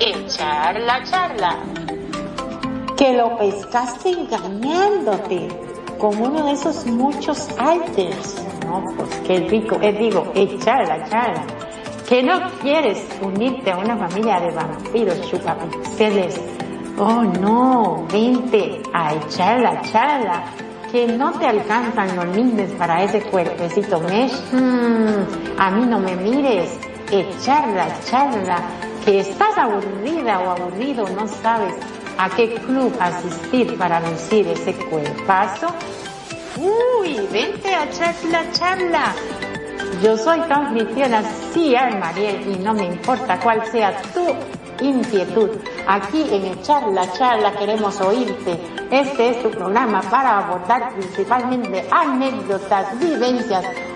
echar la charla. Que lo pescaste engañándote con uno de esos muchos alters. No, pues qué rico, es digo, echar la charla. Que no quieres unirte a una familia de vampiros chupapixeles. Oh no, vente a echar la charla que no te alcanzan los lindes para ese cuerpecito mesh, mm, a mí no me mires, echarla, echarla, que estás aburrida o aburrido, no sabes a qué club asistir para lucir ese cuerpazo. Uy, vente a charla, charla. Yo soy tu anfitriona, sí, Mariel, y no me importa cuál sea tu inquietud. Aquí en el Charla Charla queremos oírte. Este es tu programa para abordar principalmente anécdotas, vivencias,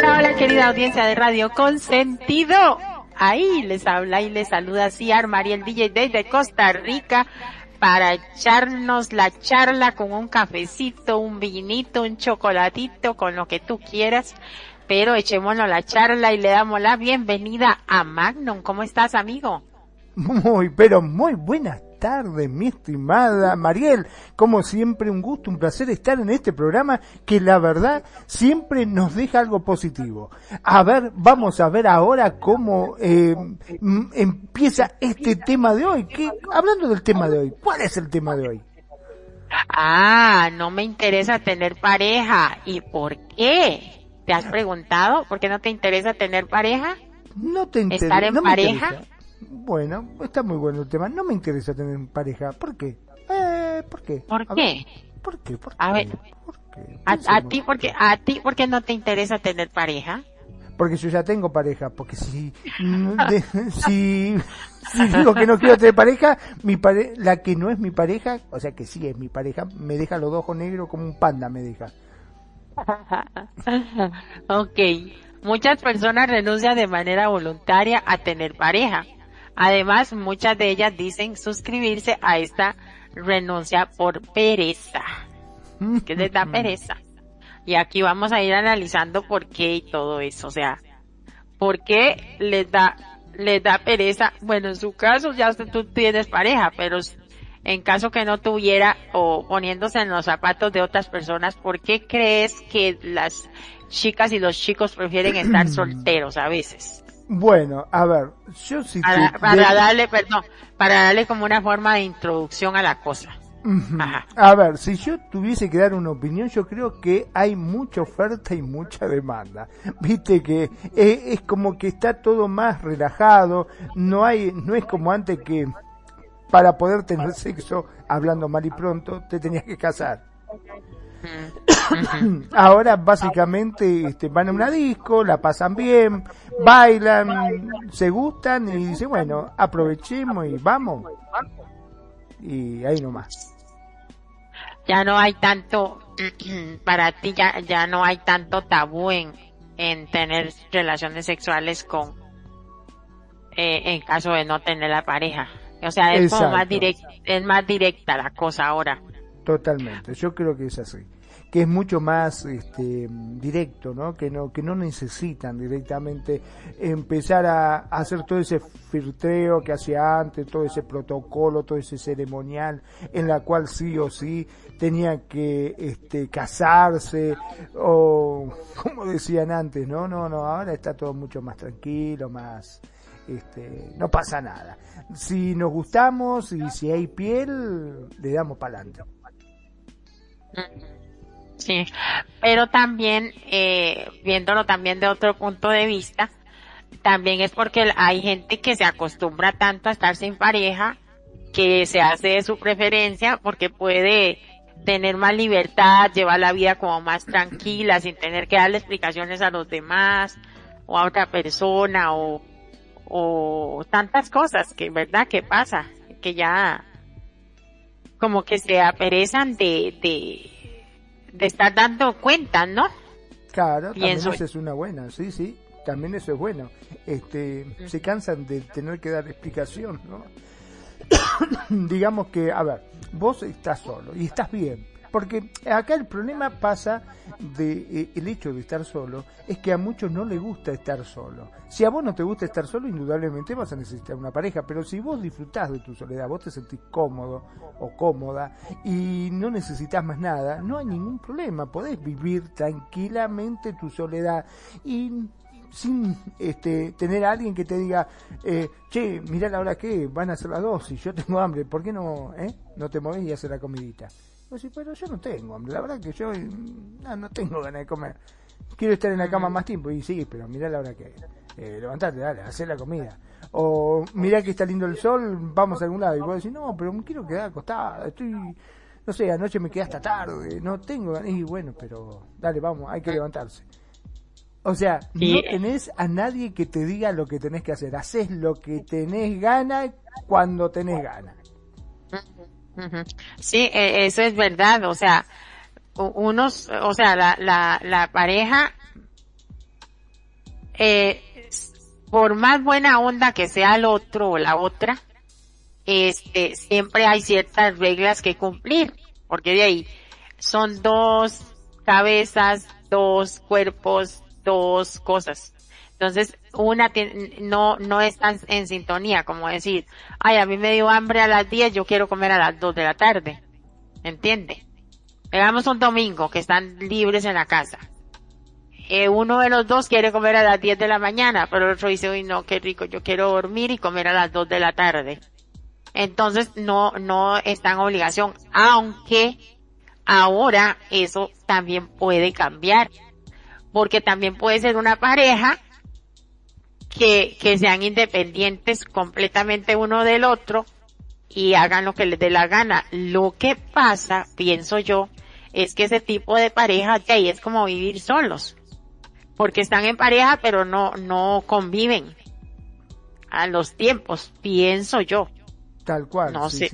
Hola querida audiencia de Radio Consentido. Ahí les habla y les saluda Ciar Mariel DJ desde Costa Rica para echarnos la charla con un cafecito, un vinito, un chocolatito, con lo que tú quieras. Pero echémonos la charla y le damos la bienvenida a Magnum. ¿Cómo estás, amigo? Muy, pero muy buenas tardes, mi estimada Mariel. Como siempre, un gusto, un placer estar en este programa que la verdad siempre nos deja algo positivo. A ver, vamos a ver ahora cómo eh, empieza este tema de hoy. ¿Qué, hablando del tema de hoy, ¿cuál es el tema de hoy? Ah, no me interesa tener pareja. ¿Y por qué? ¿Te has preguntado por qué no te interesa tener pareja? No te interesa. ¿Estar en pareja? Bueno, está muy bueno el tema. No me interesa tener pareja. ¿Por qué? Eh, ¿Por qué? ¿Por qué? ¿Por qué? ¿Por qué? A ver, A, ti porque a ti porque no te interesa tener pareja? Porque yo ya tengo pareja, porque si si, si digo que no quiero tener pareja, mi pare, la que no es mi pareja, o sea que sí es mi pareja, me deja los ojos negros como un panda me deja. ok. Muchas personas renuncian de manera voluntaria a tener pareja. Además, muchas de ellas dicen suscribirse a esta renuncia por pereza. ¿Qué les da pereza? Y aquí vamos a ir analizando por qué y todo eso. O sea, ¿por qué les da, les da pereza? Bueno, en su caso ya tú tienes pareja, pero en caso que no tuviera o poniéndose en los zapatos de otras personas, ¿por qué crees que las chicas y los chicos prefieren estar solteros a veces? Bueno, a ver, yo sí para, para darle, perdón, para darle como una forma de introducción a la cosa. A ver, si yo tuviese que dar una opinión, yo creo que hay mucha oferta y mucha demanda. Viste que es, como que está todo más relajado, no hay, no es como antes que para poder tener sexo, hablando mal y pronto, te tenías que casar. Ahora básicamente este, van a una disco, la pasan bien, bailan, se gustan y dicen, bueno, aprovechemos y vamos. Y ahí nomás. Ya no hay tanto, para ti ya, ya no hay tanto tabú en, en tener relaciones sexuales con, eh, en caso de no tener la pareja. O sea, es más directa, es más directa la cosa ahora. Totalmente, yo creo que es así. Que es mucho más este, directo, ¿no? Que no que no necesitan directamente empezar a, hacer todo ese filtreo que hacía antes, todo ese protocolo, todo ese ceremonial en la cual sí o sí tenía que este, casarse o como decían antes, no, no, no, ahora está todo mucho más tranquilo, más este, no pasa nada. Si nos gustamos y si hay piel, le damos para adelante. Sí, pero también, eh, viéndolo también de otro punto de vista, también es porque hay gente que se acostumbra tanto a estar sin pareja que se hace de su preferencia porque puede tener más libertad, llevar la vida como más tranquila, sin tener que darle explicaciones a los demás o a otra persona o, o tantas cosas que, ¿verdad? que pasa? Que ya como que se aperezan de, de, de estar dando cuenta, ¿no? Claro, también eso es una buena, sí, sí, también eso es bueno. Este, se cansan de tener que dar explicación, ¿no? Digamos que, a ver, vos estás solo y estás bien, porque acá el problema pasa de eh, el hecho de estar solo es que a muchos no les gusta estar solo. Si a vos no te gusta estar solo, indudablemente vas a necesitar una pareja, pero si vos disfrutás de tu soledad, vos te sentís cómodo o cómoda y no necesitas más nada, no hay ningún problema, podés vivir tranquilamente tu soledad y sin este, tener a alguien que te diga, eh, che, mirá la hora que van a ser las dos y yo tengo hambre, ¿por qué no, eh, no te mueves y haces la comidita? Pues sí, pero yo no tengo hambre, la verdad que yo no, no tengo ganas de comer. Quiero estar en la cama más tiempo. Y sí, pero mirá la hora que eh, levantate, dale, hacer la comida. O mirá que está lindo el sol, vamos a algún lado. Y vos decís, no, pero me quiero quedar acostada, estoy, no sé, anoche me quedé hasta tarde, no tengo ganas. Y bueno, pero dale, vamos, hay que levantarse. O sea, no tenés a nadie que te diga lo que tenés que hacer. Haces lo que tenés gana cuando tenés gana. Sí, e, eso es verdad. O sea, unos, o sea, la, la, la pareja, eh, por más buena onda que sea el otro o la otra, este, siempre hay ciertas reglas que cumplir, porque de ahí son dos cabezas, dos cuerpos, dos cosas. Entonces, una no, no están en sintonía, como decir, ay, a mí me dio hambre a las 10, yo quiero comer a las 2 de la tarde. ¿Entiende? Veamos un domingo que están libres en la casa. Eh, uno de los dos quiere comer a las 10 de la mañana, pero el otro dice, uy, no, qué rico, yo quiero dormir y comer a las 2 de la tarde. Entonces, no, no está en obligación, aunque ahora eso también puede cambiar. Porque también puede ser una pareja que, que sean independientes completamente uno del otro y hagan lo que les dé la gana. Lo que pasa, pienso yo, es que ese tipo de pareja de ahí es como vivir solos. Porque están en pareja pero no, no conviven a los tiempos, pienso yo. Tal cual. No sé.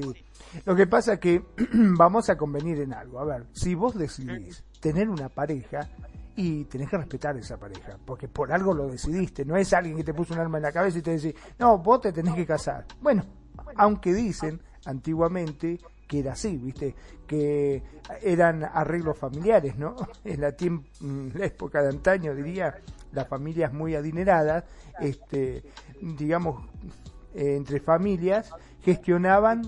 Lo que pasa es que vamos a convenir en algo. A ver, si vos decidís tener una pareja, y tenés que respetar esa pareja, porque por algo lo decidiste, no es alguien que te puso un arma en la cabeza y te dice, no, vos te tenés que casar. Bueno, aunque dicen antiguamente que era así, viste, que eran arreglos familiares, ¿no? En la, la época de antaño, diría, las familias muy adineradas, este, digamos, eh, entre familias, gestionaban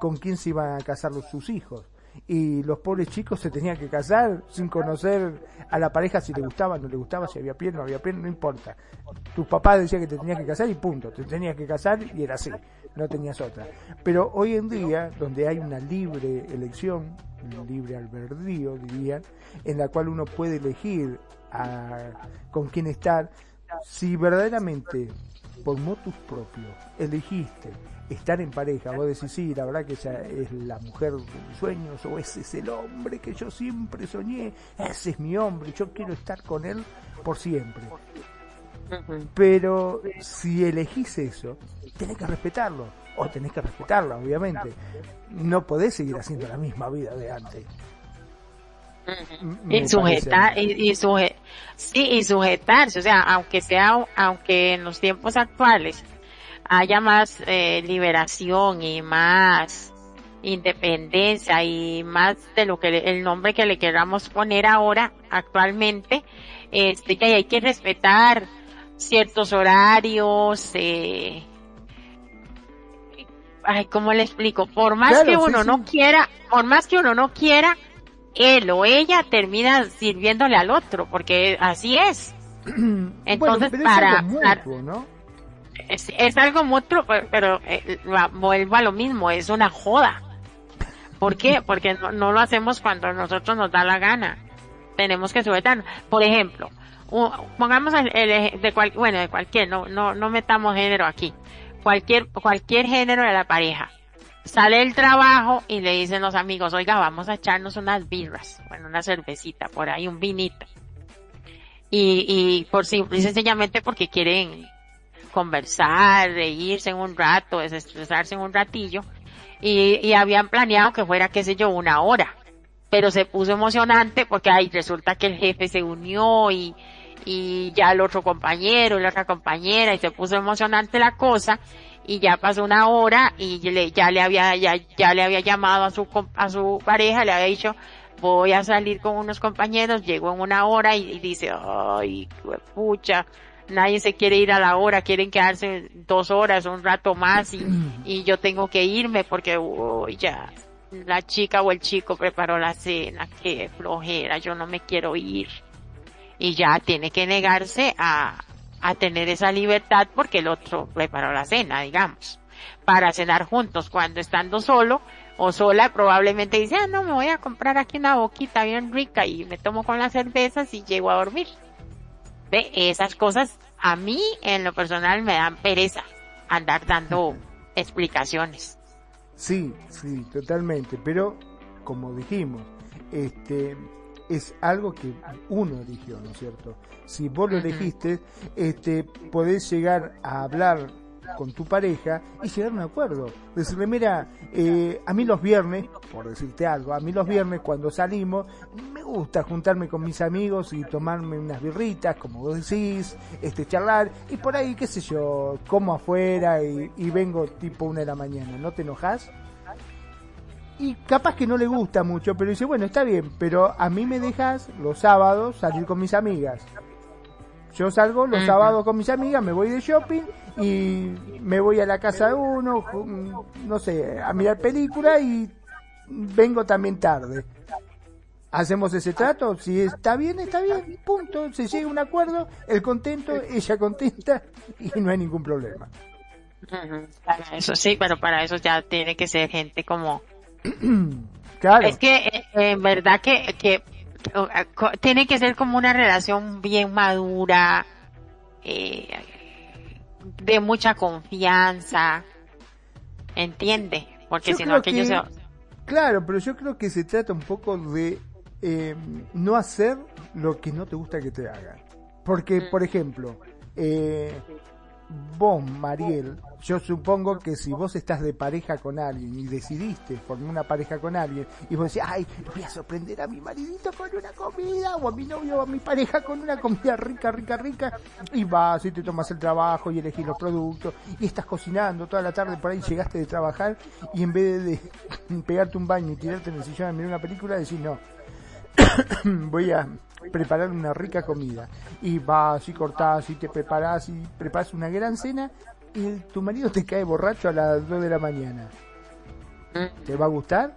con quién se iban a casar los, sus hijos y los pobres chicos se tenían que casar sin conocer a la pareja si le gustaba, no le gustaba, si había piel, no había piel, no importa. Tu papá decía que te tenías que casar y punto, te tenías que casar y era así, no tenías otra. Pero hoy en día, donde hay una libre elección, un libre albedrío, dirían, en la cual uno puede elegir a, con quién estar, si verdaderamente por motus propios elegiste estar en pareja, vos decís, sí, la verdad que esa es la mujer de mis sueños, o ese es el hombre que yo siempre soñé, ese es mi hombre, yo quiero estar con él por siempre. Pero si elegís eso, tenés que respetarlo, o tenés que respetarla, obviamente. No podés seguir haciendo la misma vida de antes. y sujetar y, sí y sujetarse o sea aunque sea aunque en los tiempos actuales haya más eh, liberación y más independencia y más de lo que el nombre que le queramos poner ahora actualmente, este que hay que respetar ciertos horarios, eh, ay, ¿cómo le explico? Por más que uno no quiera, por más que uno no quiera, él o ella termina sirviéndole al otro, porque así es. Entonces, para, es, algo mutuo, pero, eh, vuelvo a lo mismo, es una joda. ¿Por qué? Porque no, lo hacemos cuando nosotros nos da la gana. Tenemos que sujetarnos. Por ejemplo, pongamos el, de cual, bueno, de cualquier, no, no, no metamos género aquí. Cualquier, cualquier género de la pareja. Sale el trabajo y le dicen los amigos, oiga, vamos a echarnos unas birras, bueno, una cervecita, por ahí un vinito. Y, y por simple y sencillamente porque quieren conversar, reírse en un rato, desestresarse en un ratillo y, habían planeado que fuera, qué sé yo, una hora. Pero se puso emocionante porque ahí resulta que el jefe se unió y, y ya el otro compañero y la otra compañera y se puso emocionante la cosa y ya pasó una hora y ya le había ya, ya le había llamado a su a su pareja le había dicho voy a salir con unos compañeros llego en una hora y, y dice ay pucha nadie se quiere ir a la hora, quieren quedarse dos horas, un rato más y, y yo tengo que irme porque ya la chica o el chico preparó la cena, qué flojera, yo no me quiero ir. Y ya tiene que negarse a, a tener esa libertad porque el otro preparó la cena, digamos, para cenar juntos. Cuando estando solo o sola probablemente dice, ah, no, me voy a comprar aquí una boquita bien rica y me tomo con las cervezas y llego a dormir. Ve, esas cosas a mí en lo personal me dan pereza andar dando explicaciones. Sí, sí, totalmente, pero como dijimos, este es algo que uno eligió, ¿no es cierto? Si vos lo elegiste, este podés llegar a hablar con tu pareja y llegar a un acuerdo. Decirle, mira, eh, a mí los viernes, por decirte algo, a mí los viernes cuando salimos, me gusta juntarme con mis amigos y tomarme unas birritas, como vos decís, este, charlar, y por ahí, qué sé yo, como afuera y, y vengo tipo una de la mañana, ¿no te enojas? y capaz que no le gusta mucho, pero dice, bueno, está bien, pero a mí me dejas los sábados salir con mis amigas. Yo salgo los sábados con mis amigas, me voy de shopping y me voy a la casa de uno, no sé, a mirar película y vengo también tarde. Hacemos ese trato, si está bien, está bien, punto. Se llega a un acuerdo, el contento, ella contenta y no hay ningún problema. eso sí, pero para eso ya tiene que ser gente como... claro. Es que eh, en verdad que, que tiene que ser como una relación bien madura, eh, de mucha confianza, ¿entiende? Porque si no, que, yo Claro, pero yo creo que se trata un poco de eh, no hacer lo que no te gusta que te hagan. Porque, mm. por ejemplo, eh, vos, Mariel, yo supongo que si vos estás de pareja con alguien y decidiste formar una pareja con alguien y vos decís, ay, voy a sorprender a mi maridito con una comida o a mi novio o a mi pareja con una comida rica, rica, rica y vas y te tomas el trabajo y elegís los productos y estás cocinando toda la tarde por ahí llegaste de trabajar y en vez de, pegarte un baño y tirarte en el sillón a mirar una película decís, no, voy a preparar una rica comida. Y vas y cortás y te preparas y preparas una gran cena y tu marido te cae borracho a las 2 de la mañana. Mm. ¿Te va a gustar?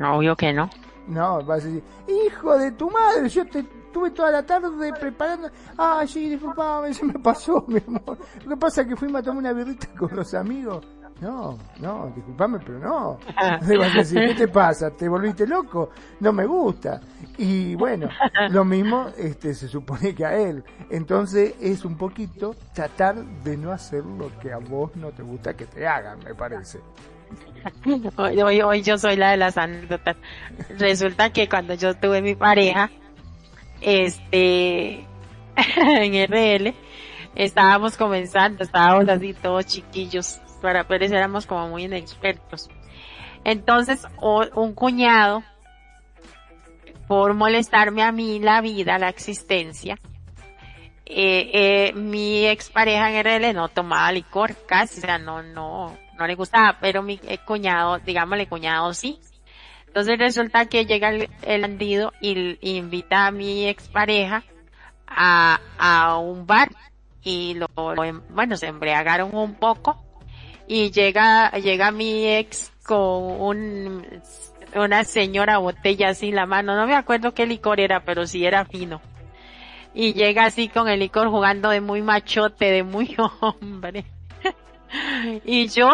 Obvio que no. No, vas a decir, hijo de tu madre, yo te tuve toda la tarde preparando. Ah, sí, disculpame, se me pasó, mi amor. Lo que pasa es que fuimos a tomar una birrita con los amigos. No, no, disculpame, pero no. ¿qué te pasa? ¿Te volviste loco? No me gusta. Y bueno, lo mismo este, se supone que a él. Entonces es un poquito tratar de no hacer lo que a vos no te gusta que te hagan, me parece. Hoy, hoy, yo soy la de las anécdotas. Resulta que cuando yo tuve mi pareja, este, en RL, estábamos comenzando, estábamos así todos chiquillos, para Pérez éramos como muy inexpertos. Entonces, un cuñado, por molestarme a mí la vida, la existencia, eh, eh, mi expareja en RL no tomaba licor casi, o sea, no, no, no le gustaba, pero mi eh, cuñado, digámosle cuñado sí. Entonces resulta que llega el, bandido y, invita a mi expareja a, a un bar y lo, bueno, se embriagaron un poco y llega, llega mi ex con un, una señora botella así en la mano, no me acuerdo qué licor era, pero sí era fino. Y llega así con el licor jugando de muy machote, de muy hombre. y yo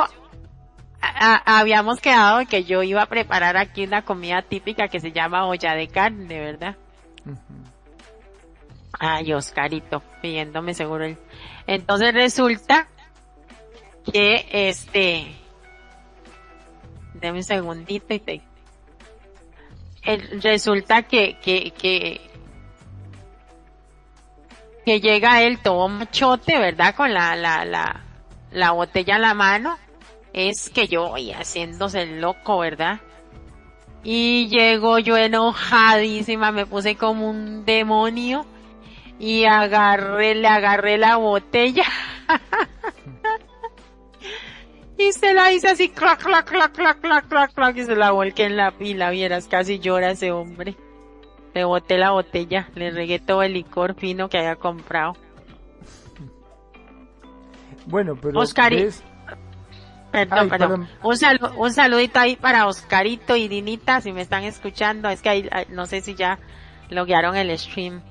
habíamos quedado que yo iba a preparar aquí una comida típica que se llama olla de carne, ¿verdad? Ay, Oscarito, pidiéndome seguro él. Entonces resulta que este, deme un segundito y te, resulta que, que, que, que llega él todo machote, ¿verdad? Con la, la, la, la botella en la mano. Es que yo voy haciéndose el loco, ¿verdad? Y llego yo enojadísima, me puse como un demonio y agarré, le agarré la botella. y se la hice así, clac, clac, clac, clac, clac, clac, clac, y se la volqué en la pila, vieras, casi llora ese hombre. Le boté la botella, le regué todo el licor fino que había comprado. Bueno, pero... Oscar, perdón, perdón. Un, un saludito ahí para Oscarito y Dinita, si me están escuchando. Es que ahí, no sé si ya loguearon el stream.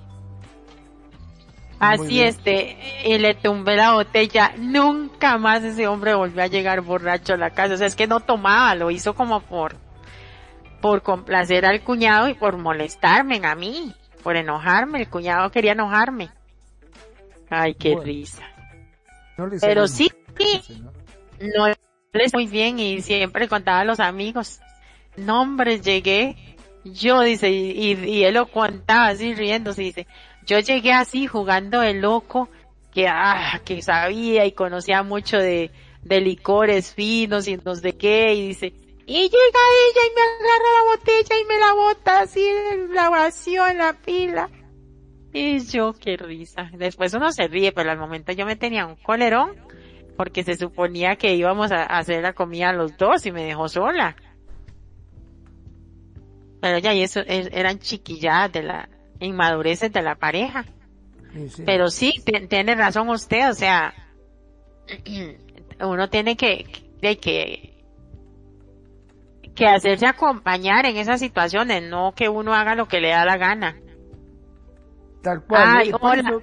Así este, y le tumbé la botella. Nunca más ese hombre volvió a llegar borracho a la casa. O sea, es que no tomaba, lo hizo como por, por complacer al cuñado y por molestarme a mí, por enojarme. El cuñado quería enojarme. Ay, qué risa. Pero sí, sí, no les muy bien y siempre contaba a los amigos. No, hombre, llegué. Yo, dice, y, y él lo contaba así riéndose, dice, yo llegué así jugando de loco, que, ah, que sabía y conocía mucho de, de licores finos y no sé qué, y dice, y llega ella y me agarra la botella y me la bota así la vacío en la pila. Y yo, qué risa. Después uno se ríe, pero al momento yo me tenía un colerón, porque se suponía que íbamos a hacer la comida los dos y me dejó sola. Pero ya, y eso er, eran chiquilladas de la, inmadureces de la pareja. Pero sí, tiene razón usted, o sea, uno tiene que, que, que hacerse acompañar en esas situaciones, no que uno haga lo que le da la gana. Tal cual.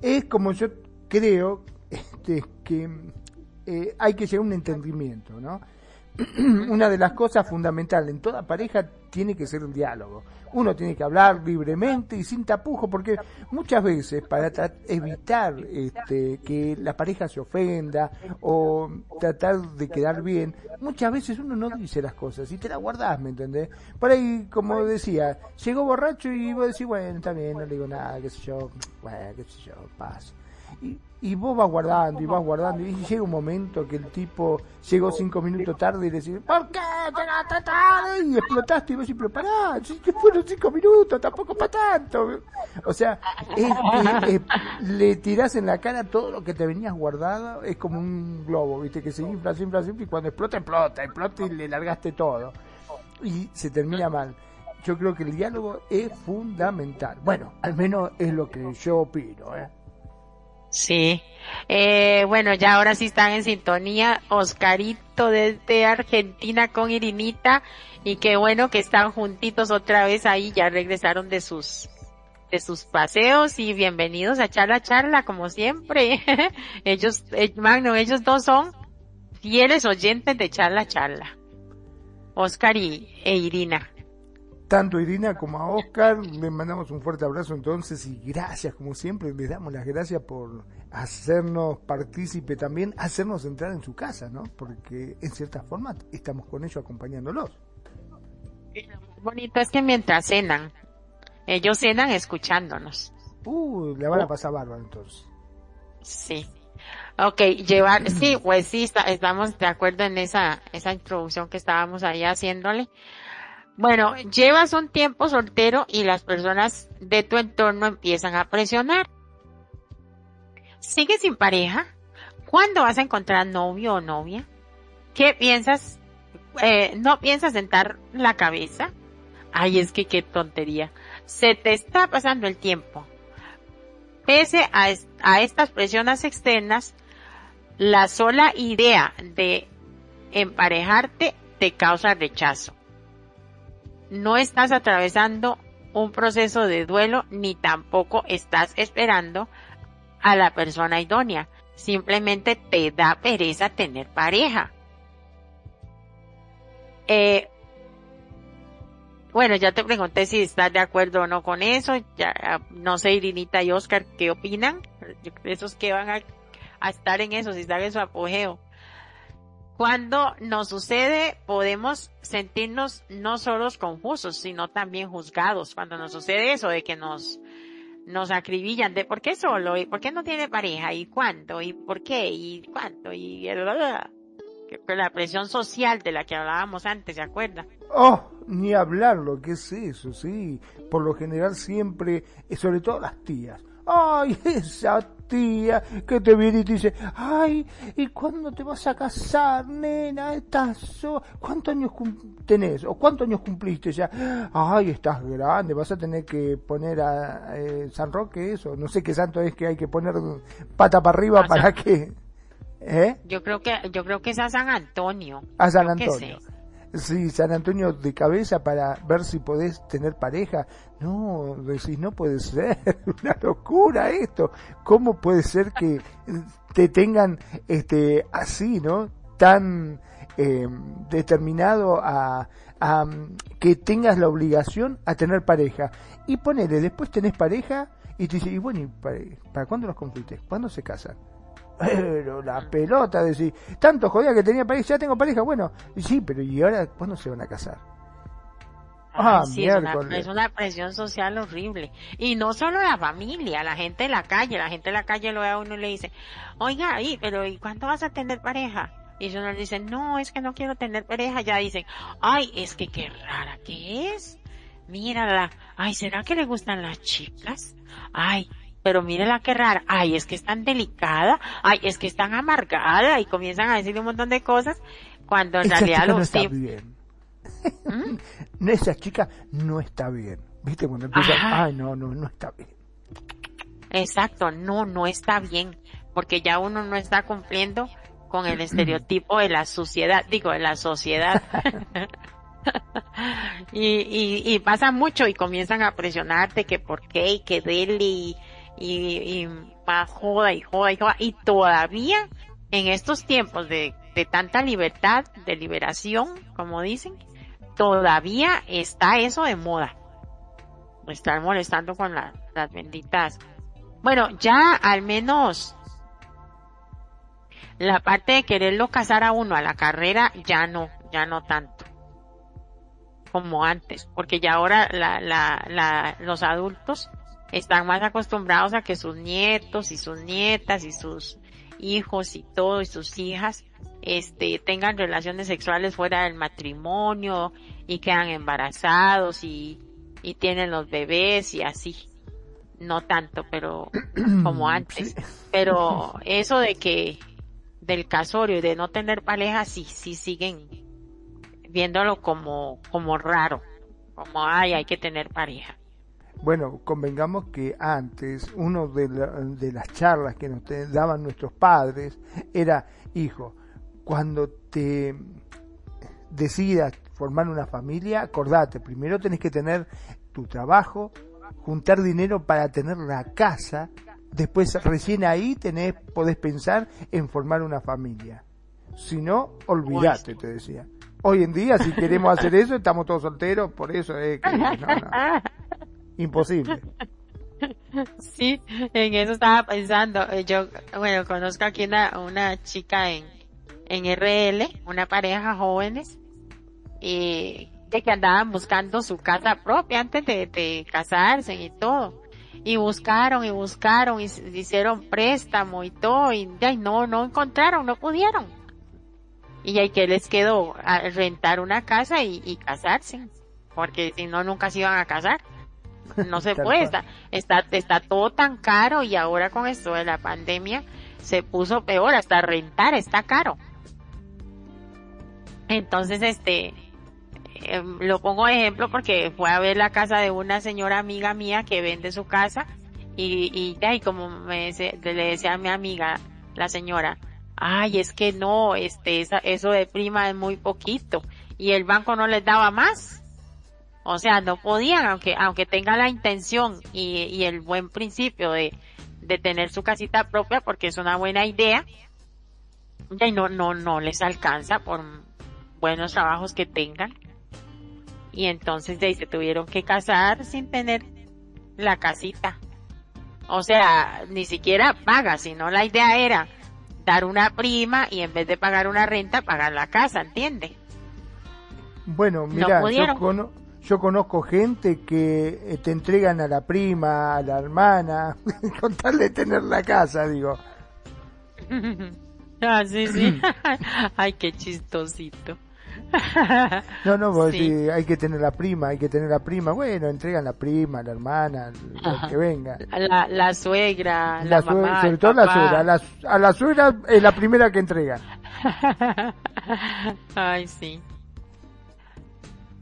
es como yo creo este, que eh, hay que llegar a un entendimiento, ¿no? Una de las cosas fundamentales en toda pareja tiene que ser el diálogo uno tiene que hablar libremente y sin tapujo, porque muchas veces para evitar este, que la pareja se ofenda o tratar de quedar bien, muchas veces uno no dice las cosas y te las guardás, ¿me entendés? Por ahí, como decía, llegó borracho y vos decís, bueno, está bien, no le digo nada, qué sé yo, bueno, qué sé yo, paso. Y, y vos vas guardando y vas guardando y llega un momento que el tipo llegó cinco minutos tarde y decís, ¿por qué llegaste tarde? Y explotaste y vos decís, pero pará, que fueron cinco minutos, tampoco para tanto. O sea, le tirás en la cara todo lo que te venías guardado, es como un globo, viste, que se infla, se infla, se infla y cuando explota, explota, explota y le largaste todo. Y se termina mal yo creo que el diálogo es fundamental. Bueno, al menos es lo que yo opino, ¿eh? Sí. Eh, bueno, ya ahora sí están en sintonía. Oscarito desde Argentina con Irinita. Y qué bueno que están juntitos otra vez ahí. Ya regresaron de sus, de sus paseos y bienvenidos a Charla Charla como siempre. ellos, eh, Magno, ellos dos son fieles oyentes de Charla Charla. Oscar y, e Irina tanto a Irina como a Oscar. Le mandamos un fuerte abrazo entonces y gracias, como siempre, les damos las gracias por hacernos partícipe también, hacernos entrar en su casa, ¿no? Porque en cierta forma estamos con ellos acompañándolos. Lo bonito es que mientras cenan, ellos cenan escuchándonos. Uh, le van a pasar bárbaro entonces. Sí. Ok, llevar, sí, pues sí, estamos de acuerdo en esa, esa introducción que estábamos ahí haciéndole. Bueno, llevas un tiempo soltero y las personas de tu entorno empiezan a presionar. ¿Sigues sin pareja? ¿Cuándo vas a encontrar novio o novia? ¿qué piensas? Eh, ¿No piensas sentar la cabeza? Ay, es que qué tontería. Se te está pasando el tiempo. Pese a, a estas presiones externas, la sola idea de emparejarte te causa rechazo. No estás atravesando un proceso de duelo ni tampoco estás esperando a la persona idónea. Simplemente te da pereza tener pareja. Eh, bueno, ya te pregunté si estás de acuerdo o no con eso. Ya, no sé, Irinita y Oscar, ¿qué opinan? Esos que van a, a estar en eso, si están en su apogeo. Cuando nos sucede, podemos sentirnos no solo confusos, sino también juzgados. Cuando nos sucede eso de que nos, nos acribillan de por qué solo y por qué no tiene pareja y cuánto y por qué y cuánto y la presión social de la que hablábamos antes, ¿se acuerda? Oh, ni hablar lo que es eso, sí. Por lo general siempre, sobre todo las tías. Ay, esa tía que te viene y te dice, ay, ¿y cuándo te vas a casar, nena? Estás, ¿cuántos años tenés? ¿O cuántos años cumpliste ya? Ay, estás grande, vas a tener que poner a eh, San Roque eso, no sé qué santo es que hay que poner pata para arriba para que... ¿Eh? Yo creo que yo creo que es a San Antonio. A San Antonio. Sí, San Antonio de cabeza para ver si podés tener pareja. No, decís, no puede ser, una locura esto. ¿Cómo puede ser que te tengan este así, no? Tan eh, determinado a, que tengas la obligación a tener pareja. Y ponele, después tenés pareja y te dice, y bueno, para, ¿para cuándo los cumpliste? ¿Cuándo se casan? Pero la pelota, decir, tanto jodía que tenía pareja, ya tengo pareja, bueno, sí, pero ¿y ahora cuándo se van a casar? Ah, sí, es una, es una, presión social horrible. Y no solo la familia, la gente de la calle, la gente de la calle lo ve a uno y le dice, oiga, ¿y, pero ¿y cuándo vas a tener pareja? Y uno le dice, no, es que no quiero tener pareja. Ya dicen, ay, es que qué rara que es. Mírala. Ay, ¿será que le gustan las chicas? Ay, pero mírela qué rara, ay, es que es tan delicada, ay, es que es tan amargada, y comienzan a decir un montón de cosas, cuando en realidad lo no está bien. ¿Mm? Esa chica no está bien. ¿Viste? Cuando empieza, ay, no, no, no está bien. Exacto, no, no está bien, porque ya uno no está cumpliendo con el estereotipo de la sociedad, digo, de la sociedad. y, y, y, pasa mucho y comienzan a presionarte que por qué y que dele y, y, y más joda y joda y joda. Y todavía en estos tiempos de, de tanta libertad, de liberación, como dicen, todavía está eso de moda. Estar molestando con las benditas. Bueno, ya al menos la parte de quererlo casar a uno a la carrera ya no, ya no tanto como antes, porque ya ahora la, la, la, los adultos están más acostumbrados a que sus nietos y sus nietas y sus hijos y todo y sus hijas este tengan relaciones sexuales fuera del matrimonio y quedan embarazados y, y tienen los bebés y así. No tanto pero como antes. Pero eso de que del casorio y de no tener pareja sí sí siguen viéndolo como como raro. Como ay hay que tener pareja bueno, convengamos que antes, uno de, de las charlas que nos daban nuestros padres era, hijo, cuando te decidas formar una familia, acordate, primero tenés que tener tu trabajo, juntar dinero para tener la casa, después recién ahí tenés, podés pensar en formar una familia. Si no, olvídate, te decía. Hoy en día, si queremos hacer eso, estamos todos solteros, por eso es que... No, no. Imposible. Sí, en eso estaba pensando. Eh, yo, bueno, conozco aquí una, una chica en, en RL, una pareja jóvenes, y de que andaban buscando su casa propia antes de, de casarse y todo. Y buscaron y buscaron y hicieron préstamo y todo y ya no, no encontraron, no pudieron. Y ahí que les quedó a rentar una casa y, y casarse, porque si no nunca se iban a casar no se puede, está, está, está todo tan caro y ahora con esto de la pandemia se puso peor, hasta rentar está caro. Entonces, este, em, lo pongo de ejemplo porque fue a ver la casa de una señora amiga mía que vende su casa y, y, y como me le decía a mi amiga, la señora, ay, es que no, este, eso de prima es muy poquito y el banco no les daba más. O sea, no podían, aunque, aunque tengan la intención y, y el buen principio de, de tener su casita propia porque es una buena idea, y no, no, no les alcanza por buenos trabajos que tengan. Y entonces de ahí se tuvieron que casar sin tener la casita. O sea, ni siquiera paga, sino la idea era dar una prima y en vez de pagar una renta, pagar la casa, ¿entiende? Bueno, mira, yo, conozco gente que eh, te entregan a la prima, a la hermana, con tal de tener la casa, digo. ah, sí, sí. Ay, qué chistosito. No, no, vos hay que tener la prima, hay que tener la prima. Bueno, entregan la prima, la hermana, que venga. La, la suegra, la, mamá, sobre todo la suegra. A la, a la suegra es la primera que entregan. Ay, sí.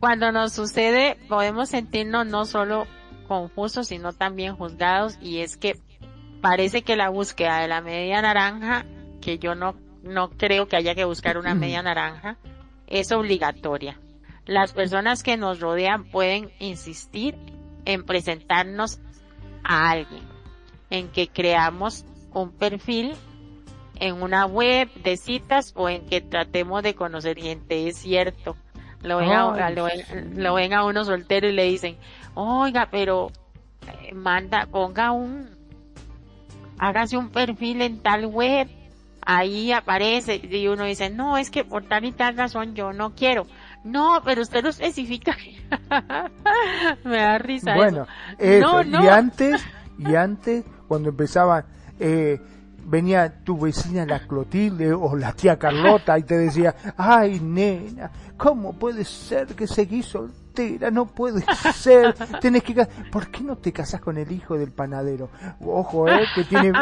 Cuando nos sucede, podemos sentirnos no solo confusos, sino también juzgados, y es que parece que la búsqueda de la media naranja, que yo no, no creo que haya que buscar una media naranja, es obligatoria. Las personas que nos rodean pueden insistir en presentarnos a alguien, en que creamos un perfil en una web de citas o en que tratemos de conocer gente. Es cierto. Lo ven, a, lo, ven a uno soltero y le dicen, oiga, pero eh, manda, ponga un, hágase un perfil en tal web ahí aparece y uno dice, no, es que por tal y tal razón yo no quiero. No, pero usted lo especifica. Me da risa. Bueno, eso. y antes, y antes, cuando empezaba, eh, venía tu vecina la Clotilde o la tía Carlota y te decía, ay nena, ¿cómo puede ser que seguís soltera? No puede ser, tenés que... ¿Por qué no te casas con el hijo del panadero? Ojo, eh, que tiene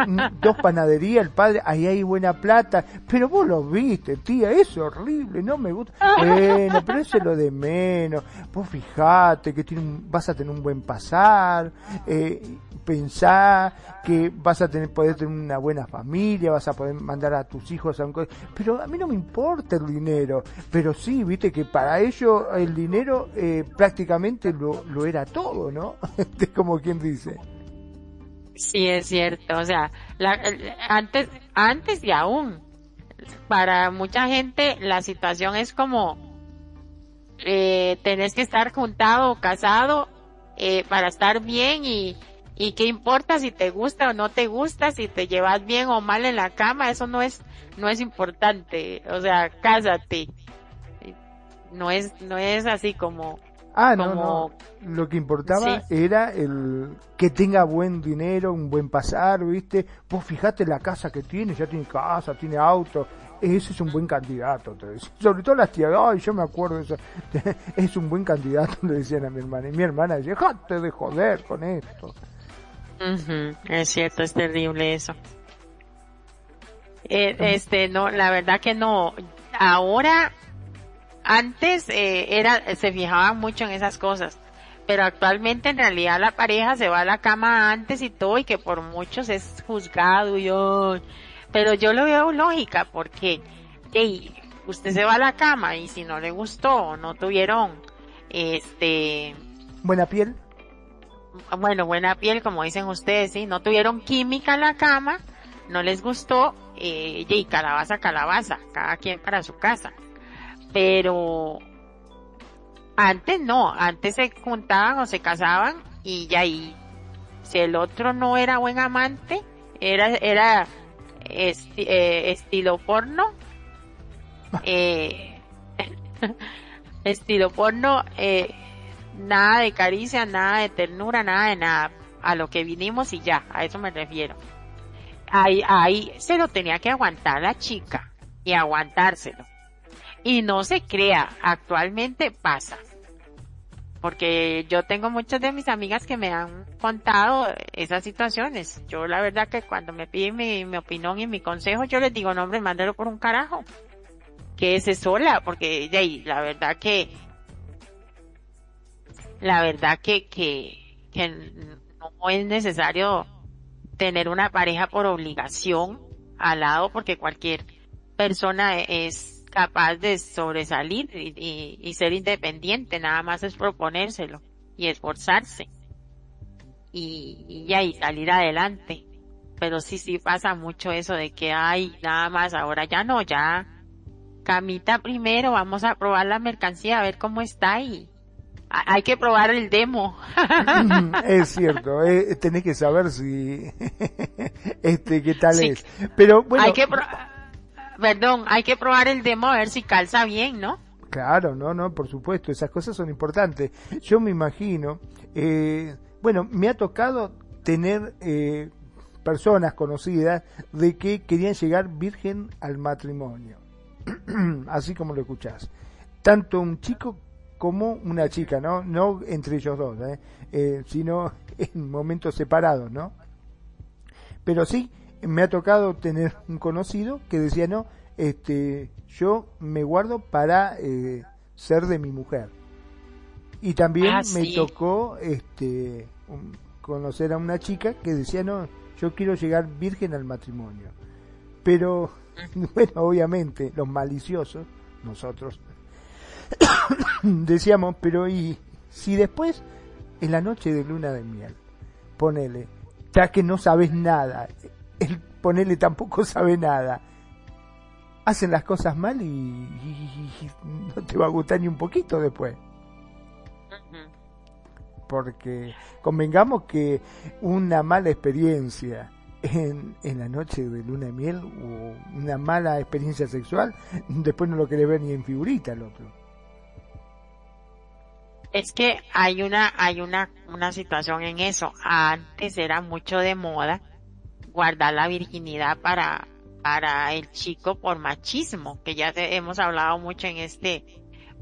dos panaderías, el padre, ahí hay buena plata, pero vos lo viste, tía, es horrible, no me gusta. Bueno, pero eso es lo de menos. Vos fijate que tiene vas a tener un buen pasar, eh, pensar que vas a tener, poder tener una buena familia, vas a poder mandar a tus hijos a un pero a mí no me importa el dinero, pero sí, viste que para ellos el dinero eh, prácticamente lo, lo era todo, ¿no? Como quien dice. Sí, es cierto, o sea, la, antes, antes y aún, para mucha gente la situación es como, eh, tenés que estar juntado casado eh, para estar bien y, y qué importa si te gusta o no te gusta, si te llevas bien o mal en la cama, eso no es, no es importante. O sea, cásate. No es, no es así como, Ah, no, no. Lo que importaba era el que tenga buen dinero, un buen pasar, ¿viste? Pues fíjate la casa que tiene, ya tiene casa, tiene auto. Ese es un buen candidato, te Sobre todo las tías, ay, yo me acuerdo de eso. es un buen candidato, le decían a mi hermana. Y mi hermana decía, jate de joder con esto. Es cierto, es terrible eso. Eh, este, no, la verdad que no. Ahora, antes eh, era, se fijaban mucho en esas cosas, pero actualmente en realidad la pareja se va a la cama antes y todo y que por muchos es juzgado y yo, pero yo lo veo lógica porque, hey, usted se va a la cama y si no le gustó, no tuvieron, este, buena piel bueno, buena piel, como dicen ustedes, ¿sí? No tuvieron química en la cama, no les gustó, eh, y calabaza, calabaza, cada quien para su casa. Pero antes no, antes se juntaban o se casaban y ya ahí, si el otro no era buen amante, era, era eh, estilo porno, eh, estilo porno, eh, nada de caricia, nada de ternura, nada de nada. A lo que vinimos y ya, a eso me refiero. Ahí, ahí se lo tenía que aguantar la chica y aguantárselo. Y no se crea, actualmente pasa. Porque yo tengo muchas de mis amigas que me han contado esas situaciones. Yo la verdad que cuando me piden mi, opinión y mi consejo, yo les digo, no hombre, mándelo por un carajo. quédese sola, porque de la verdad que, la verdad que, que, que no es necesario tener una pareja por obligación al lado, porque cualquier persona es capaz de sobresalir y, ser independiente, nada más es proponérselo y esforzarse y, y y salir adelante. Pero sí, sí pasa mucho eso de que hay nada más, ahora ya no, ya camita primero, vamos a probar la mercancía a ver cómo está y hay que probar el demo. es cierto, eh, tenés que saber si, este, qué tal es. Pero bueno. Hay que perdón, hay que probar el demo a ver si calza bien, ¿no? Claro, no, no, por supuesto, esas cosas son importantes. Yo me imagino, eh, bueno, me ha tocado tener eh, personas conocidas de que querían llegar virgen al matrimonio, así como lo escuchás. Tanto un chico como una chica, ¿no? No entre ellos dos, ¿eh? Eh, sino en momentos separados, ¿no? Pero sí, me ha tocado tener un conocido que decía, no, este, yo me guardo para eh, ser de mi mujer. Y también ah, me tocó este, conocer a una chica que decía, no, yo quiero llegar virgen al matrimonio. Pero, bueno, obviamente, los maliciosos, nosotros, decíamos, pero y si después, en la noche de luna de miel, ponele, ya que no sabes nada, el ponele tampoco sabe nada, hacen las cosas mal y, no te va a gustar ni un poquito después. Porque convengamos que una mala experiencia en, en la noche de luna de miel o una mala experiencia sexual, después no lo querés ver ni en figurita el otro. Es que hay una, hay una, una situación en eso. Antes era mucho de moda guardar la virginidad para, para el chico por machismo, que ya hemos hablado mucho en este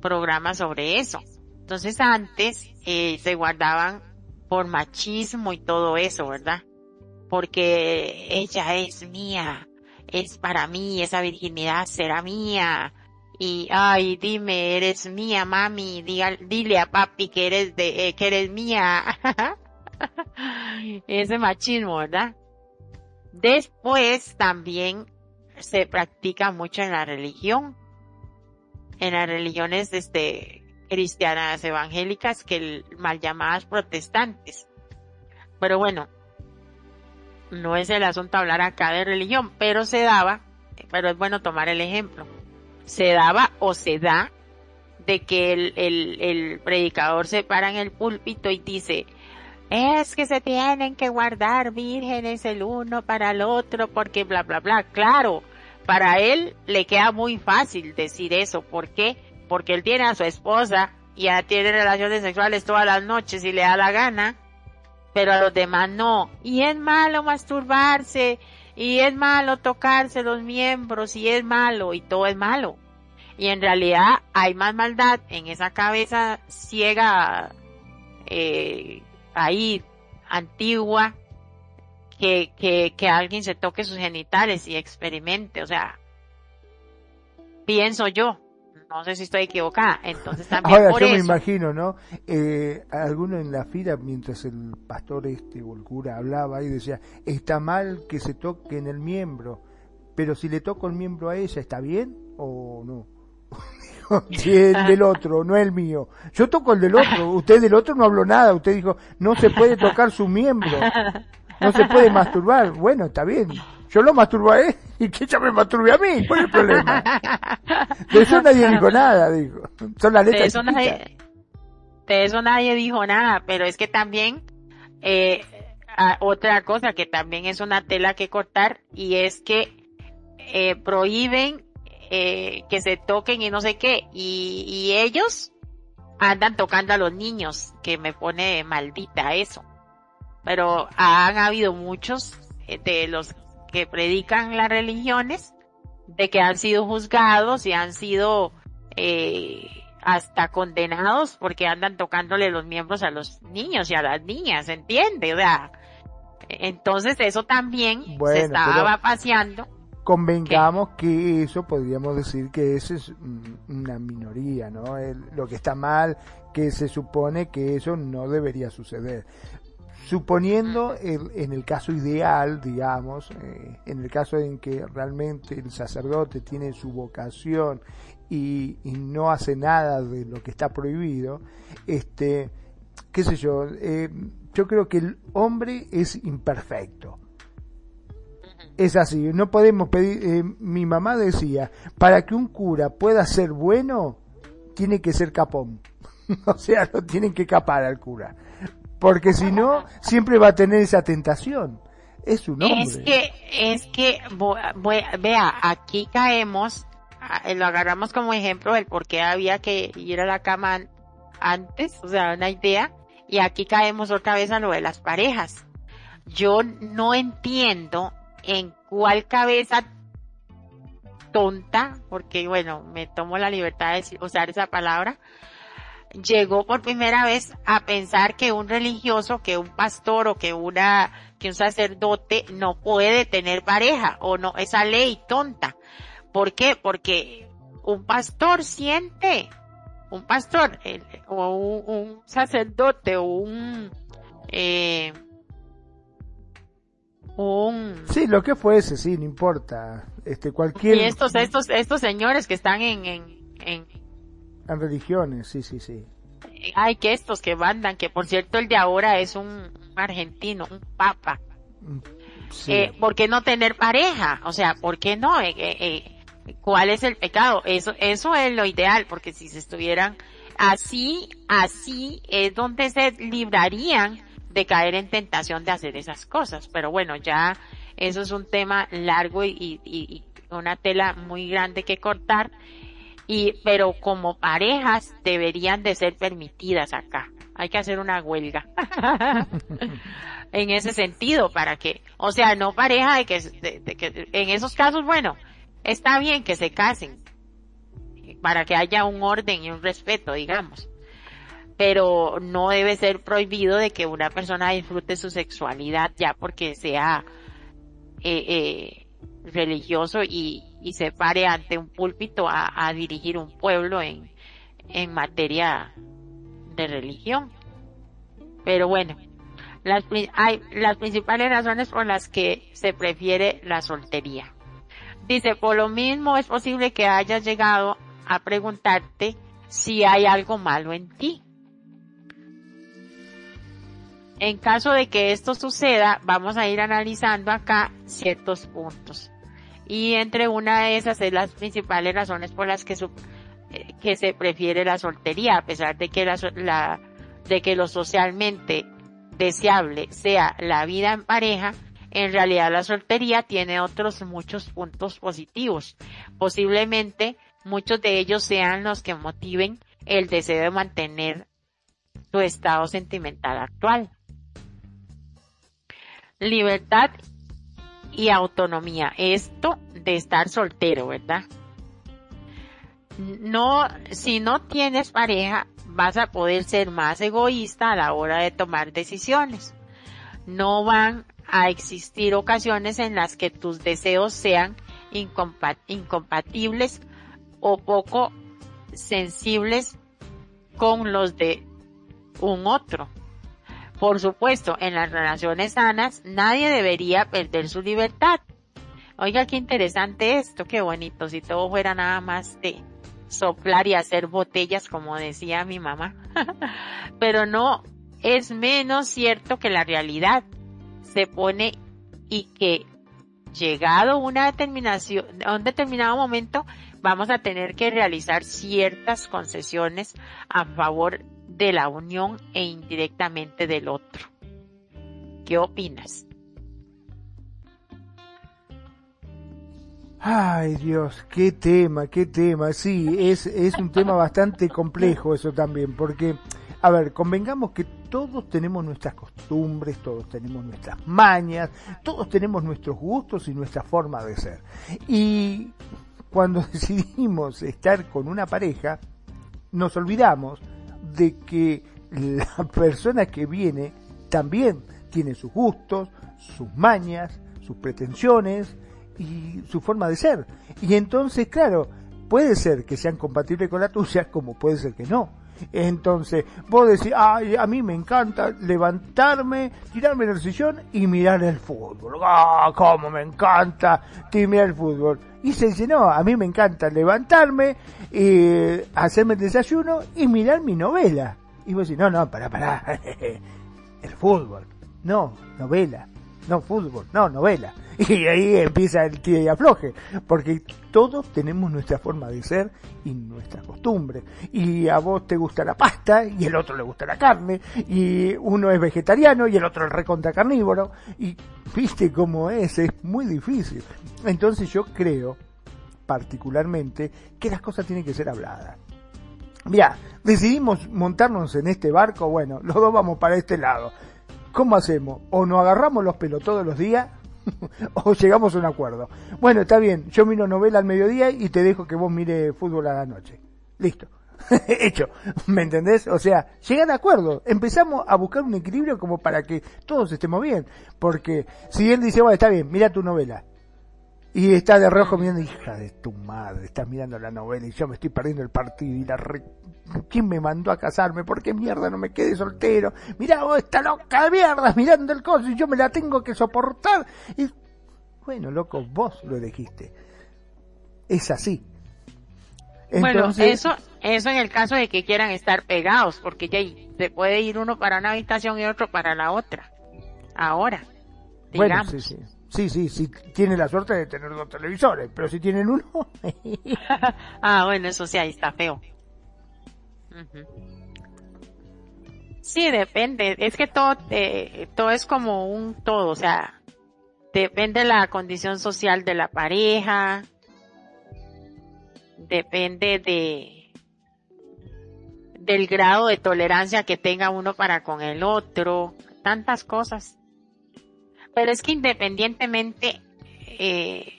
programa sobre eso. Entonces antes eh, se guardaban por machismo y todo eso, ¿verdad? Porque ella es mía, es para mí, esa virginidad será mía, y ay dime eres mía mami dile a papi que eres de eh, que eres mía. Ese machismo verdad después también se practica mucho en la religión. En las religiones este cristianas evangélicas que mal llamadas protestantes. Pero bueno no es el asunto hablar acá de religión pero se daba pero es bueno tomar el ejemplo se daba o se da de que el, el, el predicador se para en el púlpito y dice, es que se tienen que guardar vírgenes el uno para el otro porque bla bla bla. Claro, para él le queda muy fácil decir eso. ¿Por qué? Porque él tiene a su esposa y ya tiene relaciones sexuales todas las noches y le da la gana, pero a los demás no. Y es malo masturbarse y es malo tocarse los miembros y es malo y todo es malo. Y en realidad hay más maldad en esa cabeza ciega eh, ahí antigua que, que, que alguien se toque sus genitales y experimente. O sea, pienso yo, no sé si estoy equivocada. Entonces también Ahora, yo me imagino, ¿no? Eh, alguno en la fila, mientras el pastor este o el cura hablaba y decía, está mal que se toque en el miembro, pero si le toco el miembro a ella, ¿está bien o no? si el del otro, no el mío. Yo toco el del otro, usted del otro no habló nada, usted dijo, no se puede tocar su miembro, no se puede masturbar. Bueno, está bien, yo lo masturbo a él y que ella me masturbe a mí, ¿cuál es el problema? De eso nadie dijo nada, dijo. Son las letras. De eso, nadie, de eso nadie dijo nada, pero es que también, eh, otra cosa que también es una tela que cortar y es que eh, prohíben eh, que se toquen y no sé qué, y, y ellos andan tocando a los niños, que me pone maldita eso. Pero han habido muchos eh, de los que predican las religiones de que han sido juzgados y han sido eh, hasta condenados porque andan tocándole los miembros a los niños y a las niñas, ¿entiende? O sea, entonces eso también se estaba paseando convengamos que eso podríamos decir que eso es una minoría, ¿no? lo que está mal, que se supone que eso no debería suceder. Suponiendo en el caso ideal, digamos, eh, en el caso en que realmente el sacerdote tiene su vocación y, no hace nada de lo que está prohibido, este, qué sé yo, eh, yo creo que el hombre es imperfecto es así, no podemos pedir, eh, mi mamá decía, para que un cura pueda ser bueno, tiene que ser capón. o sea, lo tienen que capar al cura. Porque si no, siempre va a tener esa tentación. Es un hombre. Es que, es que, vea, aquí caemos, lo agarramos como ejemplo del por qué había que ir a la cama antes, o sea, una idea, y aquí caemos otra vez a lo de las parejas. Yo no entiendo en cuál cabeza tonta, porque bueno, me tomo la libertad de usar esa palabra, llegó por primera vez a pensar que un religioso, que un pastor o que una, que un sacerdote no puede tener pareja o no, esa ley tonta. ¿Por qué? Porque un pastor siente, un pastor o un, sacerdote o un, eh, Sí, lo que fuese, sí, no importa. Este, cualquier... Y estos, estos, estos señores que están en, en, en... En religiones, sí, sí, sí. Ay, que estos que mandan, que por cierto el de ahora es un argentino, un papa. Mm, sí. Eh, ¿Por qué no tener pareja? O sea, ¿por qué no? Eh, eh, ¿Cuál es el pecado? Eso, eso es lo ideal, porque si se estuvieran así, así es donde se librarían de caer en tentación de hacer esas cosas. Pero bueno, ya eso es un tema largo y, una tela muy grande que cortar. Y, pero como parejas deberían de ser permitidas acá. Hay que hacer una huelga. en ese sentido, para que, o sea, no pareja de que, de que, en esos casos, bueno, está bien que se casen, para que haya un orden y un respeto, digamos pero no debe ser prohibido de que una persona disfrute su sexualidad ya porque sea eh, eh, religioso y, y, se pare ante un púlpito a, dirigir un pueblo en, en materia de religión. Pero bueno, las, hay las principales razones por las que se prefiere la soltería. Dice, por lo mismo es posible que hayas llegado a preguntarte si hay algo malo en ti. En caso de que esto suceda, vamos a ir analizando acá ciertos puntos. Y entre una de esas es las principales razones por las que, eh, que se prefiere la soltería, a pesar de que la, de que lo socialmente deseable sea la vida en pareja, en realidad la soltería tiene otros muchos puntos positivos. Posiblemente muchos de ellos sean los que motiven el deseo de mantener tu estado sentimental actual libertad y autonomía. Esto de estar soltero, ¿verdad? No, si no tienes pareja, vas a poder ser más egoísta a la hora de tomar decisiones. No van a existir ocasiones en las que tus deseos sean incompatibles o poco sensibles con los de un otro. Por supuesto, en las relaciones sanas nadie debería perder su libertad. Oiga, qué interesante esto, qué bonito, si todo fuera nada más de soplar y hacer botellas como decía mi mamá. Pero no, es menos cierto que la realidad se pone y que llegado una determinación, un determinado momento, vamos a tener que realizar ciertas concesiones a favor de la unión e indirectamente del otro. ¿Qué opinas? Ay Dios, qué tema, qué tema. Sí, es, es un tema bastante complejo eso también, porque, a ver, convengamos que todos tenemos nuestras costumbres, todos tenemos nuestras mañas, todos tenemos nuestros gustos y nuestra forma de ser. Y cuando decidimos estar con una pareja, nos olvidamos de que la persona que viene también tiene sus gustos, sus mañas, sus pretensiones y su forma de ser. Y entonces, claro, puede ser que sean compatibles con la tuya, como puede ser que no. Entonces, vos decís, ay, a mí me encanta levantarme, tirarme en el sillón y mirar el fútbol. ¡Ah, cómo me encanta mirar el fútbol! Y se dice, no, a mí me encanta levantarme, y hacerme el desayuno y mirar mi novela. Y vos decís, no, no, pará, pará, el fútbol. No, novela no fútbol, no novela. Y ahí empieza el tira y afloje, porque todos tenemos nuestra forma de ser y nuestra costumbre. Y a vos te gusta la pasta y el otro le gusta la carne, y uno es vegetariano y el otro es recontra carnívoro. Y viste cómo es, es muy difícil. Entonces yo creo, particularmente, que las cosas tienen que ser habladas. Ya, decidimos montarnos en este barco, bueno, los dos vamos para este lado ¿Cómo hacemos? O nos agarramos los pelos todos los días o llegamos a un acuerdo. Bueno, está bien, yo miro novela al mediodía y te dejo que vos mire fútbol a la noche. Listo. Hecho. ¿Me entendés? O sea, llega de acuerdo. Empezamos a buscar un equilibrio como para que todos estemos bien. Porque si él dice, bueno, está bien, mira tu novela. Y está de rojo mirando, hija de tu madre, estás mirando la novela y yo me estoy perdiendo el partido y la ¿Quién me mandó a casarme? ¿Por qué mierda no me quedé soltero? Mirá vos, esta loca de mierda mirando el coso y yo me la tengo que soportar. Y bueno, loco, vos lo elegiste. Es así. bueno, eso, eso en el caso de que quieran estar pegados, porque ya se puede ir uno para una habitación y otro para la otra. Ahora, digamos. Bueno, sí, sí. Sí, sí, sí, tiene la suerte de tener dos televisores, pero si tienen uno. ah, bueno, eso sí, ahí está feo. Sí, depende. Es que todo, eh, todo es como un todo, o sea, depende de la condición social de la pareja, depende de del grado de tolerancia que tenga uno para con el otro, tantas cosas. Pero es que independientemente, eh,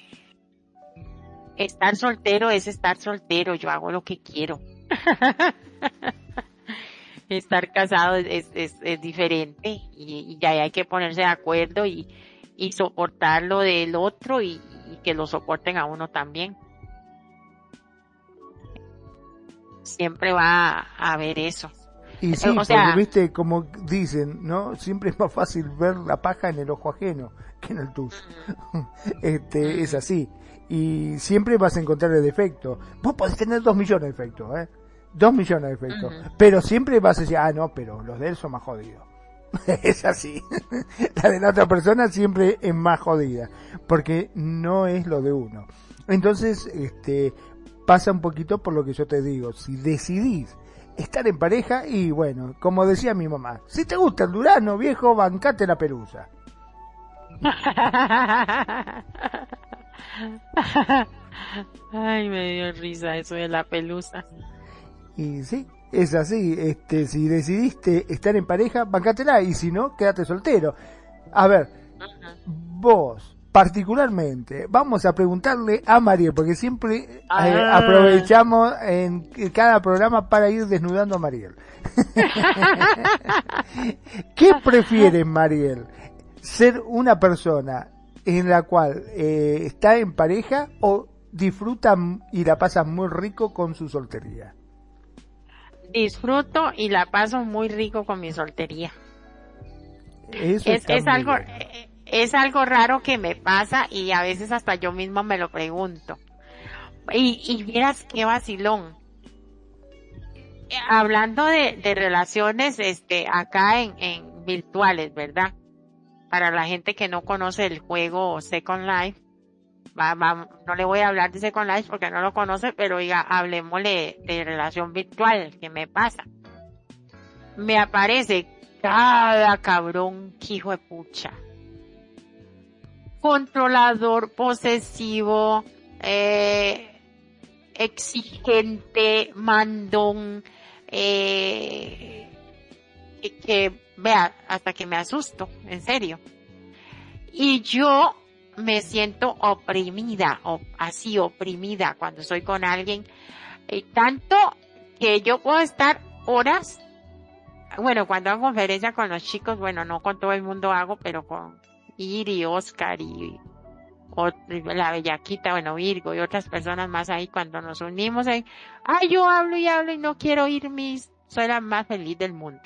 estar soltero es estar soltero, yo hago lo que quiero. estar casado es, es, es diferente y, ya hay que ponerse de acuerdo y, y soportar lo del otro y, que lo soporten a uno también. Siempre va a haber eso. Y sí, porque viste, como dicen, ¿no? Siempre es más fácil ver la paja en el ojo ajeno que en el tuyo. este, es así. Y siempre vas a encontrar el defecto. Vos podés tener dos millones de defectos, ¿eh? Dos millones de defectos. Pero siempre vas a decir, ah, no, pero los de él son más jodidos. es así. la de la otra persona siempre es más jodida. Porque no es lo de uno. Entonces, este, pasa un poquito por lo que yo te digo. Si decidís estar en pareja y bueno, como decía mi mamá, si te gusta el durano, viejo, bancate la pelusa. Ay, me dio risa eso de la pelusa. Y sí, es así, este, si decidiste estar en pareja, bancátela y si no, quédate soltero. A ver, vos, particularmente, vamos a preguntarle a María, porque siempre eh, ah. aprovechamos en cada programa para ir desnudando a Mariel. ¿Qué prefieres, Mariel? ¿Ser una persona en la cual eh, está en pareja o disfruta y la pasa muy rico con su soltería? Disfruto y la paso muy rico con mi soltería. es, es algo, es algo raro que me pasa y a veces hasta yo mismo me lo pregunto. Y, y miras qué vacilón. Hablando de, de relaciones, este, acá en, en virtuales, ¿verdad? Para la gente que no conoce el juego Second Life, va, va, no le voy a hablar de Second Life porque no lo conoce, pero oiga, hablemosle de relación virtual, ¿qué me pasa? Me aparece cada cabrón que hijo de pucha controlador, posesivo, eh, exigente, mandón, eh, que, vea, hasta que me asusto, en serio. Y yo me siento oprimida, o así oprimida cuando estoy con alguien, y tanto que yo puedo estar horas, bueno, cuando hago conferencia con los chicos, bueno, no con todo el mundo hago, pero con, Ir y Oscar y la bellaquita, bueno, Virgo y otras personas más ahí cuando nos unimos ahí, ay, yo hablo y hablo y no quiero ir mis, soy la más feliz del mundo.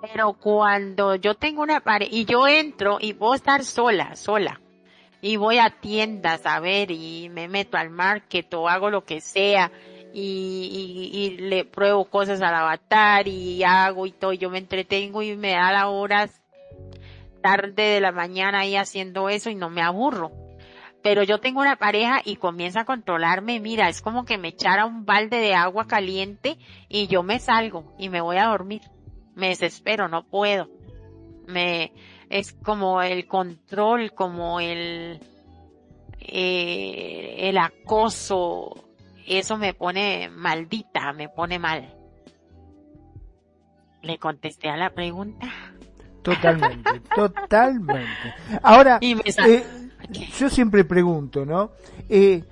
Pero cuando yo tengo una pareja y yo entro y puedo estar sola, sola, y voy a tiendas a ver y me meto al market o hago lo que sea y, y, le pruebo cosas al avatar y hago y todo, yo me entretengo y me da la hora tarde de la mañana ahí haciendo eso y no me aburro. Pero yo tengo una pareja y comienza a controlarme, mira, es como que me echara un balde de agua caliente y yo me salgo y me voy a dormir. Me desespero, no puedo. Me, es como el control, como el, eh, el acoso, eso me pone maldita, me pone mal. ¿Le contesté a la pregunta? Totalmente, totalmente. Ahora, eh, yo siempre pregunto, ¿no? Eh,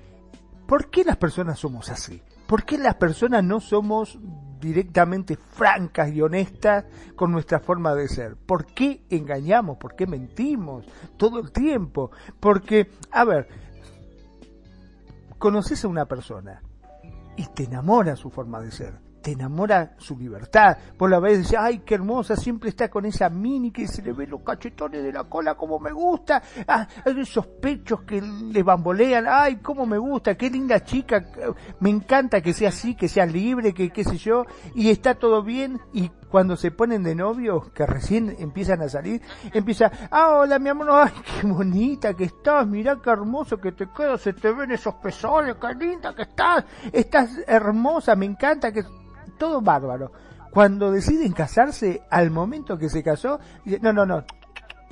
¿Por qué las personas somos así? ¿Por qué las personas no somos directamente francas y honestas con nuestra forma de ser? ¿Por qué engañamos? ¿Por qué mentimos todo el tiempo? Porque, a ver, conoces a una persona y te enamora su forma de ser te enamora su libertad. Por la vez dice, ay, qué hermosa, siempre está con esa mini que se le ve los cachetones de la cola como me gusta, ah, esos pechos que le bambolean, ay, cómo me gusta, qué linda chica, me encanta que sea así, que sea libre, que qué sé yo, y está todo bien, y cuando se ponen de novios, que recién empiezan a salir, empieza, ah, hola mi amor, ay, qué bonita que estás, mirá qué hermoso que te quedas, se te ven esos pezones, qué linda que estás, estás hermosa, me encanta que todo bárbaro. Cuando deciden casarse, al momento que se casó, dice, no, no, no,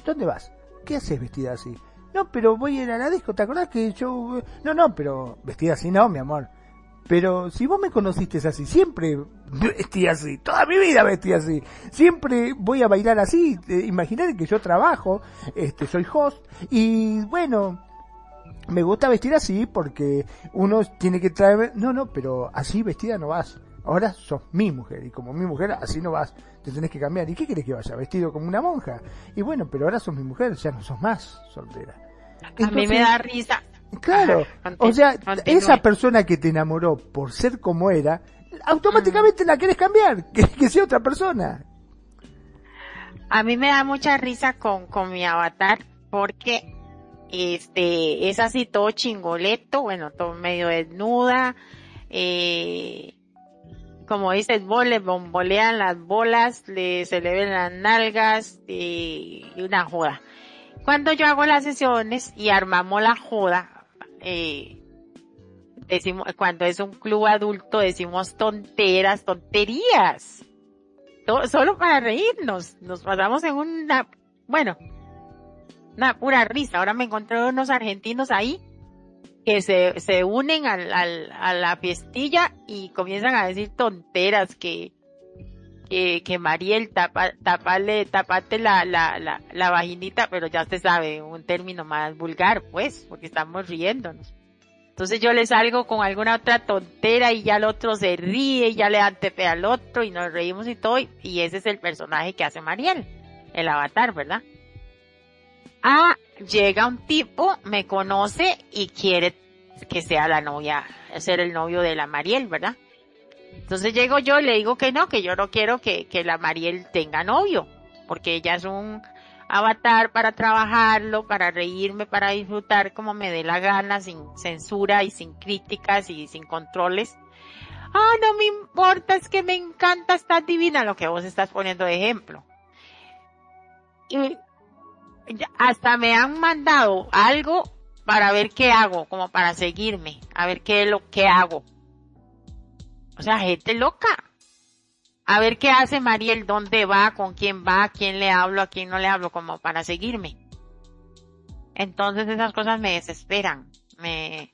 ¿dónde vas? ¿Qué haces vestida así? No, pero voy a ir a la disco, ¿te acordás que yo... No, no, pero vestida así no, mi amor. Pero si vos me conociste así, siempre vestí así, toda mi vida vestí así, siempre voy a bailar así, imaginar que yo trabajo, este, soy host, y bueno, me gusta vestir así porque uno tiene que traer, no, no, pero así vestida no vas. Ahora sos mi mujer y como mi mujer así no vas, te tenés que cambiar. ¿Y qué querés que vaya? Vestido como una monja. Y bueno, pero ahora sos mi mujer, ya no sos más soltera. a mí me da risa. Claro, o sea, esa persona que te enamoró por ser como era, automáticamente la querés cambiar, que, que, sea otra persona. A mí me da mucha risa con, con mi avatar porque este es así todo chingoleto, bueno, todo medio desnuda, eh, como dices vos, le bombolean las bolas, le, se le ven las nalgas y, una joda. Cuando yo hago las sesiones y armamos la joda, eh, decimos, cuando es un club adulto decimos tonteras, tonterías. solo para reírnos. Nos pasamos en una, bueno, una pura risa. Ahora me encontré unos argentinos ahí que se, se unen al, al, a la fiestilla y comienzan a decir tonteras que, que, que Mariel tapa, tapale, tapate la, la, la, la vaginita, pero ya se sabe, un término más vulgar, pues, porque estamos riéndonos. Entonces yo le salgo con alguna otra tontera y ya el otro se ríe y ya le dan tepe al otro y nos reímos y todo y, ese es el personaje que hace Mariel, el avatar, ¿verdad? Ah, llega un tipo, me conoce y quiere que sea la novia, ser el novio de la Mariel, ¿verdad? Entonces llego yo, le digo que no, que yo no quiero que, que la Mariel tenga novio, porque ella es un avatar para trabajarlo, para reírme, para disfrutar como me dé la gana, sin censura y sin críticas y sin controles. Ah, no me importa, es que me encanta, está divina lo que vos estás poniendo de ejemplo. Y hasta me han mandado algo para ver qué hago, como para seguirme, a ver qué es lo que hago. O sea, gente loca. A ver qué hace Mariel, dónde va, con quién va, a quién le hablo, a quién no le hablo, como para seguirme. Entonces esas cosas me desesperan. Me,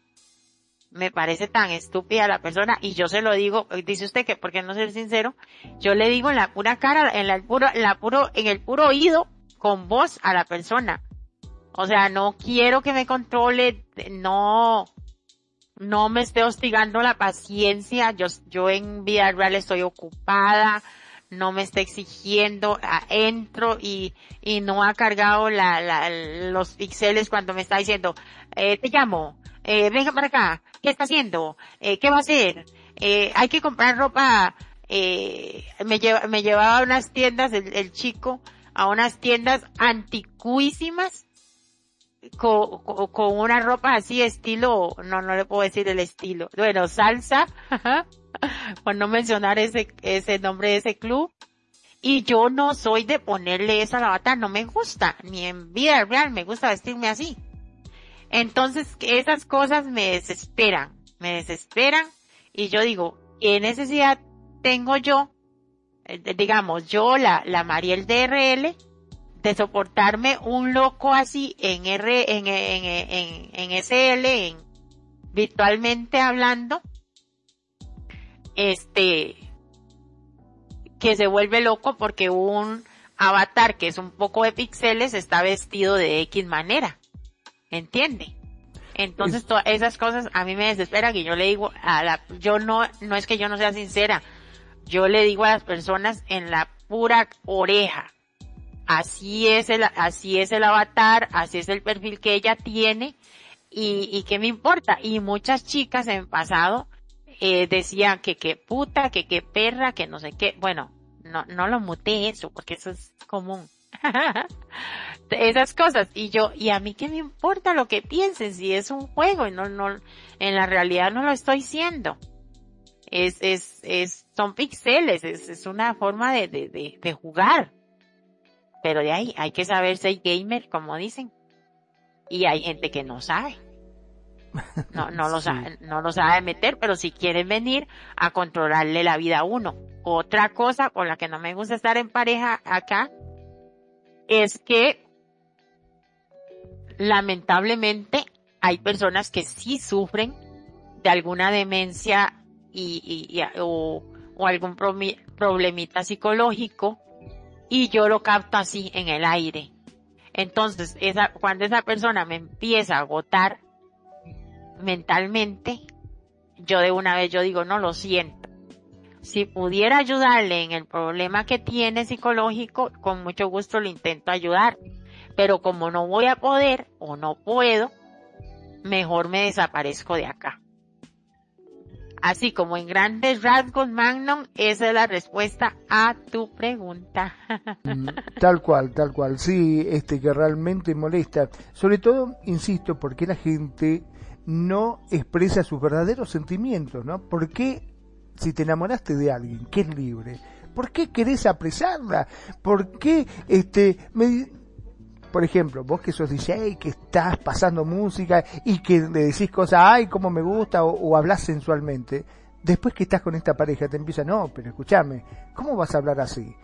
me parece tan estúpida la persona y yo se lo digo, dice usted que, ¿por qué no ser sincero? Yo le digo en la pura cara, en la puro, en la puro, en el puro oído, con voz a la persona. O sea, no quiero que me controle, no, no me esté hostigando la paciencia. Yo, yo en vida real estoy ocupada, no me está exigiendo, entro y, y no ha cargado la, la, los píxeles cuando me está diciendo, eh, te llamo, eh, venga para acá, ¿qué está haciendo? Eh, ¿Qué va a hacer? Eh, hay que comprar ropa, eh, me, lleva, me llevaba a unas tiendas, el chico, a unas tiendas anticuísimas, con, con, una ropa así estilo, no, no le puedo decir el estilo, bueno, salsa, por no mencionar ese, ese nombre de ese club. Y yo no soy de ponerle eso a la bata, no me gusta, ni en vida real me gusta vestirme así. Entonces, esas cosas me desesperan, me desesperan, y yo digo, ¿qué necesidad tengo yo, digamos, yo, la, la Mariel DRL, de soportarme un loco así en R, en, en, en, en SL, en, virtualmente hablando, este, que se vuelve loco porque un avatar que es un poco de píxeles está vestido de X manera. ¿Entiende? Entonces todas esas cosas a mí me desesperan y yo le digo a la, yo no, no es que yo no sea sincera, yo le digo a las personas en la pura oreja, así es el, así es el avatar, así es el perfil que ella tiene y, y qué me importa. Y muchas chicas en pasado eh, decían que qué puta, que qué perra, que no sé qué. Bueno, no, no lo muté eso, porque eso es común. Esas cosas. Y yo, y a mí qué me importa lo que piensen si es un juego y no, no, en la realidad no lo estoy siendo. Es, es, es, son pixeles, es, es una forma de, de, de, de jugar. Pero de ahí hay que saber ser gamer, como dicen. Y hay gente que no sabe. No, no lo sabe, no lo sabe meter, pero si quieren venir a controlarle la vida a uno. Otra cosa con la que no me gusta estar en pareja acá es que lamentablemente hay personas que sí sufren de alguna demencia y, y, o, o algún problemita psicológico y yo lo capto así en el aire. Entonces, esa, cuando esa persona me empieza a agotar, mentalmente, yo de una vez yo digo, no lo siento. Si pudiera ayudarle en el problema que tiene psicológico, con mucho gusto le intento ayudar. Pero como no voy a poder o no puedo, mejor me desaparezco de acá. Así como en grandes rasgos, Magnum, esa es la respuesta a tu pregunta. Mm, tal cual, tal cual. Sí, este que realmente molesta. Sobre todo, insisto, porque la gente no expresa sus verdaderos sentimientos, ¿no? ¿Por qué, si te enamoraste de alguien que es libre, ¿por qué querés apresarla? ¿Por qué, este, me, por ejemplo, vos que sos DJ, que estás pasando música y que le decís cosas, ay, cómo me gusta, o, hablas sensualmente, después que estás con esta pareja te empieza, no, pero escúchame, ¿cómo vas a hablar así?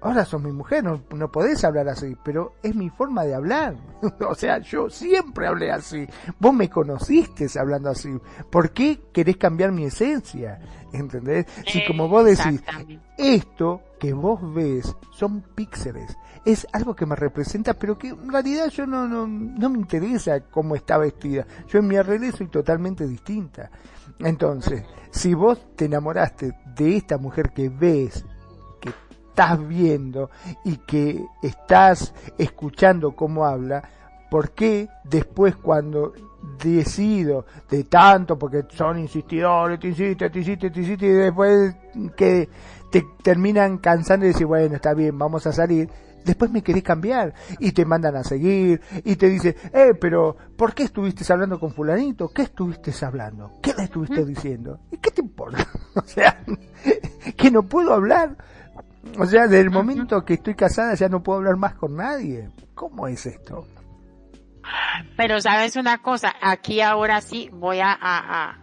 Ahora sos mi mujer, no, no podés hablar así, pero es mi forma de hablar. o sea, yo siempre hablé así. Vos me conociste hablando así. ¿Por qué querés cambiar mi esencia? ¿Entendés? Si como vos decís, esto que vos ves son píxeles. Es algo que me representa, pero que en realidad yo no, no, no me interesa cómo está vestida. Yo en mi arreglo soy totalmente distinta. Entonces, si vos te enamoraste de esta mujer que ves estás viendo y que estás escuchando cómo habla, ¿por qué después cuando decido de tanto, porque son insistidores, te insiste, te insiste, te insiste, y después que te terminan cansando y decir, bueno, está bien, vamos a salir, después me querés cambiar y te mandan a seguir y te dicen, eh, pero ¿por qué estuviste hablando con fulanito? ¿Qué estuviste hablando? ¿Qué le estuviste diciendo? ¿Y qué te importa? o sea, que no puedo hablar o sea, desde el momento que estoy casada ya no puedo hablar más con nadie. ¿Cómo es esto? Pero sabes una cosa, aquí ahora sí voy a, a,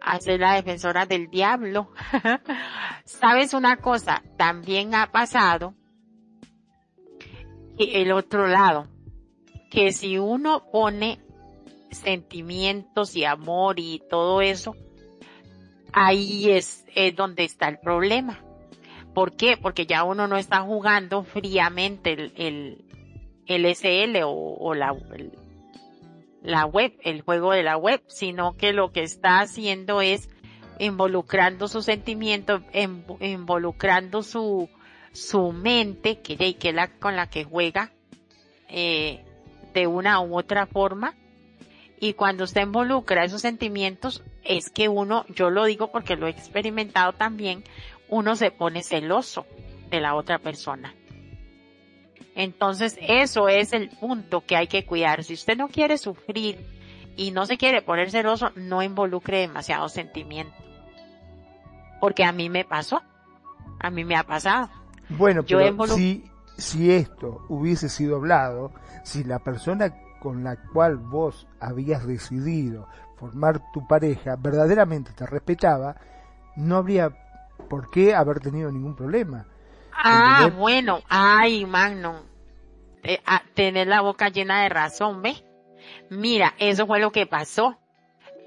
a ser la defensora del diablo. sabes una cosa, también ha pasado el otro lado, que si uno pone sentimientos y amor y todo eso, ahí es, es donde está el problema. ¿Por qué? Porque ya uno no está jugando fríamente el, el, el SL o, la, la web, el juego de la web, sino que lo que está haciendo es involucrando su sentimiento, involucrando su, su mente, que, que es la con la que juega, eh, de una u otra forma. Y cuando usted involucra esos sentimientos, es que uno, yo lo digo porque lo he experimentado también, uno se pone celoso de la otra persona. Entonces, eso es el punto que hay que cuidar. Si usted no quiere sufrir y no se quiere poner celoso, no involucre demasiado sentimiento. Porque a mí me pasó. A mí me ha pasado. Bueno, pero si, si esto hubiese sido hablado, si la persona con la cual vos habías decidido formar tu pareja verdaderamente te respetaba, no habría por qué haber tenido ningún problema. Ah, bueno, ay, Magno, eh, ah, tener la boca llena de razón, ¿ve? Mira, eso fue lo que pasó,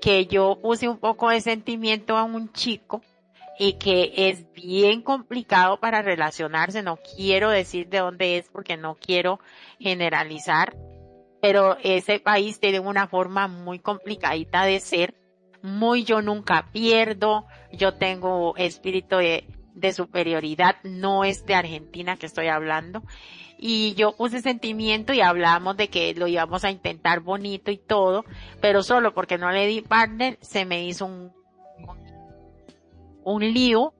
que yo puse un poco de sentimiento a un chico y que es bien complicado para relacionarse, no quiero decir de dónde es porque no quiero generalizar, pero ese país tiene una forma muy complicadita de ser, muy yo nunca pierdo, yo tengo espíritu de, superioridad, no es de Argentina que estoy hablando. Y yo puse sentimiento y hablábamos de que lo íbamos a intentar bonito y todo, pero solo porque no le di partner se me hizo un, un lío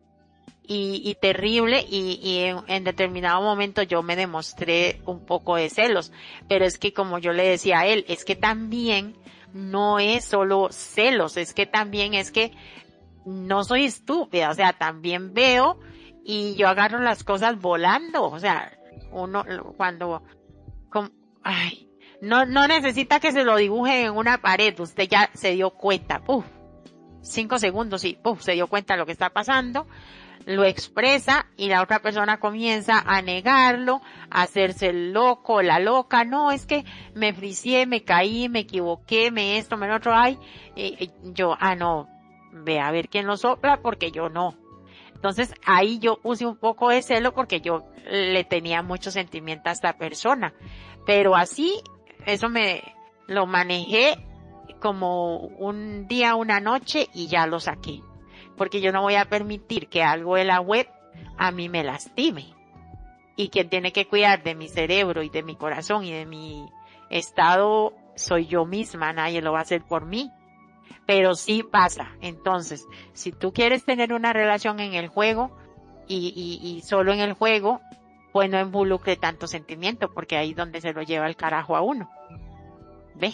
y, terrible y, y en, en, determinado momento yo me demostré un poco de celos. Pero es que como yo le decía a él, es que también no es solo celos, es que también es que no soy estúpida, o sea, también veo y yo agarro las cosas volando, o sea, uno cuando, ay, no, no necesita que se lo dibuje en una pared, usted ya se dio cuenta, puf, cinco segundos y puf, se dio cuenta de lo que está pasando, lo expresa y la otra persona comienza a negarlo, a hacerse el loco, la loca, no, es que me fricié, me caí, me equivoqué, me esto, me lo otro, ay, y, yo, ah no, ve a ver quién lo sopla porque yo no. Entonces ahí yo puse un poco de celo porque yo le tenía mucho sentimiento a esta persona. Pero así, eso me lo manejé como un día, una noche y ya lo saqué. Porque yo no voy a permitir que algo de la web a mí me lastime. Y quien tiene que cuidar de mi cerebro y de mi corazón y de mi estado soy yo misma, nadie lo va a hacer por mí pero sí pasa. Entonces, si tú quieres tener una relación en el juego y, y, y solo en el juego, pues no involucre tanto sentimiento, porque ahí es donde se lo lleva el carajo a uno. ¿Ve?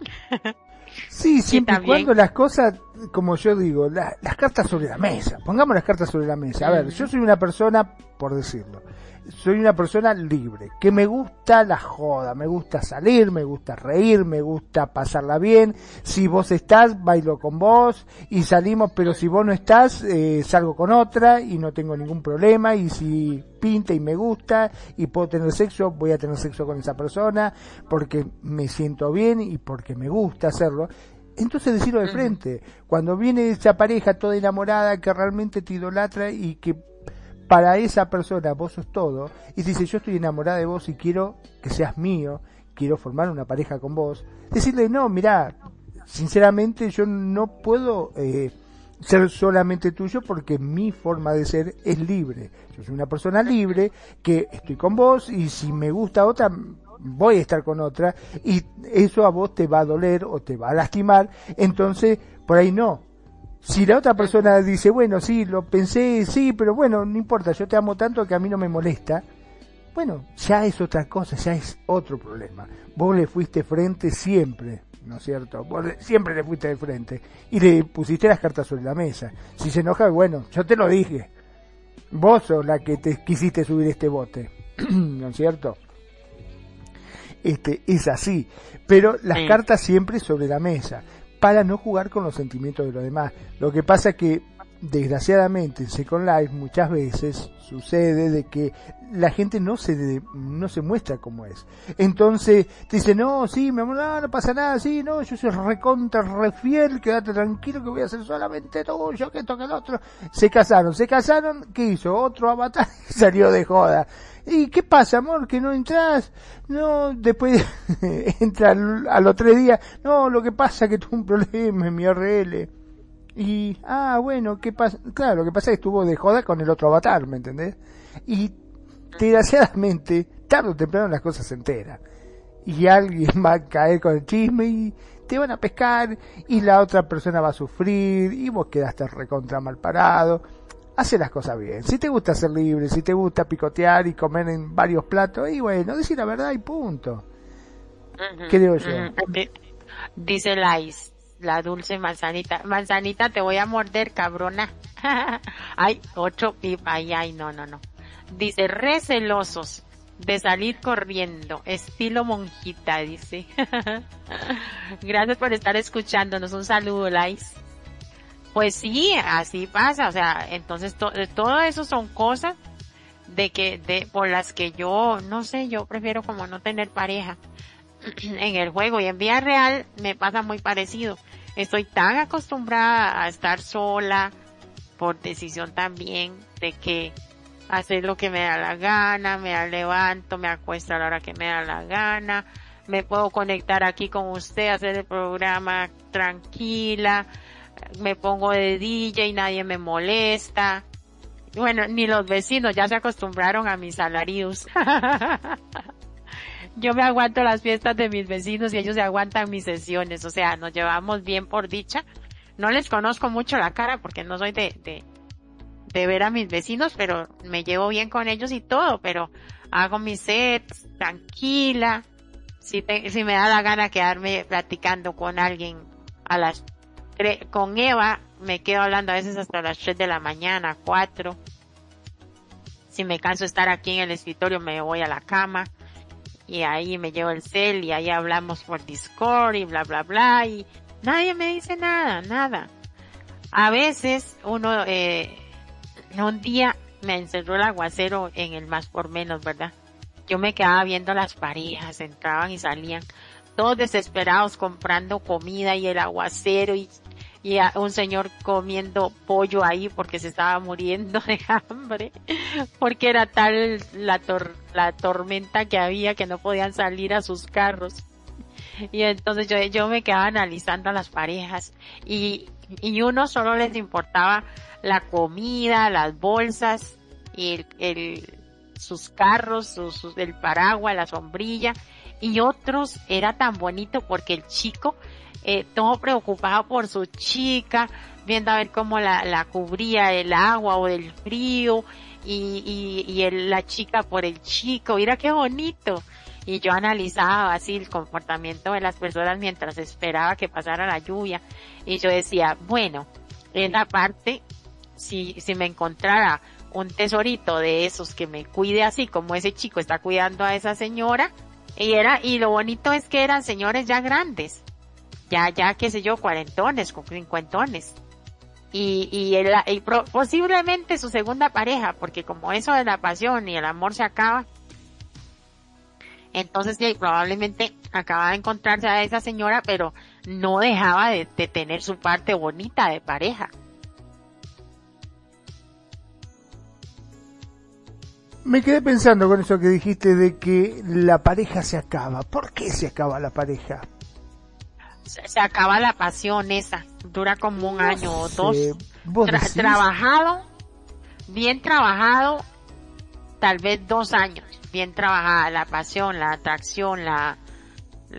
Sí, siempre y cuando las cosas, como yo digo, las cartas sobre la mesa. Pongamos las cartas sobre la mesa. A ver, yo soy una persona, por decirlo, soy una persona libre, que me gusta la joda, me gusta salir, me gusta reír, me gusta pasarla bien. Si vos estás, bailo con vos y salimos, pero si vos no estás, eh, salgo con otra y no tengo ningún problema. Y si pinta y me gusta y puedo tener sexo, voy a tener sexo con esa persona porque me siento bien y porque me gusta hacerlo. Entonces decirlo de frente, cuando viene esa pareja toda enamorada que realmente te idolatra y que para esa persona vos sos todo, y dice yo estoy enamorada de vos y quiero que seas mío, quiero formar una pareja con vos, decirle no, mira, sinceramente yo no puedo eh, ser solamente tuyo porque mi forma de ser es libre. Yo soy una persona libre que estoy con vos y si me gusta otra, voy a estar con otra y eso a vos te va a doler o te va a lastimar, entonces por ahí no, si la otra persona dice, bueno, sí, lo pensé, sí, pero bueno, no importa, yo te amo tanto que a mí no me molesta, bueno, ya es otra cosa, ya es otro problema. Vos le fuiste frente siempre, ¿no es cierto? Vos siempre le fuiste de frente y le pusiste las cartas sobre la mesa. Si se enoja, bueno, yo te lo dije. Vos sos la que te quisiste subir este bote, ¿no es cierto? Este, es así. Pero las cartas siempre sobre la mesa para no jugar con los sentimientos de los demás. Lo que pasa es que desgraciadamente en Second Life muchas veces sucede de que la gente no se no se muestra como es. Entonces te dice, no, sí, mi amor, no, pasa nada, sí, no, yo soy recontra, re fiel, quédate tranquilo que voy a hacer solamente yo que toca el otro. Se casaron, se casaron, ¿qué hizo? Otro avatar y salió de joda. ¿Y qué pasa, amor? ¿Que no entras? No, después entra al, otro día. No, lo que pasa es que tuve un problema en mi RL. Y, ah, bueno, ¿qué pasa? Claro, lo que pasa es que estuvo de joda con el otro avatar, ¿me entendés? Y, desgraciadamente, tarde o temprano las cosas se enteran. Y alguien va a caer con el chisme y te van a pescar y la otra persona va a sufrir y vos quedaste recontra mal parado. Hace las cosas bien. Si te gusta ser libre, si te gusta picotear y comer en varios platos, y bueno, decir la verdad y punto. Creo yo. Dice Lais, la dulce manzanita. Manzanita, te voy a morder, cabrona. ay, otro pip. Ay, ay, no, no, no. Dice, recelosos de salir corriendo, estilo monjita, dice. Gracias por estar escuchándonos. Un saludo, Lais. Pues sí, así pasa, o sea, entonces todo eso son cosas de que, de, por las que yo, no sé, yo prefiero como no tener pareja en el juego y en vía real me pasa muy parecido. Estoy tan acostumbrada a estar sola por decisión también de que hacer lo que me da la gana, me levanto, me acuesto a la hora que me da la gana, me puedo conectar aquí con usted, hacer el programa tranquila, me pongo de DJ y nadie me molesta. Bueno, ni los vecinos ya se acostumbraron a mis salarios. Yo me aguanto las fiestas de mis vecinos y ellos se aguantan mis sesiones, o sea, nos llevamos bien por dicha. No les conozco mucho la cara porque no soy de, de, de ver a mis vecinos, pero me llevo bien con ellos y todo, pero hago mis sets tranquila. Si, si me da la gana quedarme platicando con alguien a las con Eva me quedo hablando a veces hasta las 3 de la mañana, 4. Si me canso de estar aquí en el escritorio me voy a la cama y ahí me llevo el cel y ahí hablamos por Discord y bla bla bla y nadie me dice nada, nada. A veces uno eh, un día me encerró el aguacero en el más por menos, ¿verdad? Yo me quedaba viendo las parejas, entraban y salían, todos desesperados comprando comida y el aguacero y, y un señor comiendo pollo ahí porque se estaba muriendo de hambre, porque era tal la, la tormenta que había que no podían salir a sus carros. Y entonces yo, yo me quedaba analizando a las parejas y, y uno solo les importaba la comida, las bolsas, el, el, sus carros, el paraguas, la sombrilla, y otros era tan bonito porque el chico, eh, todo preocupado por su chica, viendo a ver cómo la, la cubría el agua o del frío, y, y, y la chica por el chico, mira qué bonito. Y yo analizaba así el comportamiento de las personas mientras esperaba que pasara la lluvia. Y yo decía, bueno, en la parte si, si me encontrara un tesorito de esos que me cuide así como ese chico está cuidando a esa señora, y era, y lo bonito es que eran señores ya grandes, ya, ya, qué sé yo, cuarentones, con cincuentones. Y, y, el, y posiblemente su segunda pareja, porque como eso de la pasión y el amor se acaba, entonces probablemente acaba de encontrarse a esa señora, pero no dejaba de tener su parte bonita de pareja. Me quedé pensando con eso que dijiste de que la pareja se acaba. ¿Por qué se acaba la pareja? Se, acaba la pasión esa. Dura como un año o dos. trabajado, bien trabajado, tal vez dos años. Bien trabajada la pasión, la atracción, la...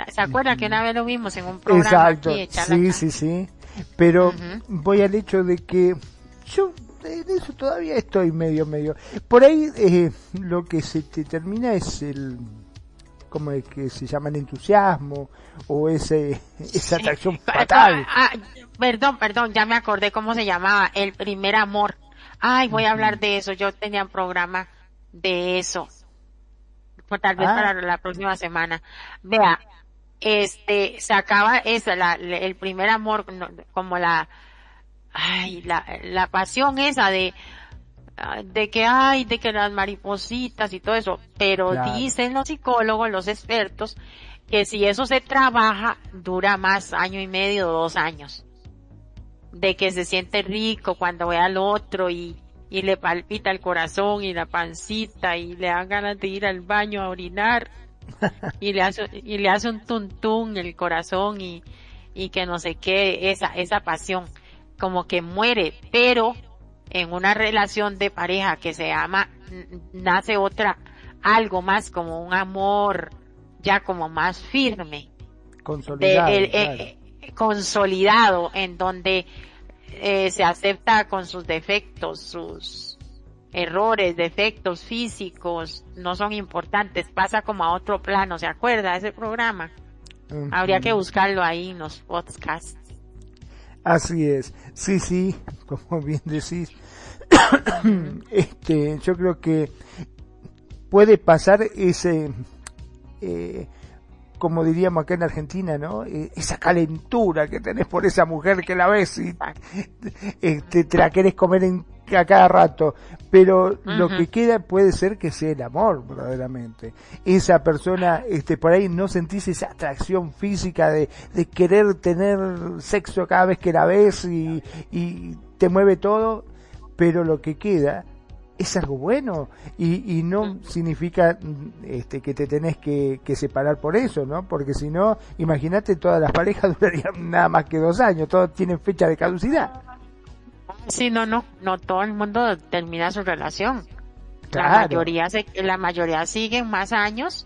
¿Se acuerda que una vez lo vimos en un programa? Exacto. sí, sí, sí. Pero voy al hecho de que yo de eso todavía estoy medio, medio. Por ahí eh, lo que se te termina es el, como es que se llama el entusiasmo o ese, esa atracción fatal. Ah, perdón, perdón, ya me acordé cómo se llamaba, el primer amor. Ay, voy a hablar de eso, yo tenía un programa de eso. Pues tal vez ah. para la próxima semana. Vea, este, se acaba eso, la, el primer amor, como la, ay, la, la pasión esa de, ah, de que hay, de que las maripositas y todo eso, pero dicen los psicólogos, los expertos, que si eso se trabaja, dura más año y medio, dos años. De que se siente rico cuando ve al otro y, y le palpita el corazón y la pancita y le dan ganas de ir al baño a orinar y le hace, y le hace un tuntún el corazón y, y que no sé qué, esa, esa pasión como que muere, pero en una relación de pareja que se llama, nace otra, algo más como un amor ya como más firme. Consolidado. Eh, consolidado, en donde eh, se acepta con sus defectos, sus errores, defectos físicos, no son importantes, pasa como a otro plano, ¿se acuerda ese programa? Habría que buscarlo ahí en los podcasts. Así es, sí, sí, como bien decís, este, yo creo que puede pasar ese, eh, como diríamos acá en Argentina, ¿no? Eh, esa calentura que tenés por esa mujer que la ves y este, te la querés comer en, a cada rato. Pero lo que queda puede ser que sea el amor, verdaderamente. Esa persona, este, por ahí no sentís esa atracción física de, de querer tener sexo cada vez que la ves y, y te mueve todo, pero lo que queda es algo bueno y, y no significa este, que te tenés que, separar por eso, ¿no? Porque si no, imagínate, todas las parejas durarían nada más que dos años, todos tienen fecha de caducidad. Sí, no, no, no todo el mundo termina su relación. La mayoría se, la mayoría siguen más años,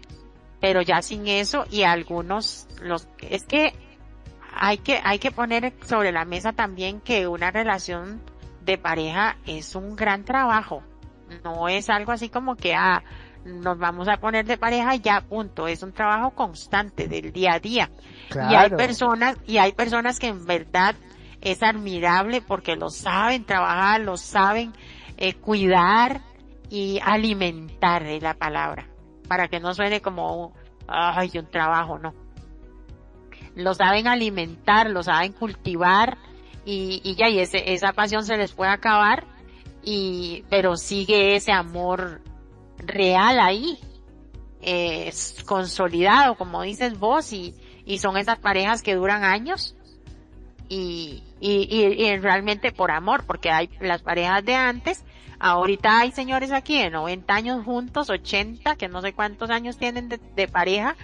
pero ya sin eso y algunos los es que hay que hay que poner sobre la mesa también que una relación de pareja es un gran trabajo no es algo así como que, ah, nos vamos a poner de pareja y ya, punto. Es un trabajo constante del día a día. Y hay personas, y hay personas que en verdad es admirable porque lo saben trabajar, lo saben eh, cuidar y alimentar es la palabra. Para que no suene como, ay, un trabajo, no. Lo saben alimentar, lo saben cultivar y, y ya, y ese, esa pasión se les puede acabar y, pero sigue ese amor real ahí, es consolidado, como dices vos, y, y son esas parejas que duran años y, y, y, realmente por amor, porque hay las parejas de antes, ahorita hay señores aquí de 90 años juntos, 80, que no sé cuántos años tienen de, pareja,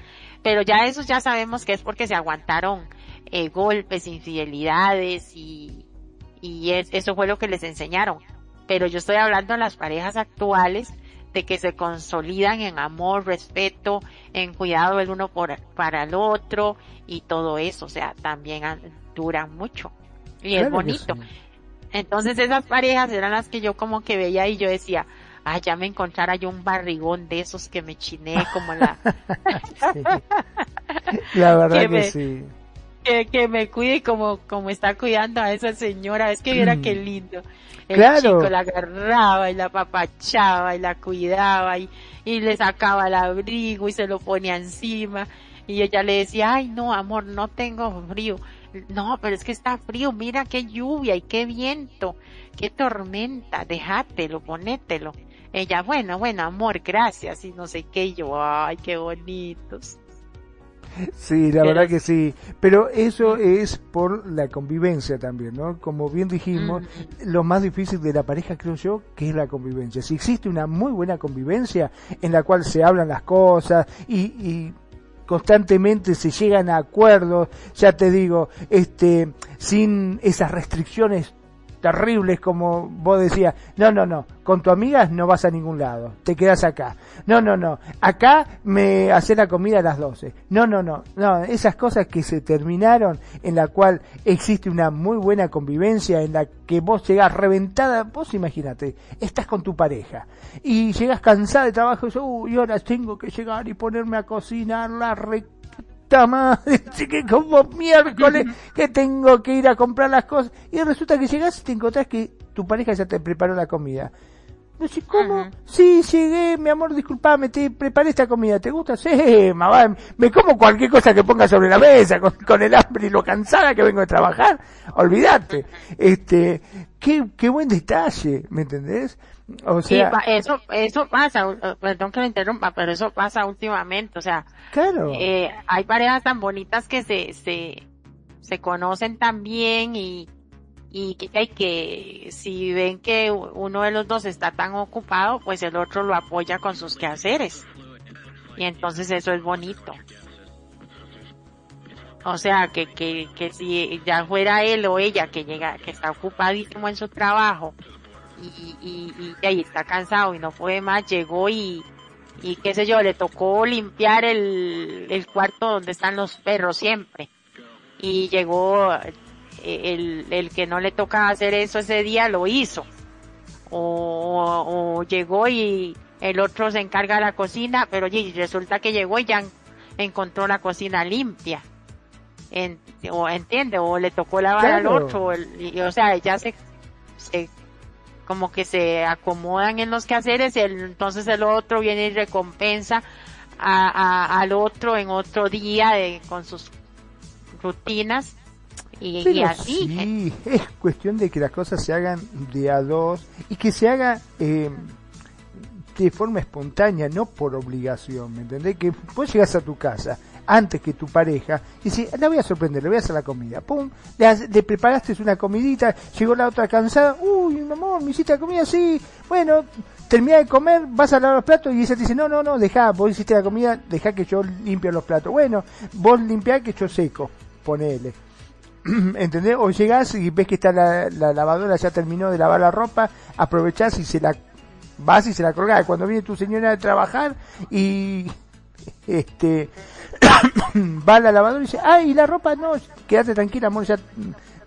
pero ya esos ya sabemos que es porque se aguantaron eh, golpes, infidelidades y, y eso fue lo que les enseñaron. Pero yo estoy hablando de las parejas actuales de que se consolidan en amor, respeto, en cuidado el uno por, para el otro y todo eso, o sea, también duran mucho y es bonito. Entonces esas parejas eran las que yo como que veía y yo decía, ah, ya me encontrara yo un barrigón de esos que me chiné como la... La verdad que, sí. Que, me cuide como, como está cuidando a esa señora, es que viera qué lindo. El chico la agarraba y la papachaba y la cuidaba y, y le sacaba el abrigo y se lo ponía encima. Y ella le decía, ay no, amor, no tengo frío. No, pero es que está frío, mira qué lluvia y qué viento, qué tormenta, déjatelo, ponételo. Ella, bueno, bueno, amor, gracias, y no sé qué, y yo, ay, qué bonitos. Sí, la verdad que sí. Pero eso es por la convivencia también, ¿no? Como bien dijimos, lo más difícil de la pareja creo yo que es la convivencia. Si existe una muy buena convivencia en la cual se hablan las cosas y, y constantemente se llegan a acuerdos, ya te digo, este, sin esas restricciones terribles como vos decías, no, no, no, con tu amiga no vas a ningún lado, te quedas acá. No, no, no, acá me hace la comida a las 12. No, no, no, no, esas cosas que se terminaron en la cual existe una muy buena convivencia, en la que vos llegás reventada, vos imagínate, estás con tu pareja y llegas cansada de trabajo y uy, ahora tengo que llegar y ponerme a cocinar la re madre, que como miércoles que tengo que ir a comprar las cosas. Y resulta que llegas y te encontrás que tu pareja ya te preparó la comida. No sé cómo. Sí, llegué, mi amor, disculpame, te preparé esta comida. ¿Te gusta? Sí, mamá, me como cualquier cosa que ponga sobre la mesa, con, el hambre y lo cansada que vengo de trabajar. Olvídate. Este, qué, qué buen detalle, ¿me entendés? O sea, eso, eso pasa, perdón que me interrumpa, pero eso pasa últimamente, o sea, claro. Eh, hay parejas tan bonitas que se, se, se conocen tan bien y, y que, que si ven que uno de los dos está tan ocupado, pues el otro lo apoya con sus quehaceres. Y entonces eso es bonito. O sea, que, que, que si ya fuera él o ella que llega, que está ocupadísimo en su trabajo y, y, y, ahí está cansado y no puede más, llegó y, y qué sé yo, le tocó limpiar el, el cuarto donde están los perros siempre. Y llegó eh, el, el que no le toca hacer eso ese día lo hizo. O, o llegó y el otro se encarga de la cocina, pero resulta que llegó y ya encontró la cocina limpia. En, o entiende, o le tocó lavar al otro, o, o sea, ya se, se, como que se acomodan en los quehaceres y entonces el otro viene y recompensa a, al otro en otro día de, con sus rutinas y, así. Sí, es cuestión de que las cosas se hagan de a dos y que se haga eh, de forma espontánea, no por obligación, ¿me entendés? Que vos llegas a tu casa antes que tu pareja y si la voy a sorprender, le voy a hacer la comida, pum, le, preparaste una comidita, llegó la otra cansada, uy, mi amor, me hiciste la comida, sí, bueno, termina de comer, vas a lavar los platos y ella te dice, no, no, no, deja, vos hiciste la comida, deja que yo limpio los platos, bueno, vos limpiá que yo seco, ponele. ¿Entendés? O llegás y ves que está la, la, lavadora, ya terminó de lavar la ropa, aprovechás y se la vas y se la colgás. Cuando viene tu señora de trabajar y este va a la lavadora y dice, ay, la ropa no, quédate tranquila, amor, ya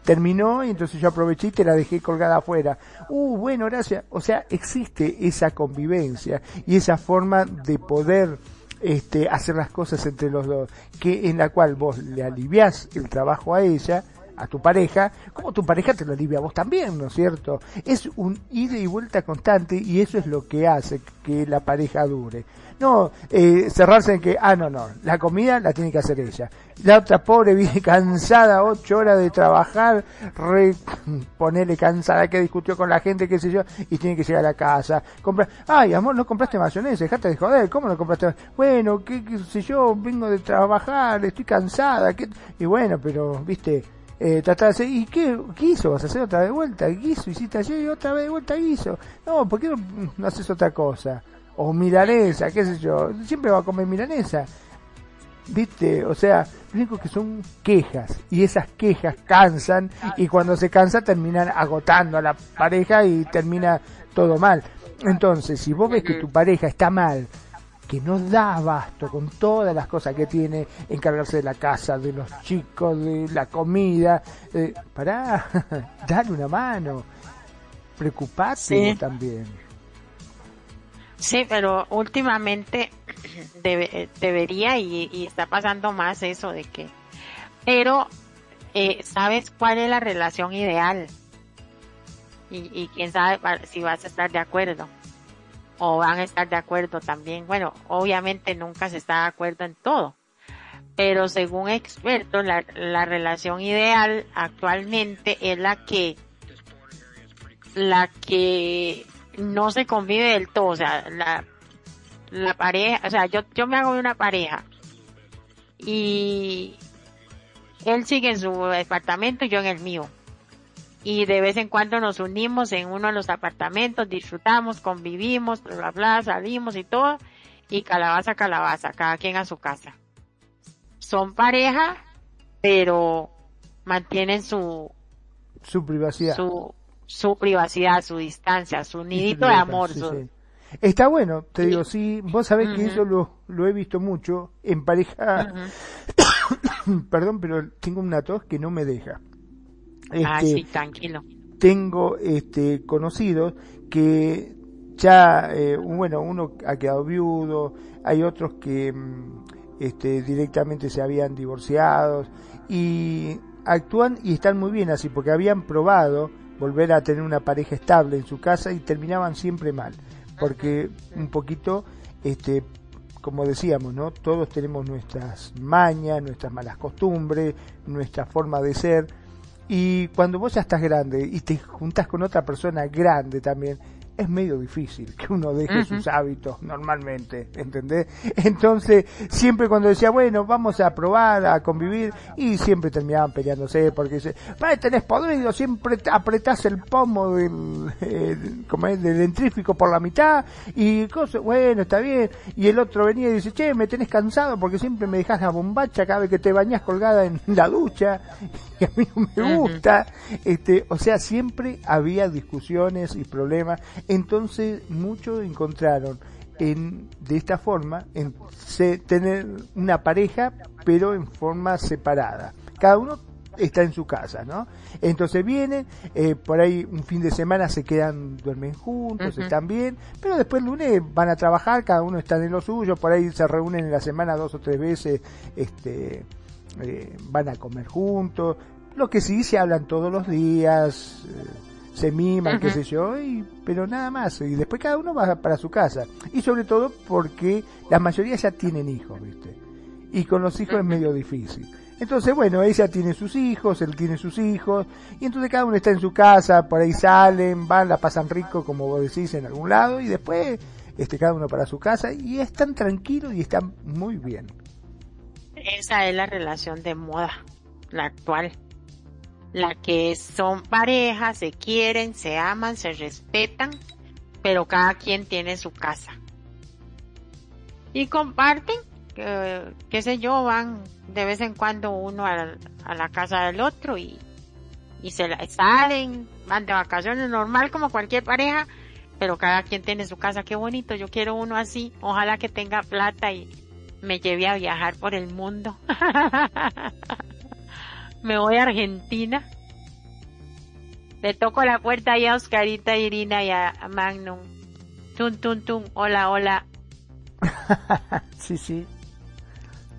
terminó y entonces yo aproveché y te la dejé colgada afuera. Uh, bueno, gracias. O sea, existe esa convivencia y esa forma de poder este, hacer las cosas entre los dos, que en la cual vos le aliviás el trabajo a ella, a tu pareja, como tu pareja te lo alivia a vos también, ¿no es cierto? Es un ida y vuelta constante y eso es lo que hace que la pareja dure. No eh, cerrarse en que, ah, no, no, la comida la tiene que hacer ella. La otra pobre viene cansada, ocho horas de trabajar, re, ponele cansada que discutió con la gente, qué sé yo, y tiene que llegar a la casa. Compra, ay, amor, no compraste mayonesa, dejate de joder, ¿cómo no compraste? Bueno, qué, qué sé yo, vengo de trabajar, estoy cansada, ¿qué? y bueno, pero, viste, eh, tratar de ¿y qué, hizo? ¿Vas a hacer otra vez de vuelta? ¿Guiso? ¿Hiciste ayer y otra vez de vuelta guiso? No, ¿por qué no, haces otra cosa? O milanesa, qué sé yo, siempre va a comer milanesa. ¿Viste? O sea, lo único que son quejas, y esas quejas cansan, y cuando se cansa terminan agotando a la pareja y termina todo mal. Entonces, si vos ves que tu pareja está mal, que no da abasto con todas las cosas que tiene, encargarse de la casa, de los chicos, de la comida. Eh, pará, dale una mano, preocupate también. Sí, pero últimamente debería y, está pasando más eso de que... Pero, eh, ¿sabes cuál es la relación ideal? Y, y quién sabe si vas a estar de acuerdo o van a estar de acuerdo también. Bueno, obviamente nunca se está de acuerdo en todo, pero según expertos, la, la relación ideal actualmente es la que, la que no se convive del todo, o sea, la, la pareja, o sea, yo, yo me hago de una pareja y él sigue en su departamento y yo en el mío y de vez en cuando nos unimos en uno de los apartamentos, disfrutamos, convivimos, bla, bla, salimos y todo, y calabaza, calabaza, cada quien a su casa. Son pareja, pero mantienen su, su privacidad. Su, su privacidad, su distancia, su nidito de amor. Está bueno, te digo, sí, vos sabés que eso lo, lo he visto mucho en pareja, perdón, pero tengo una tos que no me deja. Ah, este, tranquilo. Tengo este, conocidos que ya, eh, bueno, uno ha quedado viudo, hay otros que mm, este, directamente se habían divorciado y actúan y están muy bien así porque habían probado volver a tener una pareja estable en su casa y terminaban siempre mal porque un poquito este como decíamos, ¿no? Todos tenemos nuestras mañas, nuestras malas costumbres, nuestra forma de ser y cuando vos ya estás grande y te juntás con otra persona grande también, es medio difícil que uno deje sus hábitos normalmente, ¿entendés? Entonces, siempre cuando decía, bueno, vamos a probar, a convivir, y siempre terminaban peleándose, porque dice, tenés podrido, siempre apretás el pomo del, eh, como es, del dentrífico por la mitad, y cosas, bueno, está bien, y el otro venía y dice, che, me tenés cansado porque siempre me dejas la bombacha cada vez que te bañas colgada en la ducha, y a mí no me gusta, este, o sea, siempre había discusiones y problemas, entonces muchos encontraron en, de esta forma, en tener una pareja, pero en forma separada. Cada uno está en su casa, ¿no? Entonces vienen, eh, por ahí un fin de semana se quedan, duermen juntos, están bien, pero después el lunes van a trabajar, cada uno está en lo suyo, por ahí se reúnen en la semana dos o tres veces, este, eh, van a comer juntos, lo que sí se hablan todos los días, eh, se miman, qué sé yo, y, pero nada más. Y después cada uno va para su casa. Y sobre todo porque la mayoría ya tienen hijos, ¿viste? Y con los hijos es medio difícil. Entonces, bueno, ella tiene sus hijos, él tiene sus hijos, y entonces cada uno está en su casa, por ahí salen, van, la pasan rico, como vos decís, en algún lado, y después este, cada uno para su casa, y están tranquilos y están muy bien. Esa es la relación de moda, la actual la que son parejas, se quieren, se aman, se respetan, pero cada quien tiene su casa. Y comparten, qué sé yo, van de vez en cuando uno a, la casa del otro y, y se salen, van de vacaciones normal como cualquier pareja, pero cada quien tiene su casa, qué bonito, yo quiero uno así, ojalá que tenga plata y me lleve a viajar por el mundo. me voy a Argentina. Le toco la puerta ahí a Oscarita, Irina y a Magnum. Tum, tum, tum. Hola, hola. sí, sí.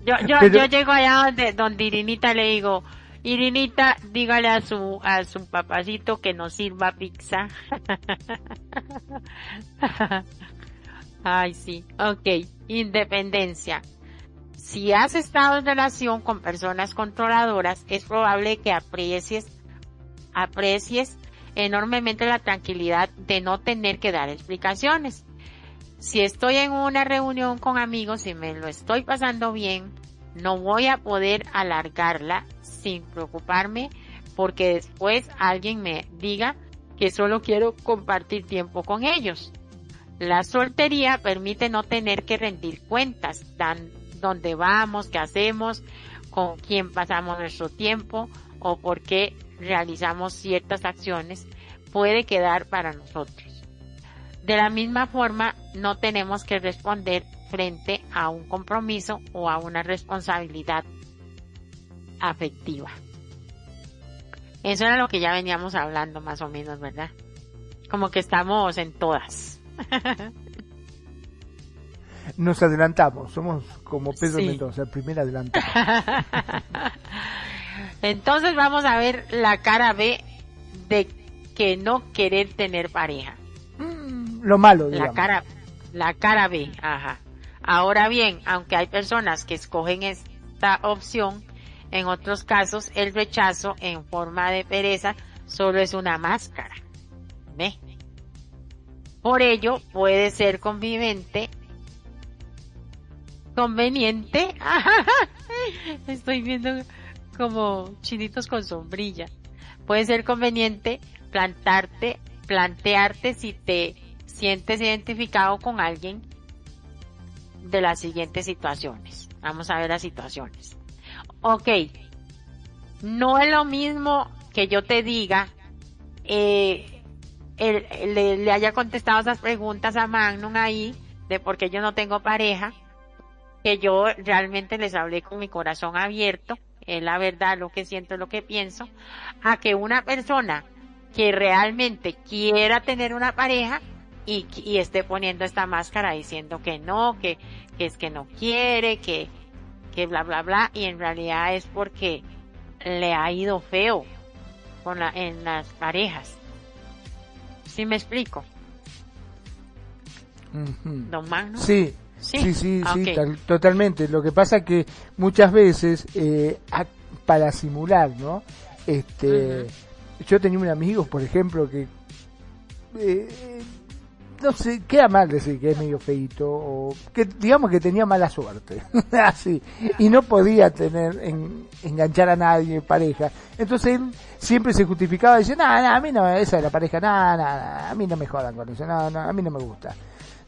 Yo, yo, yo llego allá donde, donde Irinita le digo, Irinita, dígale a su, a su papacito que nos sirva pizza. Ay, sí. Ok. Independencia. Si has estado en relación con personas controladoras, es probable que aprecies, aprecies enormemente la tranquilidad de no tener que dar explicaciones. Si estoy en una reunión con amigos y me lo estoy pasando bien, no voy a poder alargarla sin preocuparme porque después alguien me diga que solo quiero compartir tiempo con ellos. La soltería permite no tener que rendir cuentas, dan, dónde vamos, qué hacemos, con quién pasamos nuestro tiempo o por qué realizamos ciertas acciones puede quedar para nosotros. De la misma forma, no tenemos que responder frente a un compromiso o a una responsabilidad afectiva. Eso era lo que ya veníamos hablando más o menos, ¿verdad? Como que estamos en todas. nos adelantamos, somos como Pedro Mendoza, el primer adelantado. Entonces vamos a ver la cara B de que no querer tener pareja. Mm, lo malo, digamos. La cara, la cara B, ajá. Ahora bien, aunque hay personas que escogen esta opción, en otros casos el rechazo en forma de pereza solo es una máscara. ¿Ve? Por ello puede ser convivente conveniente. Estoy viendo como chinitos con sombrilla. Puede ser conveniente plantarte, plantearte si te sientes identificado con alguien de las siguientes situaciones. Vamos a ver las situaciones. Ok. No es lo mismo que yo te diga, eh, le, haya contestado esas preguntas a Magnum ahí, de por qué yo no tengo pareja, que yo realmente les hablé con mi corazón abierto, es la verdad, lo que siento, lo que pienso, a que una persona que realmente quiera tener una pareja y, y esté poniendo esta máscara diciendo que no, que, que es que no quiere, que, que bla bla bla, y en realidad es porque le ha ido feo con la, en las parejas. ¿Sí me explico? Don Magno. Sí, Sí, sí, sí, totalmente. Lo que pasa es que muchas veces, eh, para simular, ¿no? Este, Yo tenía un amigo, por ejemplo, que eh, no sé, queda mal decir que es medio feito o que digamos que tenía mala suerte, así, y no podía tener, en, enganchar a nadie en pareja. Entonces él siempre se justificaba diciendo, no, no, a mí no, esa es la pareja, no, no, a mí no me jodan con eso, no, no, a mí no me gusta.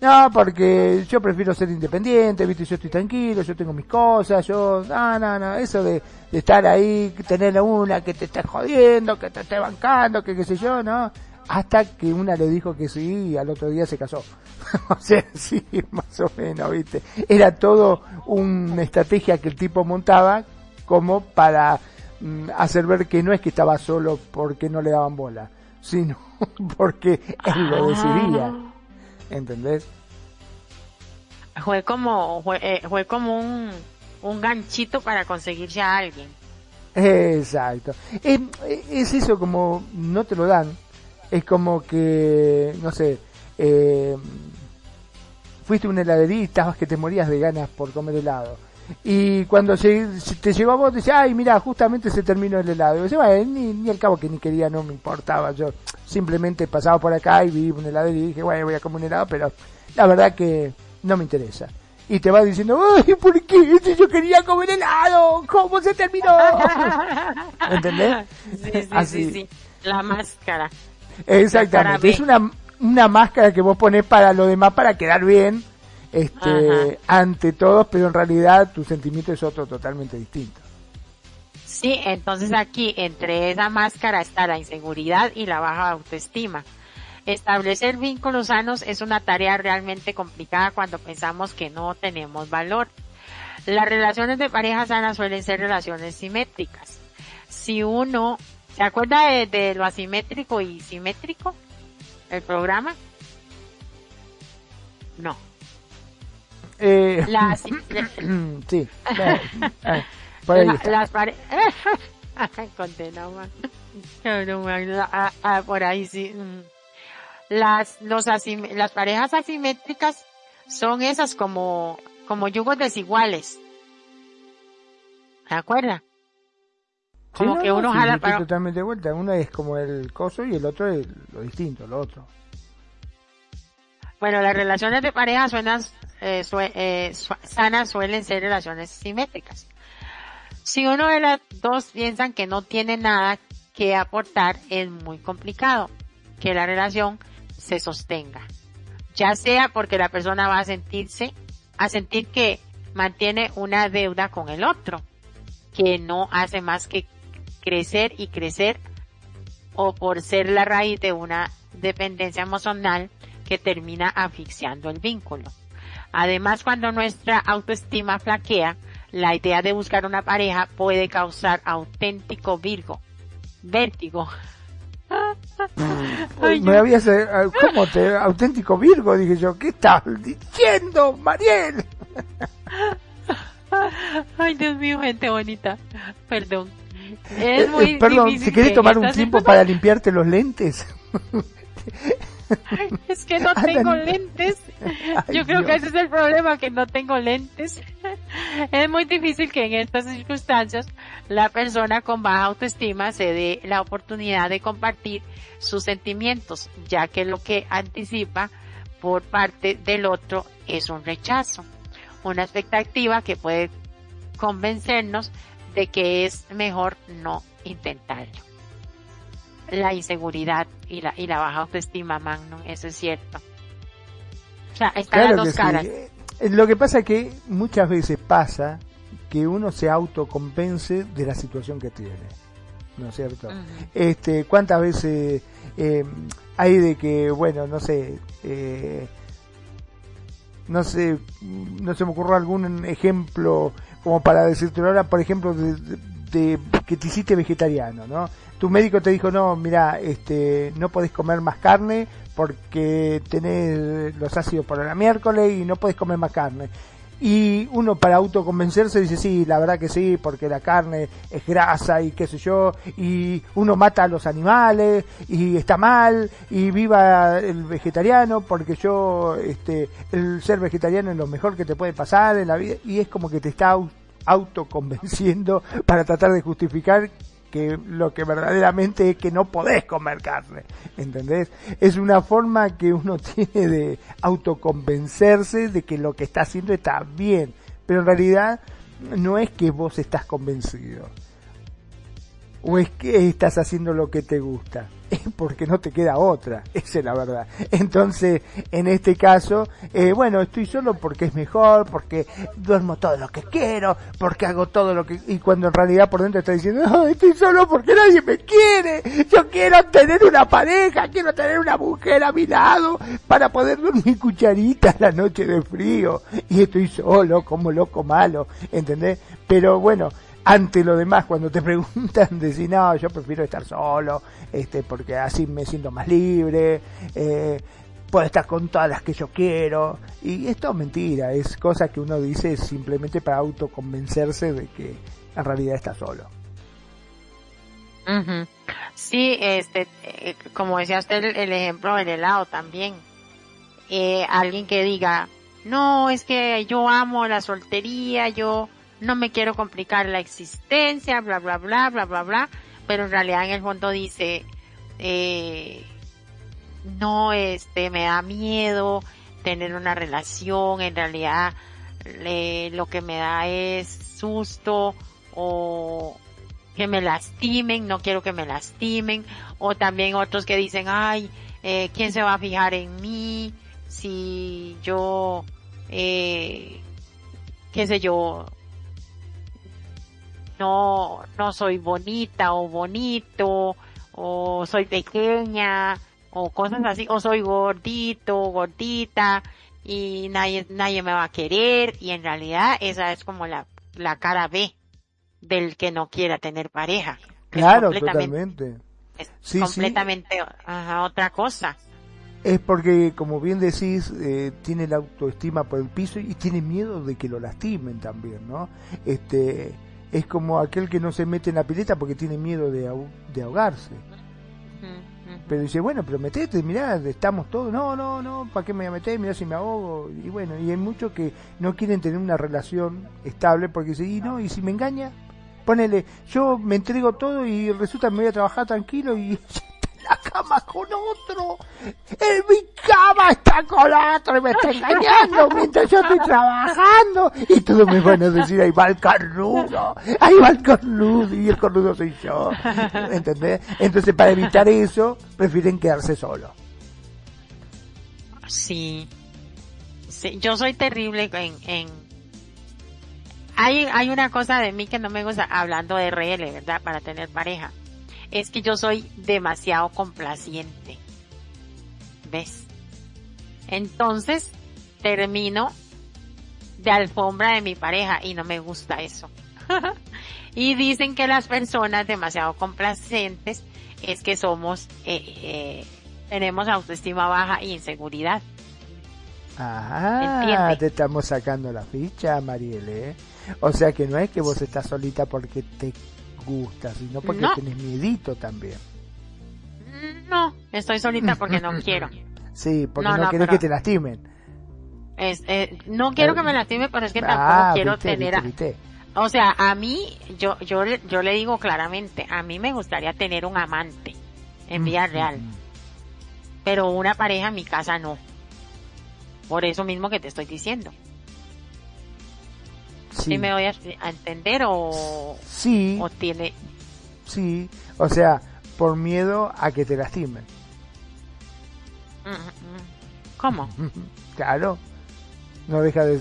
No, porque yo prefiero ser independiente, viste, yo estoy tranquilo, yo tengo mis cosas, yo, no, no, no, eso de, estar ahí, tener una que te esté jodiendo, que te esté bancando, que qué sé yo, no hasta que una le dijo que sí y al otro día se casó. o sea, sí, más o menos, ¿viste? Era todo una estrategia que el tipo montaba como para mm, hacer ver que no es que estaba solo porque no le daban bola, sino porque él lo decidía. ¿Entendés? Fue como, fue, eh, fue como un, un ganchito para conseguirse a alguien. Exacto. es eso como no te lo dan, es como que, no sé, eh, fuiste a una heladería y estabas que te morías de ganas por comer helado. Y cuando se, te llegó a vos, te decía, ay, mira, justamente se terminó el helado. Y yo decía, bueno, ni, ni al cabo que ni quería, no me importaba. Yo simplemente pasaba por acá y vi una heladería y dije, bueno, voy a comer un helado, pero la verdad que no me interesa. Y te va diciendo, ay, ¿por qué? Si yo quería comer helado, ¿cómo se terminó? ¿Entendés? Sí, sí, Así. sí, sí. La máscara. Exactamente, es una, una máscara que vos pones para lo demás para quedar bien este ante todos, pero en realidad tu sentimiento es otro totalmente distinto. Sí, entonces aquí entre esa máscara está la inseguridad y la baja autoestima. Establecer vínculos sanos es una tarea realmente complicada cuando pensamos que no tenemos valor. Las relaciones de pareja sana suelen ser relaciones simétricas. Si uno ¿Se acuerda de, lo asimétrico y simétrico? ¿El programa? No. Eh, la, sí. las parejas... ah, ah, por ahí sí. Mm. Las, los las parejas asimétricas son esas como, como yugos desiguales. ¿Se acuerda? Como que uno jala para... totalmente de vuelta. Uno es como el coso y el otro es lo distinto, lo otro. Bueno, las relaciones de pareja suenan, eh, eh sanas suelen ser relaciones simétricas. Si uno de las dos piensan que no tiene nada que aportar, es muy complicado que la relación se sostenga. Ya sea porque la persona va a sentirse, a sentir que mantiene una deuda con el otro, que no hace más que crecer y crecer o por ser la raíz de una dependencia emocional que termina asfixiando el vínculo. Además, cuando nuestra autoestima flaquea, la idea de buscar una pareja puede causar auténtico virgo, vértigo. Me había ah, ¿cómo te, auténtico virgo? Dije yo, ¿qué estás diciendo, Mariel? Ay, Dios mío, gente bonita. Perdón. Es muy eh, Perdón, si quieres tomar un tiempo para limpiarte los lentes. Es que no tengo lentes. Yo creo que ese es el problema, que no tengo lentes. Es muy difícil que en estas circunstancias la persona con baja autoestima se dé la oportunidad de compartir sus sentimientos, ya que lo que anticipa por parte del otro es un rechazo, una expectativa que puede convencernos de que es mejor no intentarlo. La inseguridad y la, y la baja autoestima, Magno, eso es cierto. O sea, están las dos caras. Eh, lo que pasa es que muchas veces pasa que uno se autocompense de la situación que tiene. ¿No es cierto? Este, ¿cuántas veces eh, hay de que, bueno, no sé, eh, no sé, no se me ocurrió algún ejemplo como para decirte ahora, por ejemplo, de, que te hiciste vegetariano, ¿no? Tu médico te dijo, no, mira, este, no podés comer más carne porque tenés los ácidos por la miércoles y no podés comer más carne. Y uno para autoconvencerse dice, sí, la verdad que sí, porque la carne es grasa y qué sé yo, y uno mata a los animales y está mal, y viva el vegetariano, porque yo, este, el ser vegetariano es lo mejor que te puede pasar en la vida, y es como que te está autoconvenciendo para tratar de justificar que lo que verdaderamente es que no podés comer carne, ¿entendés? Es una forma que uno tiene de autoconvencerse de que lo que está haciendo está bien, pero en realidad no es que vos estás convencido, o es que estás haciendo lo que te gusta, porque no te queda otra, esa es la verdad. Entonces, en este caso, eh, bueno, estoy solo porque es mejor, porque duermo todo lo que quiero, porque hago todo lo que... Y cuando en realidad por dentro está diciendo, estoy solo porque nadie me quiere, yo quiero tener una pareja, quiero tener una mujer a mi lado para poder dormir cucharita la noche de frío, y estoy solo como loco malo, ¿entendés? Pero bueno, ante lo demás, cuando te preguntan, decir, no, yo prefiero estar solo, este, porque así me siento más libre, eh, puedo estar con todas las que yo quiero, y esto es mentira, es cosa que uno dice simplemente para autoconvencerse de que en realidad está solo. Sí, este, eh, como decía usted el, ejemplo del helado también, eh, alguien que diga, no, es que yo amo la soltería, yo no me quiero complicar la existencia, bla, bla, bla, bla, bla, bla, pero en realidad en el fondo dice, eh, no, este, me da miedo tener una relación, en realidad lo que me da es susto o que me lastimen, no quiero que me lastimen, o también otros que dicen, ay, eh, ¿quién se va a fijar en mí si yo, eh, qué sé yo, no, no soy bonita o bonito, o soy pequeña, o cosas así, o soy gordito, gordita, y nadie, nadie me va a querer, y en realidad esa es como la, la cara B del que no quiera tener pareja. Claro, totalmente. Es completamente otra cosa. Es porque, como bien decís, eh, tiene la autoestima por el piso y tiene miedo de que lo lastimen también, ¿no? Este, es como aquel que no se mete en la pileta porque tiene miedo de, de ahogarse. Pero dice, bueno, pero metete, mirá, estamos todos, no, no, no, ¿para qué me voy a meter? Mirá si me ahogo. Y bueno, y hay muchos que no quieren tener una relación estable porque dicen, y no, y si me engaña, ponele, yo me entrego todo y resulta que me voy a trabajar tranquilo y la cama con otro. En mi cama está con otro y me está engañando mientras yo estoy trabajando. Y todos me van a decir, ahí va el cornudo, ahí va el cornudo y el cornudo soy yo. ¿Entendés? Entonces para evitar eso, prefieren quedarse solos. Sí. sí. Yo soy terrible en, en... Hay, hay una cosa de mí que no me gusta hablando de RL, ¿verdad? Para tener pareja es que yo soy demasiado complaciente. ¿Ves? Entonces termino de alfombra de mi pareja y no me gusta eso. y dicen que las personas demasiado complacientes es que somos, eh, eh, tenemos autoestima baja y inseguridad. Ah, te estamos sacando la ficha, Marielle. ¿eh? O sea que no es que vos estás solita porque te gusta, sino porque no. tenés miedito también. No, estoy solita porque no quiero. Sí, porque no, quieres que te lastimen. Es, eh, no quiero que me lastimen, pero es que tampoco ah, quiero tener... O sea, a mí, yo, yo, yo le digo claramente, a mí me gustaría tener un amante en vida real. Pero una pareja en mi casa no. Por eso mismo que te estoy diciendo. Sí. me voy a, entender o, sí. o tiene... Sí, o sea, por miedo a que te lastimen. ¿Cómo? Claro. No deja de,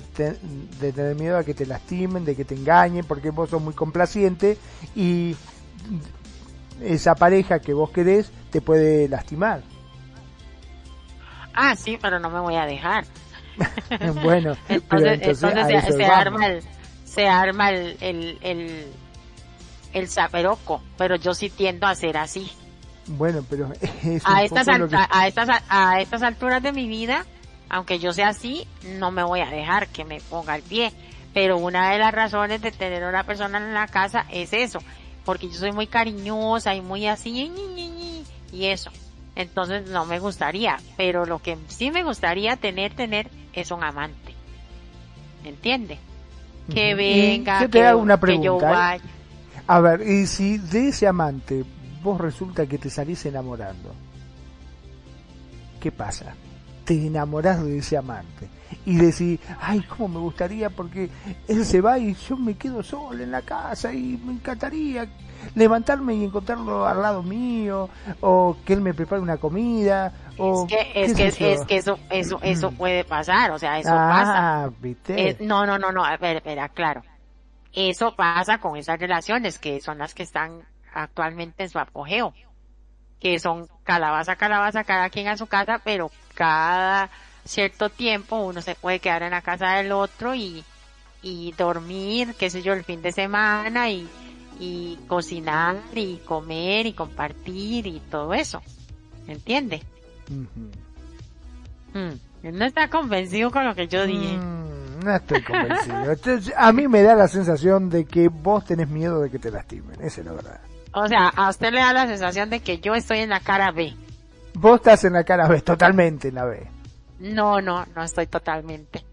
de, tener miedo a que te lastimen, de que te engañen, porque vos sos muy complaciente y esa pareja que vos querés te puede lastimar. Ah, sí, pero no me voy a dejar. bueno, entonces, entonces, se, arma el, se arma el, el, el, el zaperoco, pero yo sí tiendo a ser así. Bueno, pero a estas, a, estas, a estas alturas de mi vida, aunque yo sea así, no me voy a dejar que me ponga el pie. Pero una de las razones de tener una persona en la casa es eso, porque yo soy muy cariñosa y muy así, y eso. Entonces no me gustaría, pero lo que sí me gustaría tener, tener es un amante. ¿Entiende? Que venga, que, una pregunta, A ver, y si de ese amante vos resulta que te salís enamorando, ¿qué pasa? Te enamorás de ese amante y decís, ay, cómo me gustaría porque él se va y yo me quedo solo en la casa y me encantaría levantarme y encontrarlo al lado mío o que él me prepare una comida o es que es que, es que eso eso eso mm. puede pasar o sea eso ah, pasa eh, no no no no espera espera claro. Eso pasa con esas relaciones que son las que están actualmente en su apogeo que son calabaza calabaza cada quien a su casa pero cada cierto tiempo uno se puede quedar en la casa del otro y y dormir qué sé yo el fin de semana y y cocinar y comer y compartir y todo eso. ¿Entiende? Mm, no está convencido con lo que yo dije. Mm, no estoy convencido. a mí me da la sensación de que vos tenés miedo de que te lastimen. Esa es la verdad. O sea, a usted le da la sensación de que yo estoy en la cara B. Vos estás en la cara B, totalmente en la B. No, no, no estoy totalmente.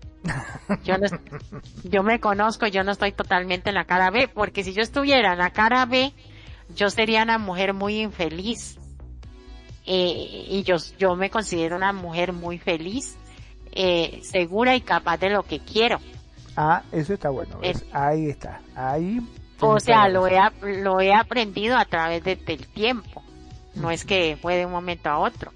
Yo, no, yo me conozco, yo no estoy totalmente en la cara B, porque si yo estuviera en la cara B, yo sería una mujer muy infeliz. Eh, y yo, yo me considero una mujer muy feliz, eh, segura y capaz de lo que quiero. Ah, eso está bueno. ahí está. Ahí. O sea, lo he, lo he aprendido a través del tiempo. No es que fue de un momento a otro.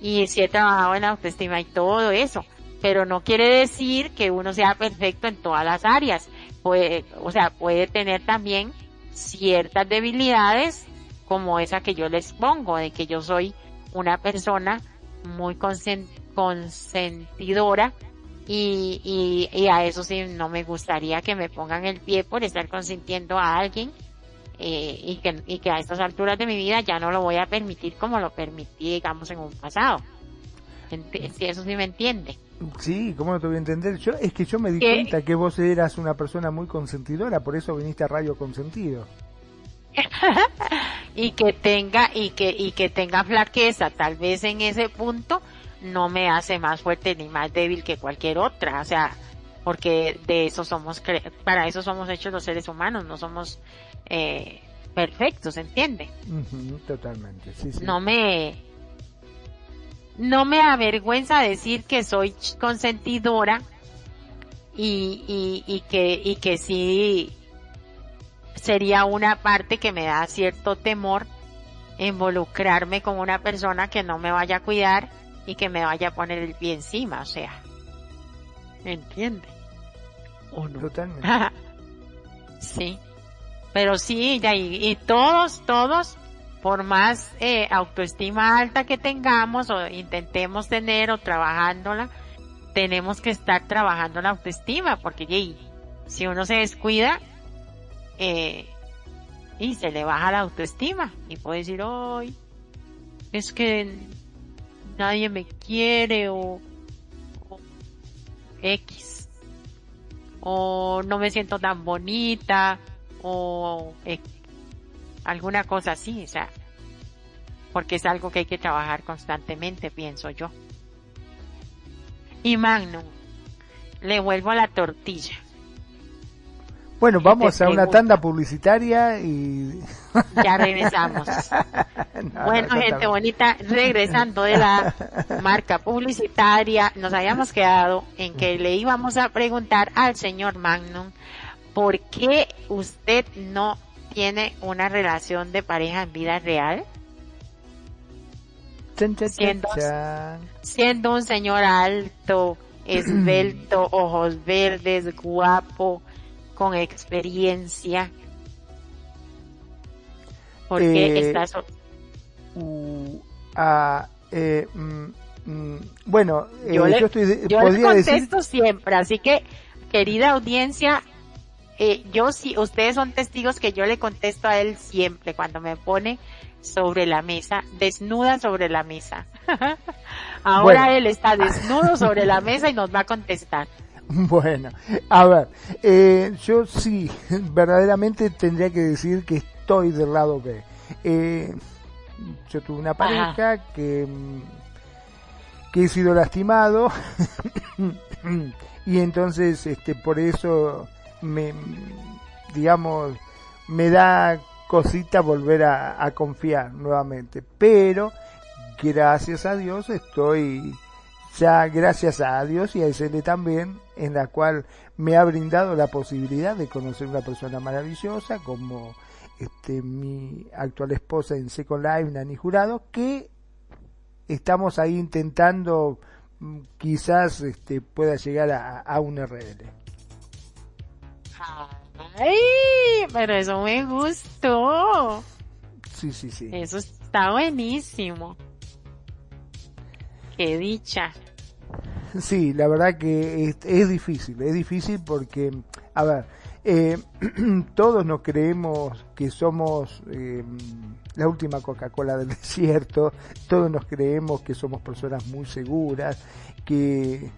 Y si he trabajado en la autoestima y todo eso pero no quiere decir que uno sea perfecto en todas las áreas. Puede, o sea, puede tener también ciertas debilidades como esa que yo les pongo, de que yo soy una persona muy consentidora y, y, y, a eso sí no me gustaría que me pongan el pie por estar consintiendo a alguien eh, y, que, y que a estas alturas de mi vida ya no lo voy a permitir como lo permití, digamos, en un pasado. Si eso sí me entiende. Sí, ¿cómo no te voy a entender? Yo, es que yo me di cuenta que vos eras una persona muy consentidora, por eso viniste a Radio Consentido. y que tenga, y que, y que tenga flaqueza, tal vez en ese punto, no me hace más fuerte ni más débil que cualquier otra, o sea, porque de eso somos, para eso somos hechos los seres humanos, no somos, eh, perfectos, ¿entiende? totalmente, sí, sí. No me, no me avergüenza decir que soy consentidora y, y, y que, y que sí sería una parte que me da cierto temor involucrarme con una persona que no me vaya a cuidar y que me vaya a poner el pie encima, o sea, ¿entiende? ¿O no? Totalmente. sí, pero sí, y, y todos, todos por más eh, autoestima alta que tengamos o intentemos tener o trabajándola, tenemos que estar trabajando la autoestima, porque si uno se descuida, eh, y se le baja la autoestima y puede decir, hoy es que nadie me quiere o, o X, o no me siento tan bonita, o X alguna cosa así, o sea, porque es algo que hay que trabajar constantemente, pienso yo. Y Magnum, le vuelvo a la tortilla. Bueno, vamos a una tanda publicitaria y... Ya regresamos. bueno, gente bonita, regresando de la marca publicitaria, nos habíamos quedado en que le íbamos a preguntar al señor Magnum por qué usted no tiene una relación de pareja en vida real. siendo, un señor alto, esbelto, ojos verdes, guapo, con experiencia. Porque eh, estás... Uh, ah, eh, mm, mm, bueno, eh, yo, le, contesto siempre, así que, querida audiencia, eh, yo sí, ustedes son testigos que yo le contesto a él siempre cuando me pone sobre la mesa, desnuda sobre la mesa. Ahora él está desnudo sobre la mesa y nos va a contestar. Bueno, a ver, eh, yo sí, verdaderamente tendría que decir que estoy del lado B. Eh, yo tuve una pareja que, mm, que he sido lastimado y entonces este por eso me, digamos, me da cosita volver a, a confiar nuevamente. Pero, gracias a Dios, estoy ya gracias a Dios y a SL también, en la cual me ha brindado la posibilidad de conocer una persona maravillosa como este, mi actual esposa en Second Life, Nani Jurado, que estamos ahí intentando mm, quizás este, pueda llegar a, a un RL. Ay, pero eso me gustó. Sí, sí, sí. Eso está buenísimo. Qué dicha. Sí, la verdad que es, difícil, es difícil porque, a ver, eh, todos nos creemos que somos eh, la última Coca-Cola del desierto, todos nos creemos que somos personas muy seguras, que,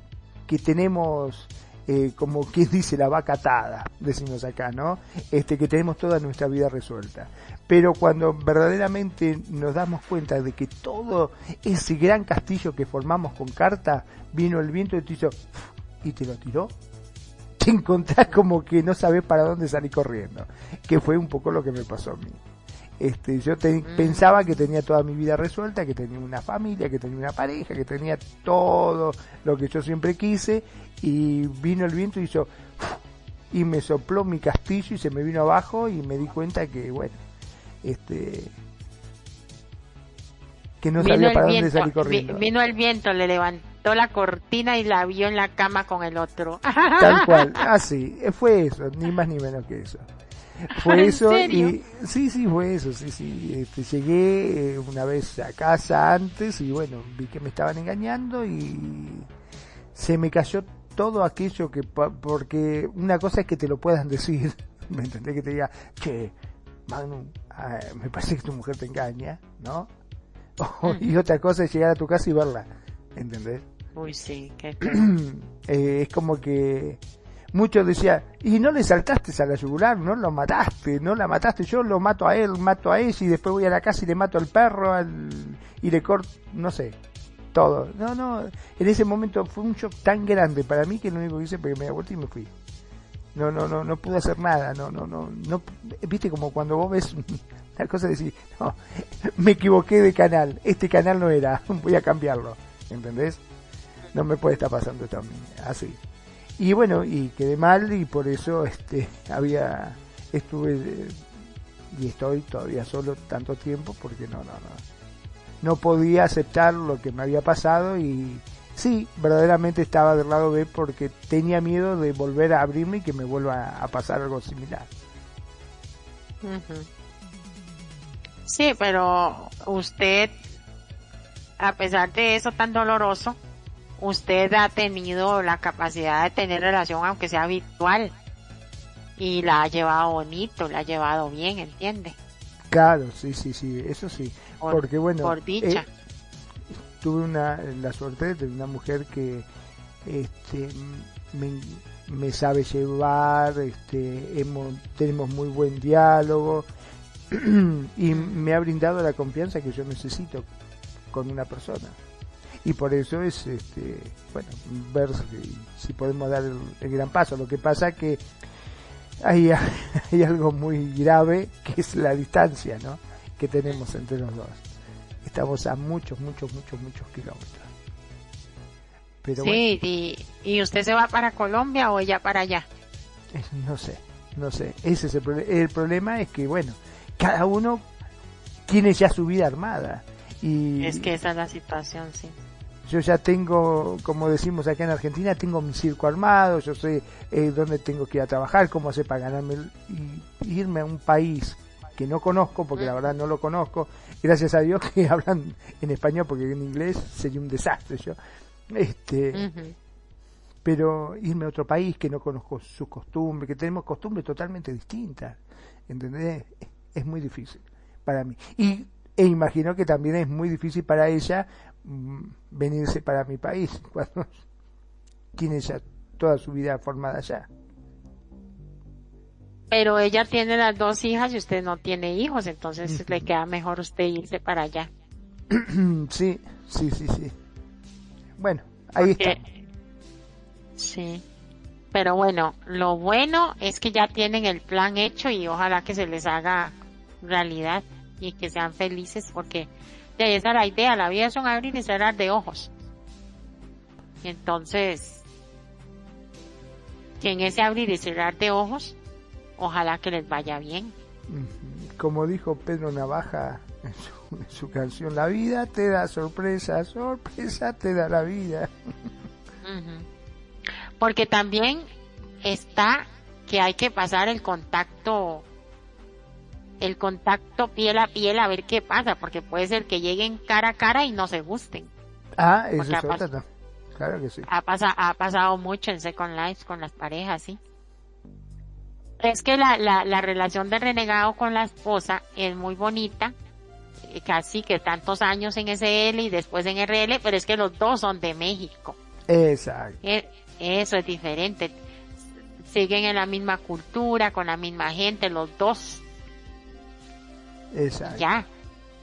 que tenemos eh, como quien dice la vaca atada, decimos acá, ¿no? Este, que tenemos toda nuestra vida resuelta. Pero cuando verdaderamente nos damos cuenta de que todo ese gran castillo que formamos con carta, vino el viento y te hizo, y te lo tiró, te encontrás como que no sabes para dónde salir corriendo, que fue un poco lo que me pasó a mí. Este, yo mm. pensaba que tenía toda mi vida resuelta, que tenía una familia, que tenía una pareja, que tenía todo lo que yo siempre quise y vino el viento y hizo y me sopló mi castillo y se me vino abajo y me di cuenta que bueno, este que no sabía para dónde salir corriendo. Vino el viento, le levantó la cortina y la vio en la cama con el otro. Tal cual, así, ah, fue eso, ni más ni menos que eso. Fue eso y sí, sí, fue eso, sí, sí. Este, llegué eh, una vez a casa antes y bueno, vi que me estaban engañando y se me cayó todo aquello que, porque una cosa es que te lo puedan decir, ¿me entendés? Que te diga, che, Magnum, me parece que tu mujer te engaña, ¿no? y otra cosa es llegar a tu casa y verla, ¿entendés? Uy, sí, que eh, es como que muchos decían, y no le saltaste a la yugular, no lo mataste, no la mataste, yo lo mato a él, mato a ella y después voy a la casa y le mato al perro al, y le corto, no sé, todo. No, no, en ese momento fue un shock tan grande para mí que lo único que hice fue que me di vuelta y me fui. No, no, no, no pude hacer nada, no, no, no, no, viste como cuando vos ves la cosa de decir, no, me equivoqué de canal, este canal no era, voy a cambiarlo, ¿entendés? No me puede estar pasando también, así. Y bueno, y quedé mal y por eso este había estuve y estoy todavía solo tanto tiempo porque no, no, no. No podía aceptar lo que me había pasado y sí, verdaderamente estaba del lado B porque tenía miedo de volver a abrirme y que me vuelva a pasar algo similar. Sí, pero usted, a pesar de eso tan doloroso, usted ha tenido la capacidad de tener relación aunque sea virtual y la ha llevado bonito, la ha llevado bien, ¿entiende? Claro, sí, sí, sí, eso sí. Porque bueno, por dicha. Eh, tuve una, la suerte de una mujer que este, me, sabe llevar, este, hemos, tenemos muy buen diálogo y me ha brindado la confianza que yo necesito con una persona. Y por eso es este bueno ver si, podemos dar el, gran paso. Lo que pasa que hay, hay algo muy grave que es la distancia no que tenemos entre los dos estamos a muchos muchos muchos muchos kilómetros. Pero sí y, y usted se va para Colombia o ella para allá no sé no sé. Ese es el, el problema es que bueno cada uno tiene ya su vida armada y es que esa es la situación sí. yo ya tengo, como decimos acá en Argentina, tengo mi circo armado, yo sé eh, dónde tengo que ir a trabajar, cómo hacer para ganarme y irme a un país que no conozco, porque la verdad no lo conozco, gracias a Dios que hablan en español, porque en inglés sería un desastre yo. Este, pero irme a otro país que no conozco sus costumbres, que tenemos costumbres totalmente distintas, ¿entendés? Es muy difícil para mí. Y e imagino que también es muy difícil para ella Mm, venirse para mi país cuando tiene ya toda su vida formada allá. Pero ella tiene las dos hijas y usted no tiene hijos, entonces le queda mejor usted irse para allá. sí, sí, sí, sí. Bueno, ahí está. Sí. Pero bueno, lo bueno es que ya tienen el plan hecho y ojalá que se les haga realidad y que sean felices porque de esa es la idea, la vida es un abrir y cerrar de ojos. Entonces, que en ese abrir y cerrar de ojos, ojalá que les vaya bien. Como dijo Pedro Navaja en su, canción, la vida te da sorpresa, sorpresa te da la vida. Porque también está que hay que pasar el contacto el contacto piel a piel a ver qué pasa, porque puede ser que lleguen cara a cara y no se gusten. Ah, eso es otra. Claro que sí. Ha, ha pasado mucho en Second Life con las parejas, sí. Es que la, la, la relación de renegado con la esposa es muy bonita, eh, casi que tantos años en SL y después en RL, pero es que los dos son de México. Exacto. Eh, eso es diferente. Siguen en la misma cultura, con la misma gente, los dos Exacto. Ya,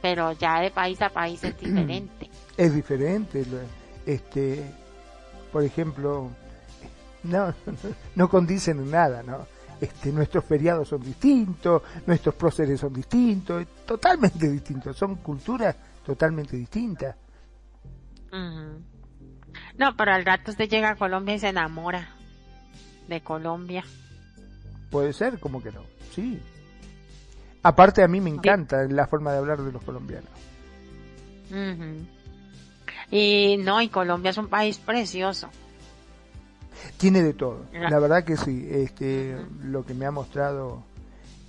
pero ya de país a país es diferente. Es diferente. Este, por ejemplo, no, no condicen en nada, ¿no? Este, nuestros feriados son distintos, nuestros próceres son distintos, totalmente distintos, son culturas totalmente distintas. No, pero al rato usted llega a Colombia y se enamora de Colombia. Puede ser, como que no, sí. Aparte a mí me encanta la forma de hablar de los colombianos. Y no, y Colombia es un país precioso. Tiene de todo. La verdad que sí. Este, lo que me ha mostrado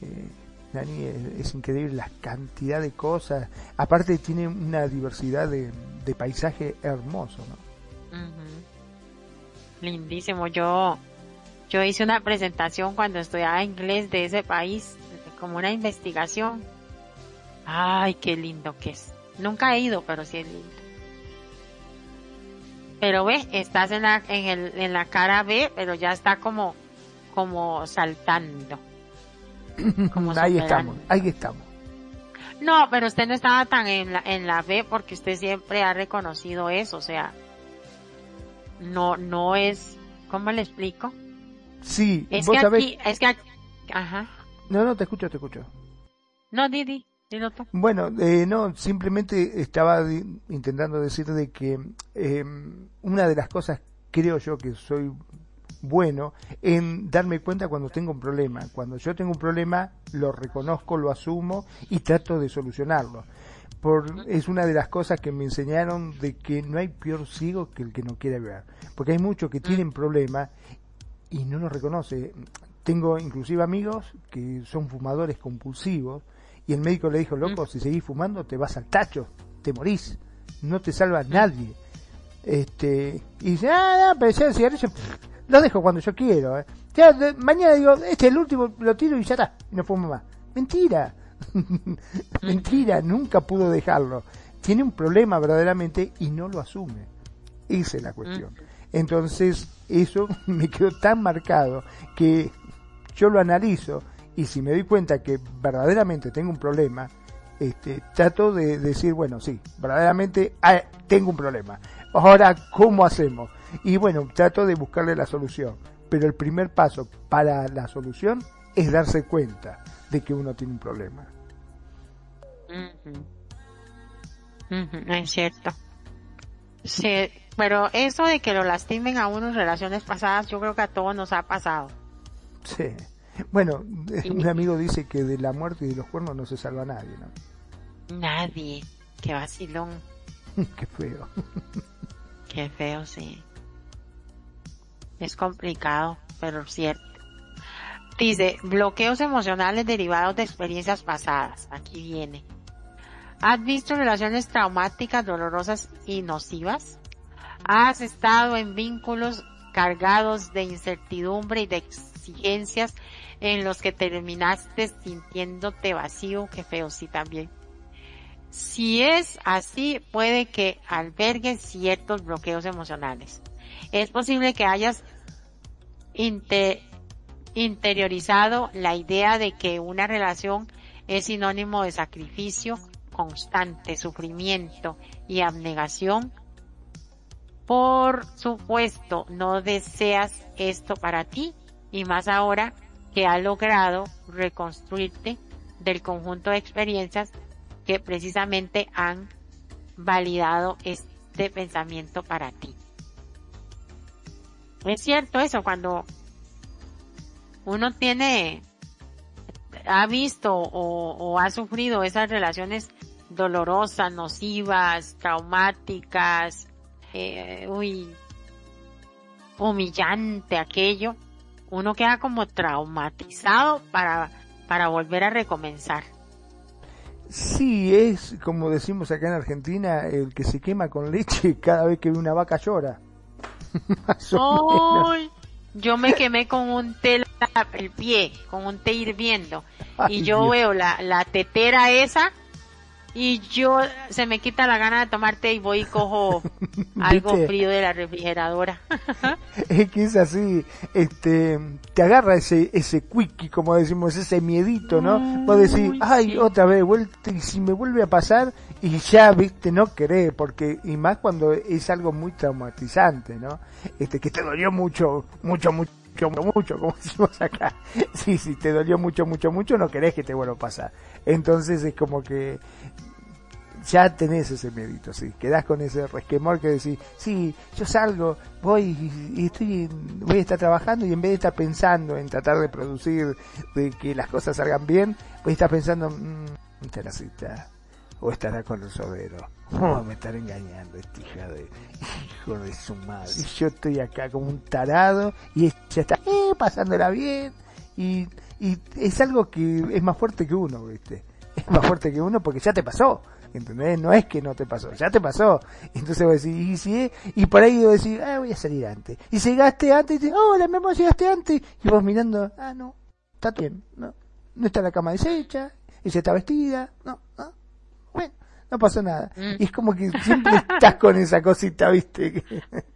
eh, Dani es, increíble la cantidad de cosas. Aparte tiene una diversidad de, paisaje hermoso, ¿no? Lindísimo. Yo yo hice una presentación cuando estudiaba inglés de ese país como una investigación. Ay, qué lindo que es. Nunca he ido, pero sí es lindo. Pero ve, estás en la, en, el, en la cara B, pero ya está como, como saltando. ahí estamos, ahí estamos. No, pero usted no estaba tan en la, en la B porque usted siempre ha reconocido eso, o sea, no, no es, ¿cómo le explico? Sí, es que aquí, es que aquí, ajá. No, no, te escucho, te escucho. No, Didi. Bueno, eh, no, simplemente estaba intentando decir de que eh, una de las cosas, creo yo que soy bueno en darme cuenta cuando tengo un problema. Cuando yo tengo un problema, lo reconozco, lo asumo y trato de solucionarlo. Por, es una de las cosas que me enseñaron de que no hay peor ciego que el que no quiere ver. Porque hay muchos que mm. tienen problemas y no lo reconoce. Tengo inclusive amigos que son fumadores compulsivos y el médico le dijo, loco, si seguís fumando te vas al tacho, te morís, no te salva nadie. Este, y dice, ah, no, pero ya el cigarrillo, lo dejo cuando yo quiero. ¿eh? Ya, mañana digo, este es el último, lo tiro y ya está, y no fumo más. Mentira, mentira, nunca pudo dejarlo. Tiene un problema verdaderamente y no lo asume. Esa es la cuestión. Entonces, eso me quedó tan marcado que yo lo analizo y si me doy cuenta que verdaderamente tengo un problema, este, trato de decir, bueno, sí, verdaderamente ah, tengo un problema. Ahora, ¿cómo hacemos? Y bueno, trato de buscarle la solución. Pero el primer paso para la solución es darse cuenta de que uno tiene un problema. es cierto. Sí, pero eso de que lo lastimen a uno en relaciones pasadas, yo creo que a todos nos ha pasado. Sí. Bueno, un amigo dice que de la muerte y de los cuernos no se salva nadie, ¿no? Nadie. Qué vacilón. Qué feo. Qué feo, sí. Es complicado, pero cierto. Dice, bloqueos emocionales derivados de experiencias pasadas. Aquí viene. ¿Has visto relaciones traumáticas, dolorosas y nocivas? ¿Has estado en vínculos cargados de incertidumbre y de exigencias en los que terminaste sintiéndote vacío, que feo, sí también. Si es así, puede que albergue ciertos bloqueos emocionales. Es posible que hayas interiorizado la idea de que una relación es sinónimo de sacrificio constante, sufrimiento y abnegación por supuesto, no deseas esto para ti y más ahora que has logrado reconstruirte del conjunto de experiencias que precisamente han validado este pensamiento para ti. Es cierto eso, cuando uno tiene, ha visto o, o ha sufrido esas relaciones dolorosas, nocivas, traumáticas, eh, uy, humillante aquello, uno queda como traumatizado para, para volver a recomenzar. Sí, es como decimos acá en Argentina, el que se quema con leche cada vez que ve una vaca llora. yo me quemé con un té el pie, con un té hirviendo. y yo veo la, la tetera esa y yo se me quita la gana de tomarte y voy y cojo algo frío de la refrigeradora. es que es así, este, te agarra ese, ese quickie, como decimos, ese miedito, ¿no? Vos decís, ay, otra vez, vuelta, y si me vuelve a pasar, y ya, viste, no querés, porque, y más cuando es algo muy traumatizante, ¿no? Este, que te dolió mucho, mucho, mucho mucho, como decimos acá. Sí, sí, te dolió mucho, mucho, mucho, no querés que te vuelva a pasar. Entonces es como que ya tenés ese mérito, sí, quedás con ese resquemor que decís, sí, yo salgo, voy y estoy, voy a estar trabajando y en vez de estar pensando en tratar de producir, de que las cosas salgan bien, voy a estar pensando, mmm, cita o estará con el sobero, oh, me estará engañando esta hija de, hijo de su madre, y yo estoy acá como un tarado y ella está, eh, pasándola bien, y, y es algo que es más fuerte que uno, viste, es más fuerte que uno porque ya te pasó, ¿Entendés? No es que no te pasó, ya te pasó. Entonces vos decís, y si y por ahí vos decís, ah, voy a salir antes. Y llegaste antes, y dices, hola, mi amor, llegaste antes. Y vos mirando, ah, no, está bien, no, no está la cama deshecha, ella está vestida, no, no, bueno, no pasó nada. Mm. Y es como que siempre estás con esa cosita, ¿viste?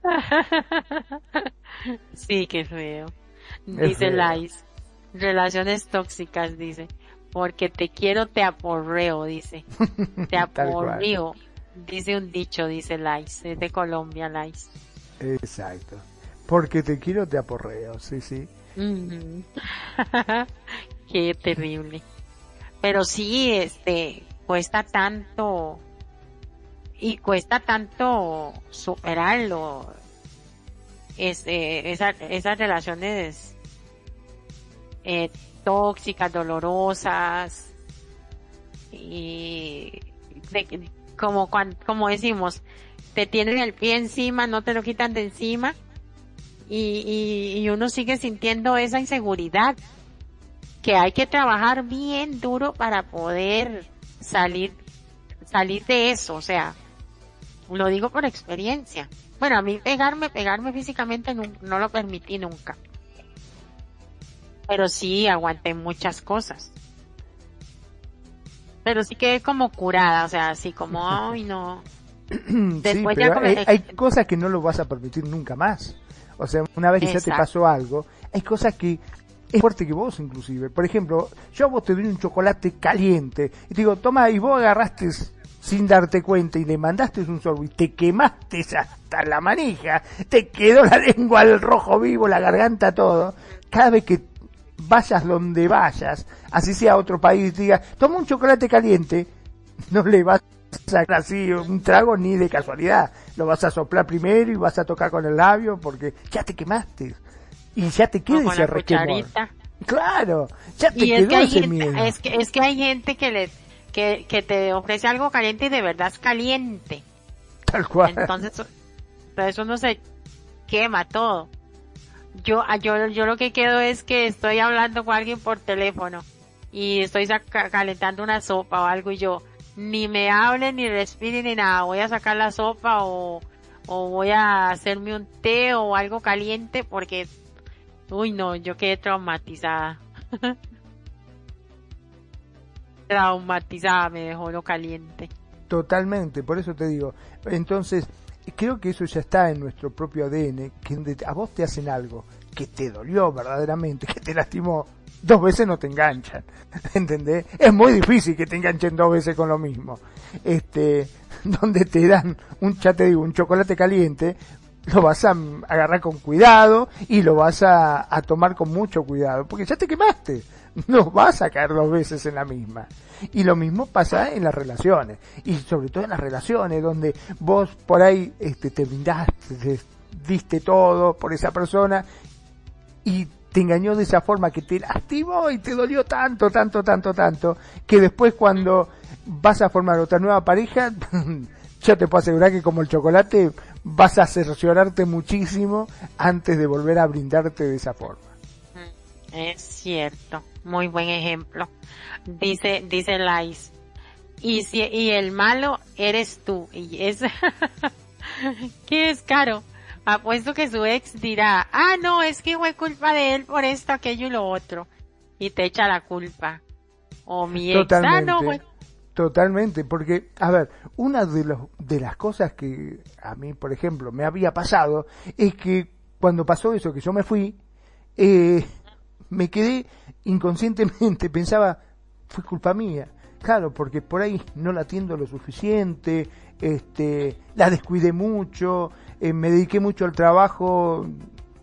sí, qué feo. Dice Lais. Relaciones tóxicas, dice. Porque te quiero, te aporreo, dice. Te aporreo. dice un dicho, dice Lais. Es de Colombia, Lais. Exacto. Porque te quiero, te aporreo, sí, sí. Qué terrible. Pero sí, este, cuesta tanto, y cuesta tanto superarlo. Este, esas relaciones, eh, tóxicas, dolorosas y como como decimos, te tienen el pie encima, no te lo quitan de encima y, y, uno sigue sintiendo esa inseguridad que hay que trabajar bien duro para poder salir salir de eso, o sea, lo digo por experiencia. Bueno, a mí pegarme, pegarme físicamente no, no lo permití nunca pero sí aguanté muchas cosas. Pero sí quedé como curada, o sea, así como, ay no. Después ya hay, cosas que no lo vas a permitir nunca más. O sea, una vez que ya te pasó algo, hay cosas que es fuerte que vos inclusive. Por ejemplo, yo a vos te doy un chocolate caliente y te digo, toma, y vos agarraste sin darte cuenta y le mandaste un sorbo y te quemaste hasta la manija, te quedó la lengua al rojo vivo, la garganta, todo. Cada vez que vayas donde vayas, así sea otro país, diga, toma un chocolate caliente, no le vas a sacar así un trago ni de casualidad, lo vas a soplar primero y vas a tocar con el labio porque ya te quemaste y ya te queda ese requemor. Claro, ya te quedó es que ese miedo. Es que, es que hay gente que le, que, que te ofrece algo caliente y de verdad es caliente. Tal cual. Entonces, eso no se quema todo yo, ah, yo, yo lo que quedo es que estoy hablando con alguien por teléfono y estoy calentando una sopa o algo y yo ni me hable ni respire ni nada, voy a sacar la sopa o, o voy a hacerme un té o algo caliente porque, uy no, yo quedé traumatizada. traumatizada me dejó lo caliente. Totalmente, por eso te digo. Entonces, creo que eso ya está en nuestro propio ADN, que a vos te hacen algo que te dolió verdaderamente, que te lastimó, dos veces no te enganchan, ¿entendés? Es muy difícil que te enganchen dos veces con lo mismo. Este, donde te dan un, ya te digo, un chocolate caliente, lo vas a agarrar con cuidado y lo vas a, tomar con mucho cuidado, porque ya te quemaste, no vas a caer dos veces en la misma. Y lo mismo pasa en las relaciones, y sobre todo en las relaciones donde vos por ahí este, te brindaste, te diste todo por esa persona y te engañó de esa forma que te lastimó y te dolió tanto, tanto, tanto, tanto, que después cuando vas a formar otra nueva pareja, yo te puedo asegurar que como el chocolate vas a cerciorarte muchísimo antes de volver a brindarte de esa forma. Es cierto, muy buen ejemplo. Dice, dice Lais. Y si, y el malo eres tú. Y es, ¿qué es caro? Apuesto que su ex dirá, ah, no, es que fue culpa de él por esto, aquello y lo otro. Y te echa la culpa. O mi ex, ah, no, Totalmente, porque, a ver, una de, los, de las cosas que a mí, por ejemplo, me había pasado es que cuando pasó eso, que yo me fui, eh, me quedé inconscientemente, pensaba, fue culpa mía. Claro, porque por ahí no la atiendo lo suficiente, este, la descuidé mucho, eh, me dediqué mucho al trabajo,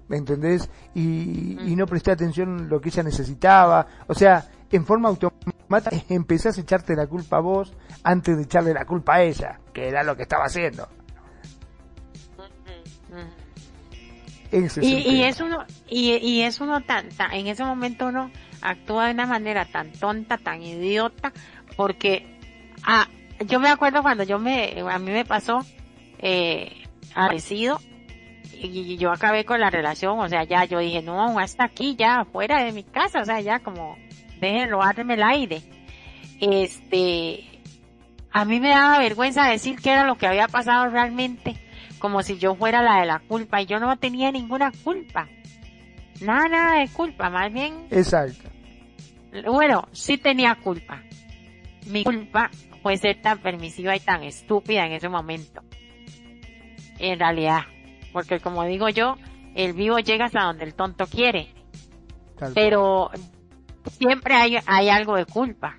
¿me entendés? Y, y no presté atención a lo que ella necesitaba. O sea, en forma automática empezás a echarte la culpa a vos antes de echarle la culpa a ella, que era lo que estaba haciendo. y, es uno y, es uno tan, en ese momento uno actúa de una manera tan tonta tan idiota porque ah, yo me acuerdo cuando yo me a mí me pasó eh, parecido y yo acabé con la relación o sea ya yo dije no hasta aquí ya fuera de mi casa o sea ya como déjenlo, háganme el aire. Este, a mí me daba vergüenza decir qué era lo que había pasado realmente, como si yo fuera la de la culpa, y yo no tenía ninguna culpa. Nada, nada de culpa, más bien. Exacto. Bueno, sí tenía culpa. Mi culpa fue ser tan permisiva y tan estúpida en ese momento. En realidad. Porque como digo yo, el vivo llega hasta donde el tonto quiere. Pero siempre hay, hay algo de culpa.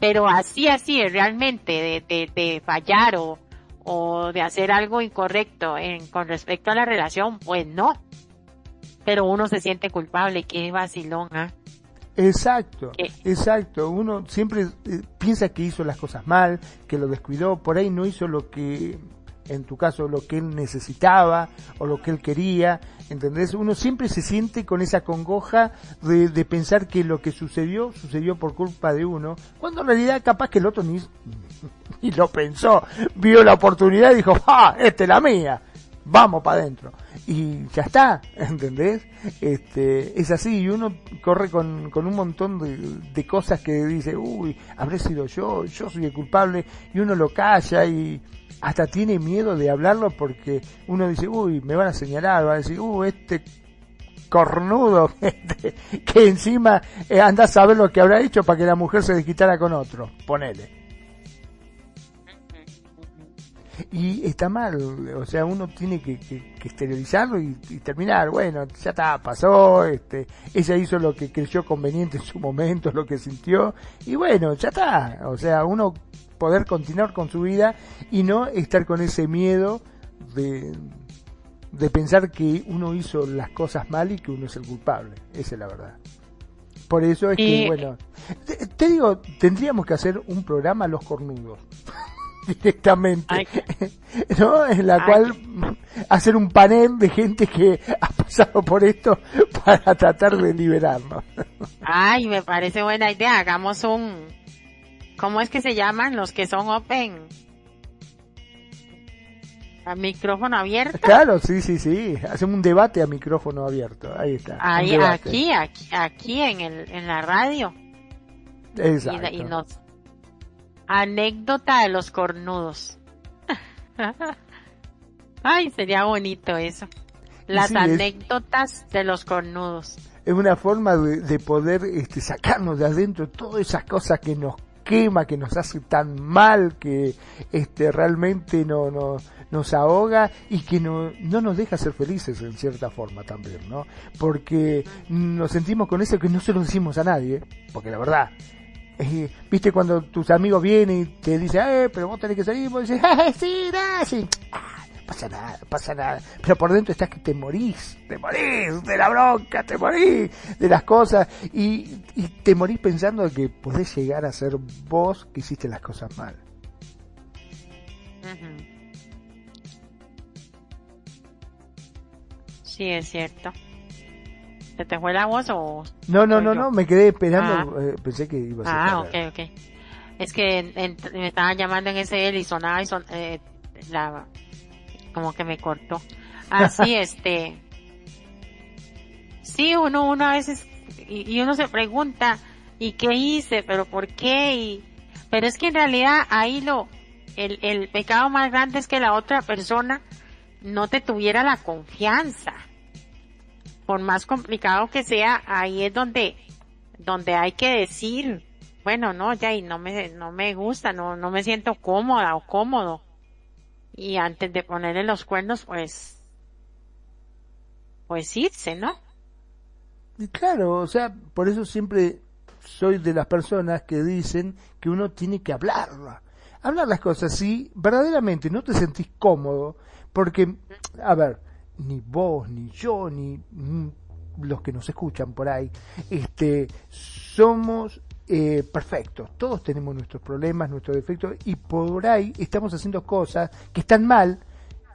Pero así, así, realmente, de, de, fallar o, o de hacer algo incorrecto en, con respecto a la relación, pues no. Pero uno se siente culpable, qué vacilón, ¿ah? Exacto, exacto. Uno siempre eh, piensa que hizo las cosas mal, que lo descuidó, por ahí no hizo lo que en tu caso lo que él necesitaba o lo que él quería, ¿entendés? Uno siempre se siente con esa congoja de, de, pensar que lo que sucedió, sucedió por culpa de uno, cuando en realidad capaz que el otro ni, lo pensó, vio la oportunidad y dijo, ¡ah, esta es la mía! Vamos para adentro. Y ya está, ¿entendés? Este, es así, y uno corre con, con un montón de, de cosas que dice, uy, habré sido yo, yo soy el culpable, y uno lo calla y, hasta tiene miedo de hablarlo porque uno dice, uy, me van a señalar, va a decir, uy, este cornudo que, encima eh, anda a saber lo que habrá hecho para que la mujer se desquitara con otro, ponele. Y está mal, o sea, uno tiene que, que, y, y, terminar, bueno, ya está, pasó, este, ella hizo lo que creyó conveniente en su momento, lo que sintió, y bueno, ya está, o sea, uno poder continuar con su vida y no estar con ese miedo de, de pensar que uno hizo las cosas mal y que uno es el culpable. Esa es la verdad. Por eso es que, bueno, te, digo, tendríamos que hacer un programa Los Cornudos. directamente, ¿no? En la cual hacer un panel de gente que ha pasado por esto para tratar de liberarnos. Ay, me parece buena idea. Hagamos un, ¿Cómo es que se llaman los que son open? ¿A micrófono abierto? Claro, sí, sí, sí. Hacemos un debate a micrófono abierto. Ahí está. Ahí, aquí, aquí, aquí en el, en la radio. Exacto. Y, nos... Anécdota de los cornudos. Ay, sería bonito eso. Las anécdotas de los cornudos. Es una forma de, de poder este, sacarnos de adentro todas esas cosas que nos quema, que nos hace tan mal, que este, realmente no, no, nos ahoga y que no, no nos deja ser felices en cierta forma también, ¿no? Porque nos sentimos con eso que no se lo decimos a nadie, porque la verdad, eh, viste cuando tus amigos vienen y te dicen, eh, pero vos tenés que salir, y vos dices, eh, sí, sí. Pasa nada, pasa nada. Pero por dentro estás que te morís, te morís de la bronca, te morís de las cosas y, y te morís pensando que podés llegar a ser vos que hiciste las cosas mal. Sí, es cierto. ¿Se te fue la voz o...? No, no, no, no, me quedé esperando, ah. eh, pensé que iba a ser... Ah, ok, ok. Es que me estaban llamando en ese y sonaba y son, eh, la, como que me cortó. Así, este, sí, uno, uno a veces, y, uno se pregunta, ¿y qué hice? ¿Pero por qué? Y, pero es que en realidad ahí lo, el, el pecado más grande es que la otra persona no te tuviera la confianza. Por más complicado que sea, ahí es donde, donde hay que decir, bueno, no, ya, y no me, no me gusta, no, no me siento cómoda o cómodo. Y antes de ponerle los cuernos, pues, pues irse, ¿no? Y claro, o sea, por eso siempre soy de las personas que dicen que uno tiene que hablarla. Hablar las cosas, si verdaderamente no te sentís cómodo, porque, a ver, ni vos, ni yo, ni los que nos escuchan por ahí, este, somos eh. Todos tenemos nuestros problemas, nuestros defectos, y por ahí estamos haciendo cosas que están mal,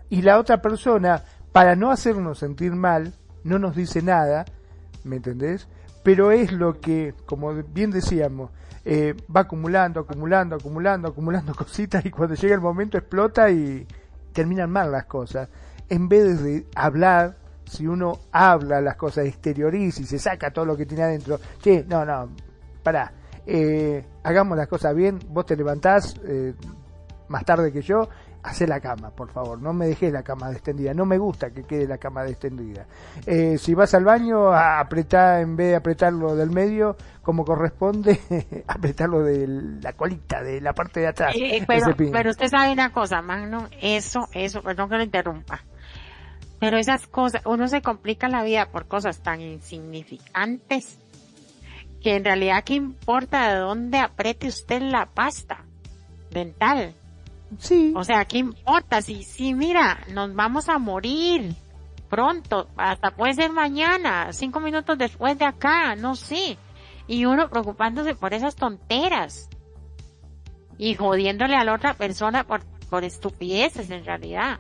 y la otra persona, para no hacernos sentir mal, no nos dice nada, ¿me entendés? Pero es lo que, como bien decíamos, eh, va acumulando, acumulando, acumulando, acumulando cositas y cuando llega el momento explota y terminan mal las cosas. En vez de hablar, si uno habla las cosas, exterioriza y se saca todo lo que tiene adentro, che, no, no, pará, eh, hagamos las cosas bien, vos te levantás eh, más tarde que yo, hacé la cama, por favor, no me dejes la cama extendida, no me gusta que quede la cama extendida. Eh, si vas al baño, apretá, en vez de apretarlo del medio, como corresponde, apretarlo de la colita, de la parte de atrás. pero, pero usted sabe una cosa, Magno, eso, eso, perdón que lo interrumpa. Pero esas cosas, uno se complica la vida por cosas tan insignificantes que en realidad qué importa de dónde apriete usted la pasta dental. Sí. O sea, ¿qué importa? Si, si, mira, nos vamos a morir pronto, hasta puede ser mañana, cinco minutos después de acá, no sé. Y uno preocupándose por esas tonteras. Y jodiéndole a la otra persona por, por estupideces en realidad.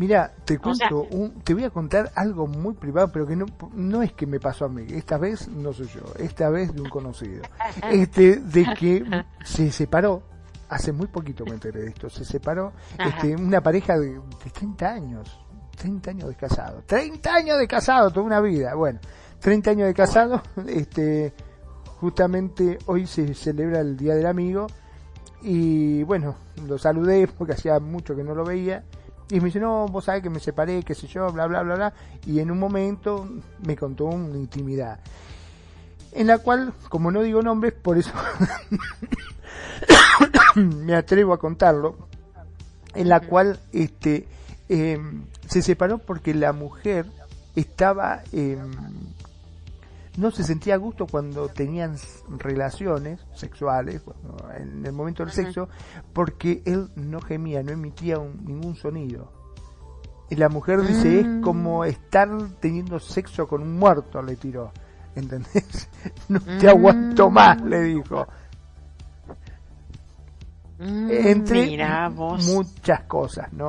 Mira, te cuento, te voy a contar algo muy privado, pero que no, no es que me pasó a mí. Esta vez no soy yo, esta vez de un conocido. Este, de que se separó, hace muy poquito me enteré de esto, se separó, este, una pareja de, de 30 años, 30 años de casado, 30 años de casado, toda una vida, bueno, 30 años de casado, este, justamente hoy se celebra el Día del Amigo, y bueno, lo saludé porque hacía mucho que no lo veía, y me dice, no, vos sabés que me separé, qué sé yo, bla, bla, bla, bla. Y en un momento me contó una intimidad. En la cual, como no digo nombres, por eso me atrevo a contarlo. En la cual, este, em, se separó porque la mujer estaba, eh, no se sentía a gusto cuando tenían relaciones sexuales, en el momento del sexo, porque él no gemía, no emitía ningún sonido. Y la mujer dice, es mm. como estar teniendo sexo con un muerto, le tiró. ¿Entendés? No te aguanto mm. más, le dijo. Mm, Entre muchas cosas, ¿no?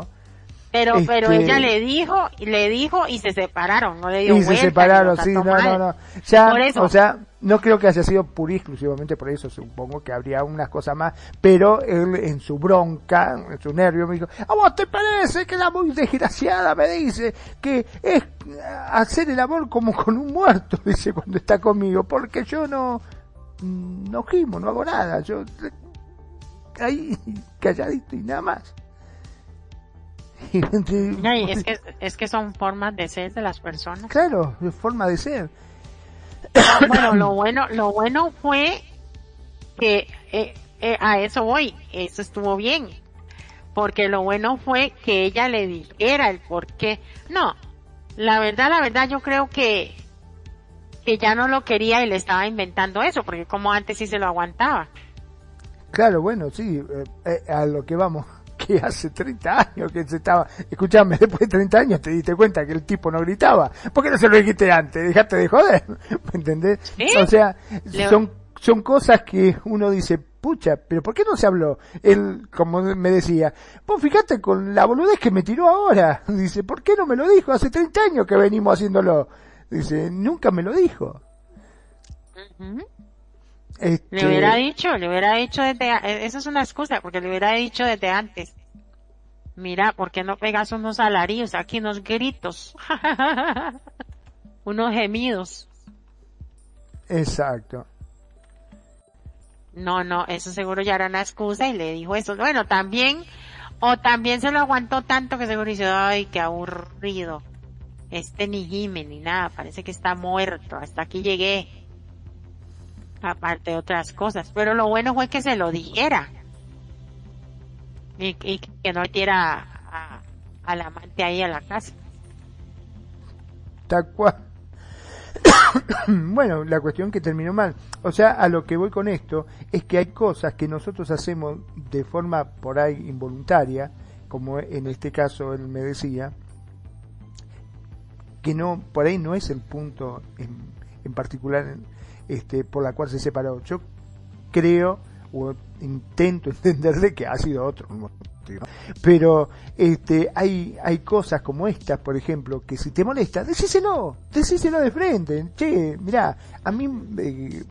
Pero, pero ella le dijo, le dijo y se separaron, no le dio Y se separaron, sí, no, no, no. Ya, o sea, no creo que haya sido pura exclusivamente por eso, supongo que habría unas cosas más, pero él en su bronca, en su nervio me dijo, ¿a vos te parece que la muy desgraciada me dice que es hacer el amor como con un muerto, dice cuando está conmigo, porque yo no, no gimo, no hago nada, yo ahí calladito y nada más. Es, que, es que son formas de ser de las personas. Claro, es forma de ser. bueno, lo bueno, lo bueno fue que eh, eh, a eso voy, eso estuvo bien, porque lo bueno fue que ella le dijera el por qué. No, la verdad, la verdad, yo creo que que ya no lo quería y le estaba inventando eso, porque como antes sí se lo aguantaba. Claro, bueno, sí, eh, a lo que vamos que hace 30 años que se estaba, escuchame, después de 30 años te diste cuenta que el tipo no gritaba. ¿Por qué no se lo dijiste antes? Dejaste de joder. ¿Me entendés? O sea, son, son cosas que uno dice, pucha, pero ¿por qué no se habló? Él, como me decía, pues fíjate con la boludez que me tiró ahora. Dice, ¿por qué no me lo dijo? Hace 30 años que venimos haciéndolo. Dice, nunca me lo dijo. Este, le hubiera dicho, le hubiera dicho desde, eh, eso es una excusa, porque le hubiera dicho desde antes. Mira, ¿por qué no pegas unos alaridos aquí, unos gritos? unos gemidos. Exacto. No, no, eso seguro ya era una excusa y le dijo eso. Bueno, también, o también se lo aguantó tanto que seguro dice, ay, qué aburrido. Este ni gime ni nada, parece que está muerto, hasta aquí llegué aparte de otras cosas. Pero lo bueno fue que se lo dijera. Y, que no metiera al amante ahí a la casa. Tal cual. bueno, la cuestión que terminó mal. O sea, a lo que voy con esto es que hay cosas que nosotros hacemos de forma por ahí involuntaria, como en este caso él me decía, que no, por ahí no es el punto en, en particular este, por la cual se separó. Yo creo o intento entenderle que ha sido otro motivo. Pero este, hay, hay cosas como estas, por ejemplo, que si te molesta, decíselo, decíselo de frente. Che, mira, a mí eh,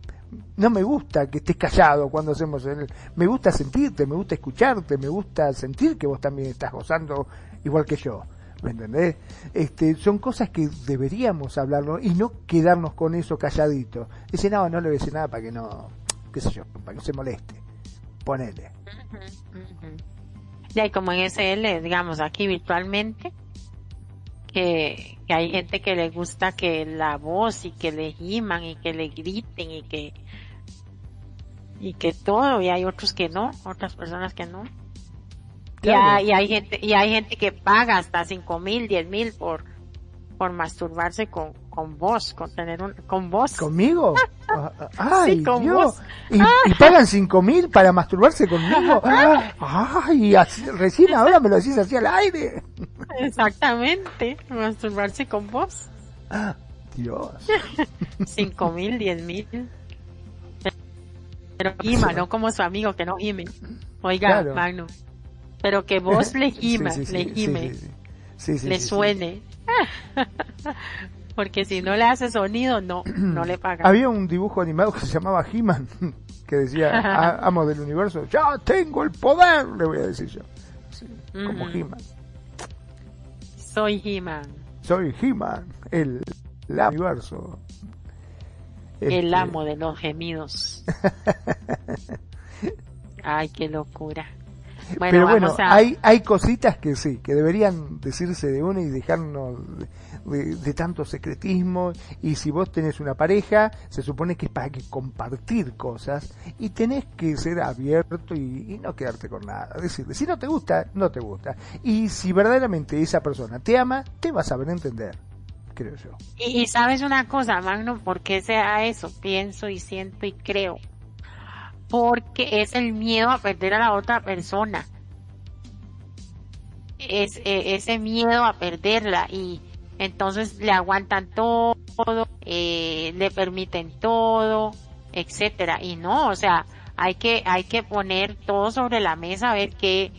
no me gusta que estés callado cuando hacemos el, me gusta sentirte, me gusta escucharte, me gusta sentir que vos también estás gozando igual que yo. ¿Me entendés? Este, son cosas que deberíamos hablarlo y no quedarnos con eso calladito. Dice, no, no le voy a decir nada para que no, qué sé yo, para que no se moleste. Ponele. Y como en SL, digamos, aquí virtualmente, que, que, hay gente que le gusta que la voz y que le giman y que le griten y que y que todo y hay otros que no, otras personas que no. Y, hay, gente, y hay gente que paga hasta cinco mil, diez mil por, por masturbarse con, con vos, con tener un, con vos. ¿Conmigo? Ah, ah, ay, Dios. ¿Y, pagan cinco mil para masturbarse conmigo? ay, recién ahora me lo decís así al aire. Exactamente, masturbarse con vos. Dios. cinco mil, diez mil. Pero Ima, no como su amigo que no gime. Oiga, Magnum pero que vos le gime, le gime, le suene. Porque si no le hace sonido, no, no le paga. Había un dibujo animado que se llamaba He-Man, que decía, amo del universo, ya tengo el poder, le voy a decir yo. como He-Man. Soy He-Man. Soy He-Man, el, universo. El este amo de los gemidos. Ay, qué locura. Pero bueno, hay, hay cositas que sí, que deberían decirse de una y dejarnos de, tanto secretismo. Y si vos tenés una pareja, se supone que es para que compartir cosas y tenés que ser abierto y, no quedarte con nada. Decirle, si no te gusta, no te gusta. Y si verdaderamente esa persona te ama, te vas a saber entender. Creo yo. Y, y sabes una cosa, Magno, ¿por qué sea eso? Pienso y siento y creo porque es el miedo a perder a la otra persona. Es eh, ese miedo a perderla y entonces le aguantan todo, eh, le permiten todo, etcétera. Y no, o sea, hay que, hay que poner todo sobre la mesa, a ver qué,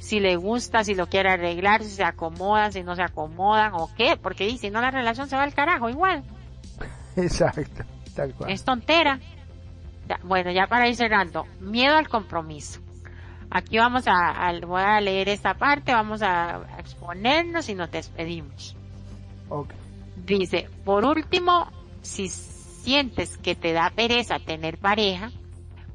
si le gusta, si lo quiere arreglar, si se acomodan, si no se acomodan o qué, porque si no la relación se va al carajo igual. Exacto, tal cual. Es tontera bueno, ya para ir cerrando, miedo al compromiso. Aquí vamos a, voy a leer esta parte, vamos a, exponernos y nos despedimos. Dice, por último, si sientes que te da pereza tener pareja,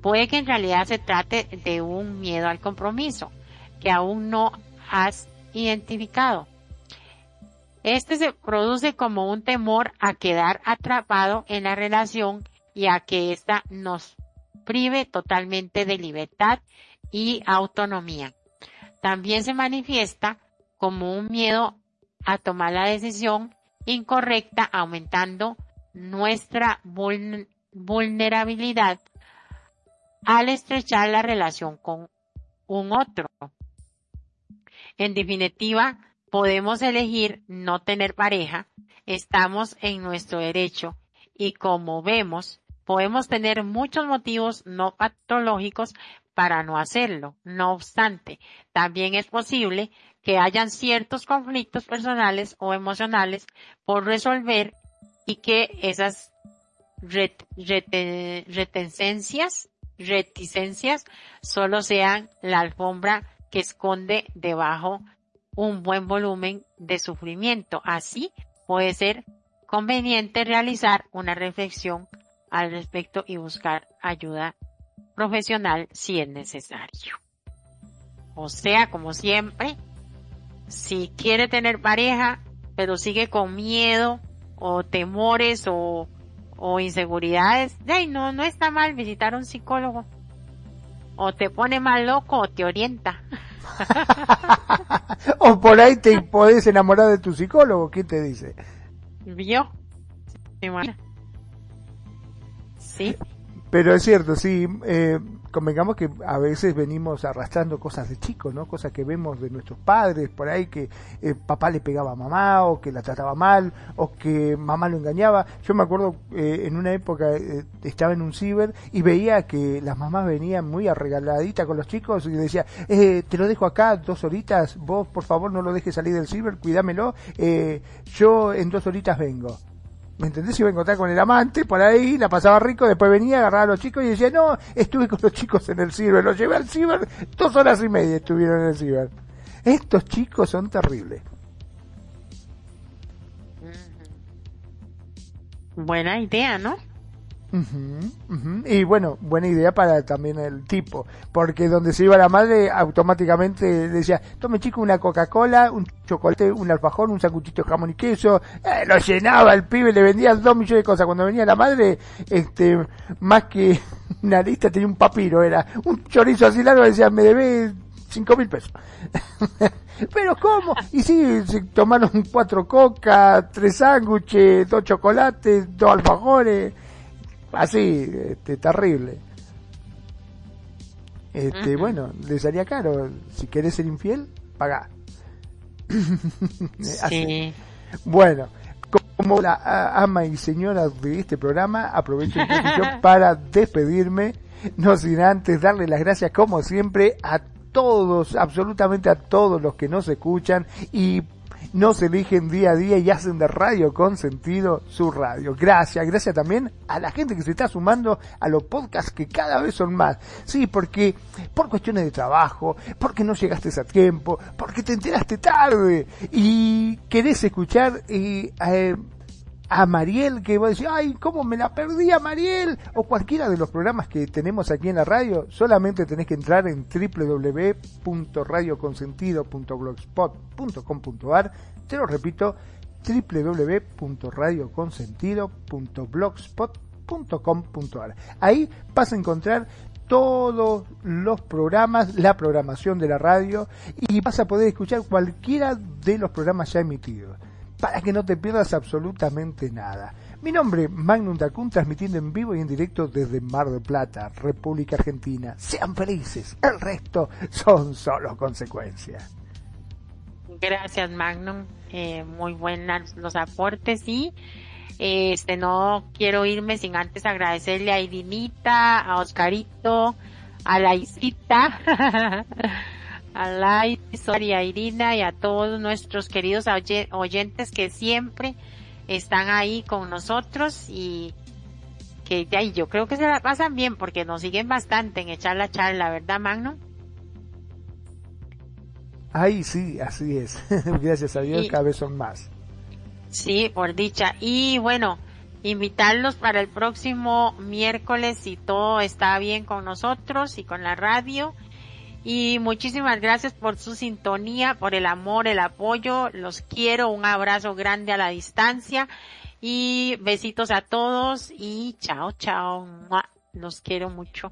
puede que en realidad se trate de un miedo al compromiso que aún no has identificado. Este se produce como un temor a quedar atrapado en la relación y a que ésta nos prive totalmente de libertad y autonomía. También se manifiesta como un miedo a tomar la decisión incorrecta, aumentando nuestra vulnerabilidad al estrechar la relación con un otro. En definitiva, podemos elegir no tener pareja, estamos en nuestro derecho y como vemos, podemos tener muchos motivos no patológicos para no hacerlo. No obstante, también es posible que hayan ciertos conflictos personales o emocionales por resolver y que esas reticencias, reticencias solo sean la alfombra que esconde debajo un buen volumen de sufrimiento. Así puede ser conveniente realizar una reflexión al respecto y buscar ayuda profesional si es necesario. O sea, como siempre, si quiere tener pareja, pero sigue con miedo o temores o, o inseguridades, ay, no, no está mal visitar a un psicólogo. O te pone más loco o te orienta. o por ahí te podés enamorar de tu psicólogo, ¿qué te dice? ¿Vio? Sí. Pero es cierto, sí, eh, convengamos que a veces venimos arrastrando cosas de chicos, ¿no? Cosas que vemos de nuestros padres, por ahí que eh, papá le pegaba a mamá, o que la trataba mal, o que mamá lo engañaba. Yo me acuerdo eh, en una época eh, estaba en un ciber y veía que las mamás venían muy arregaladitas con los chicos y decía, te lo dejo acá dos horitas, vos por favor no lo dejes salir del ciber, cuídamelo, yo en dos horitas vengo. ¿Me entendés? Iba a encontrar con el amante por ahí, la pasaba rico, después venía, agarraba a los chicos y decía, no, estuve con los chicos en el ciber, los llevé al ciber, dos horas y media estuvieron en el ciber. Estos chicos son terribles. Buena idea, ¿no? Y bueno, buena idea para también el tipo, porque donde se iba la madre automáticamente decía, tome chico una Coca-Cola, un chocolate, un alfajor, un sacuchito de jamón y queso, eh, lo llenaba el pibe, le vendía dos millones de cosas. Cuando venía la madre, este, más que una lista tenía un papiro, era un chorizo así largo, decía, me debe cinco mil pesos. Pero ¿cómo? Y sí, se tomaron cuatro coca, tres sándwiches, dos chocolates, dos alfajores así, este, terrible. Este, bueno, le salía caro. Si querés ser infiel, paga Bueno, como la ama y señora de este programa, aprovecho el para despedirme, no sin antes darle las gracias como siempre a todos, absolutamente a todos los que nos escuchan y nos eligen día a día y hacen de Radio con sentido su radio. Gracias, gracias también a la gente que se está sumando a los podcasts que cada vez son más. Sí, porque por cuestiones de trabajo, porque no llegaste a tiempo, porque te enteraste tarde y querés escuchar y eh, a Mariel que va a decir, ay, ¿cómo me la perdí a Mariel? O cualquiera de los programas que tenemos aquí en la radio, solamente tenés que entrar en www.radioconsentido.blogspot.com.ar te lo repito, www.radioconsentido.blogspot.com.ar Ahí vas a encontrar todos los programas, la programación de la radio y vas a poder escuchar cualquiera de los programas ya emitidos para que no te pierdas absolutamente nada. Mi nombre Magnum Dacun, transmitiendo en vivo y en directo desde Mar del Plata, República Argentina. Sean felices, el resto son solo consecuencias. Gracias Magnum, eh, muy buenos los aportes y este no quiero irme sin antes agradecerle a Irinita, a Oscarito, a la Isita a Lai, a Irina y a todos nuestros queridos oyentes que siempre están ahí con nosotros y que ya, yo creo que se la pasan bien porque nos siguen bastante en echar la charla, ¿verdad, Magno? Ay, sí, así es. Gracias a Dios, cada vez son más. Sí, por dicha. Y bueno, invitarlos para el próximo miércoles si todo está bien con nosotros y con la radio y muchísimas gracias por su sintonía, por el amor, el apoyo. Los quiero. Un abrazo grande a la distancia. Y besitos a todos. Y chao, chao. Los quiero mucho.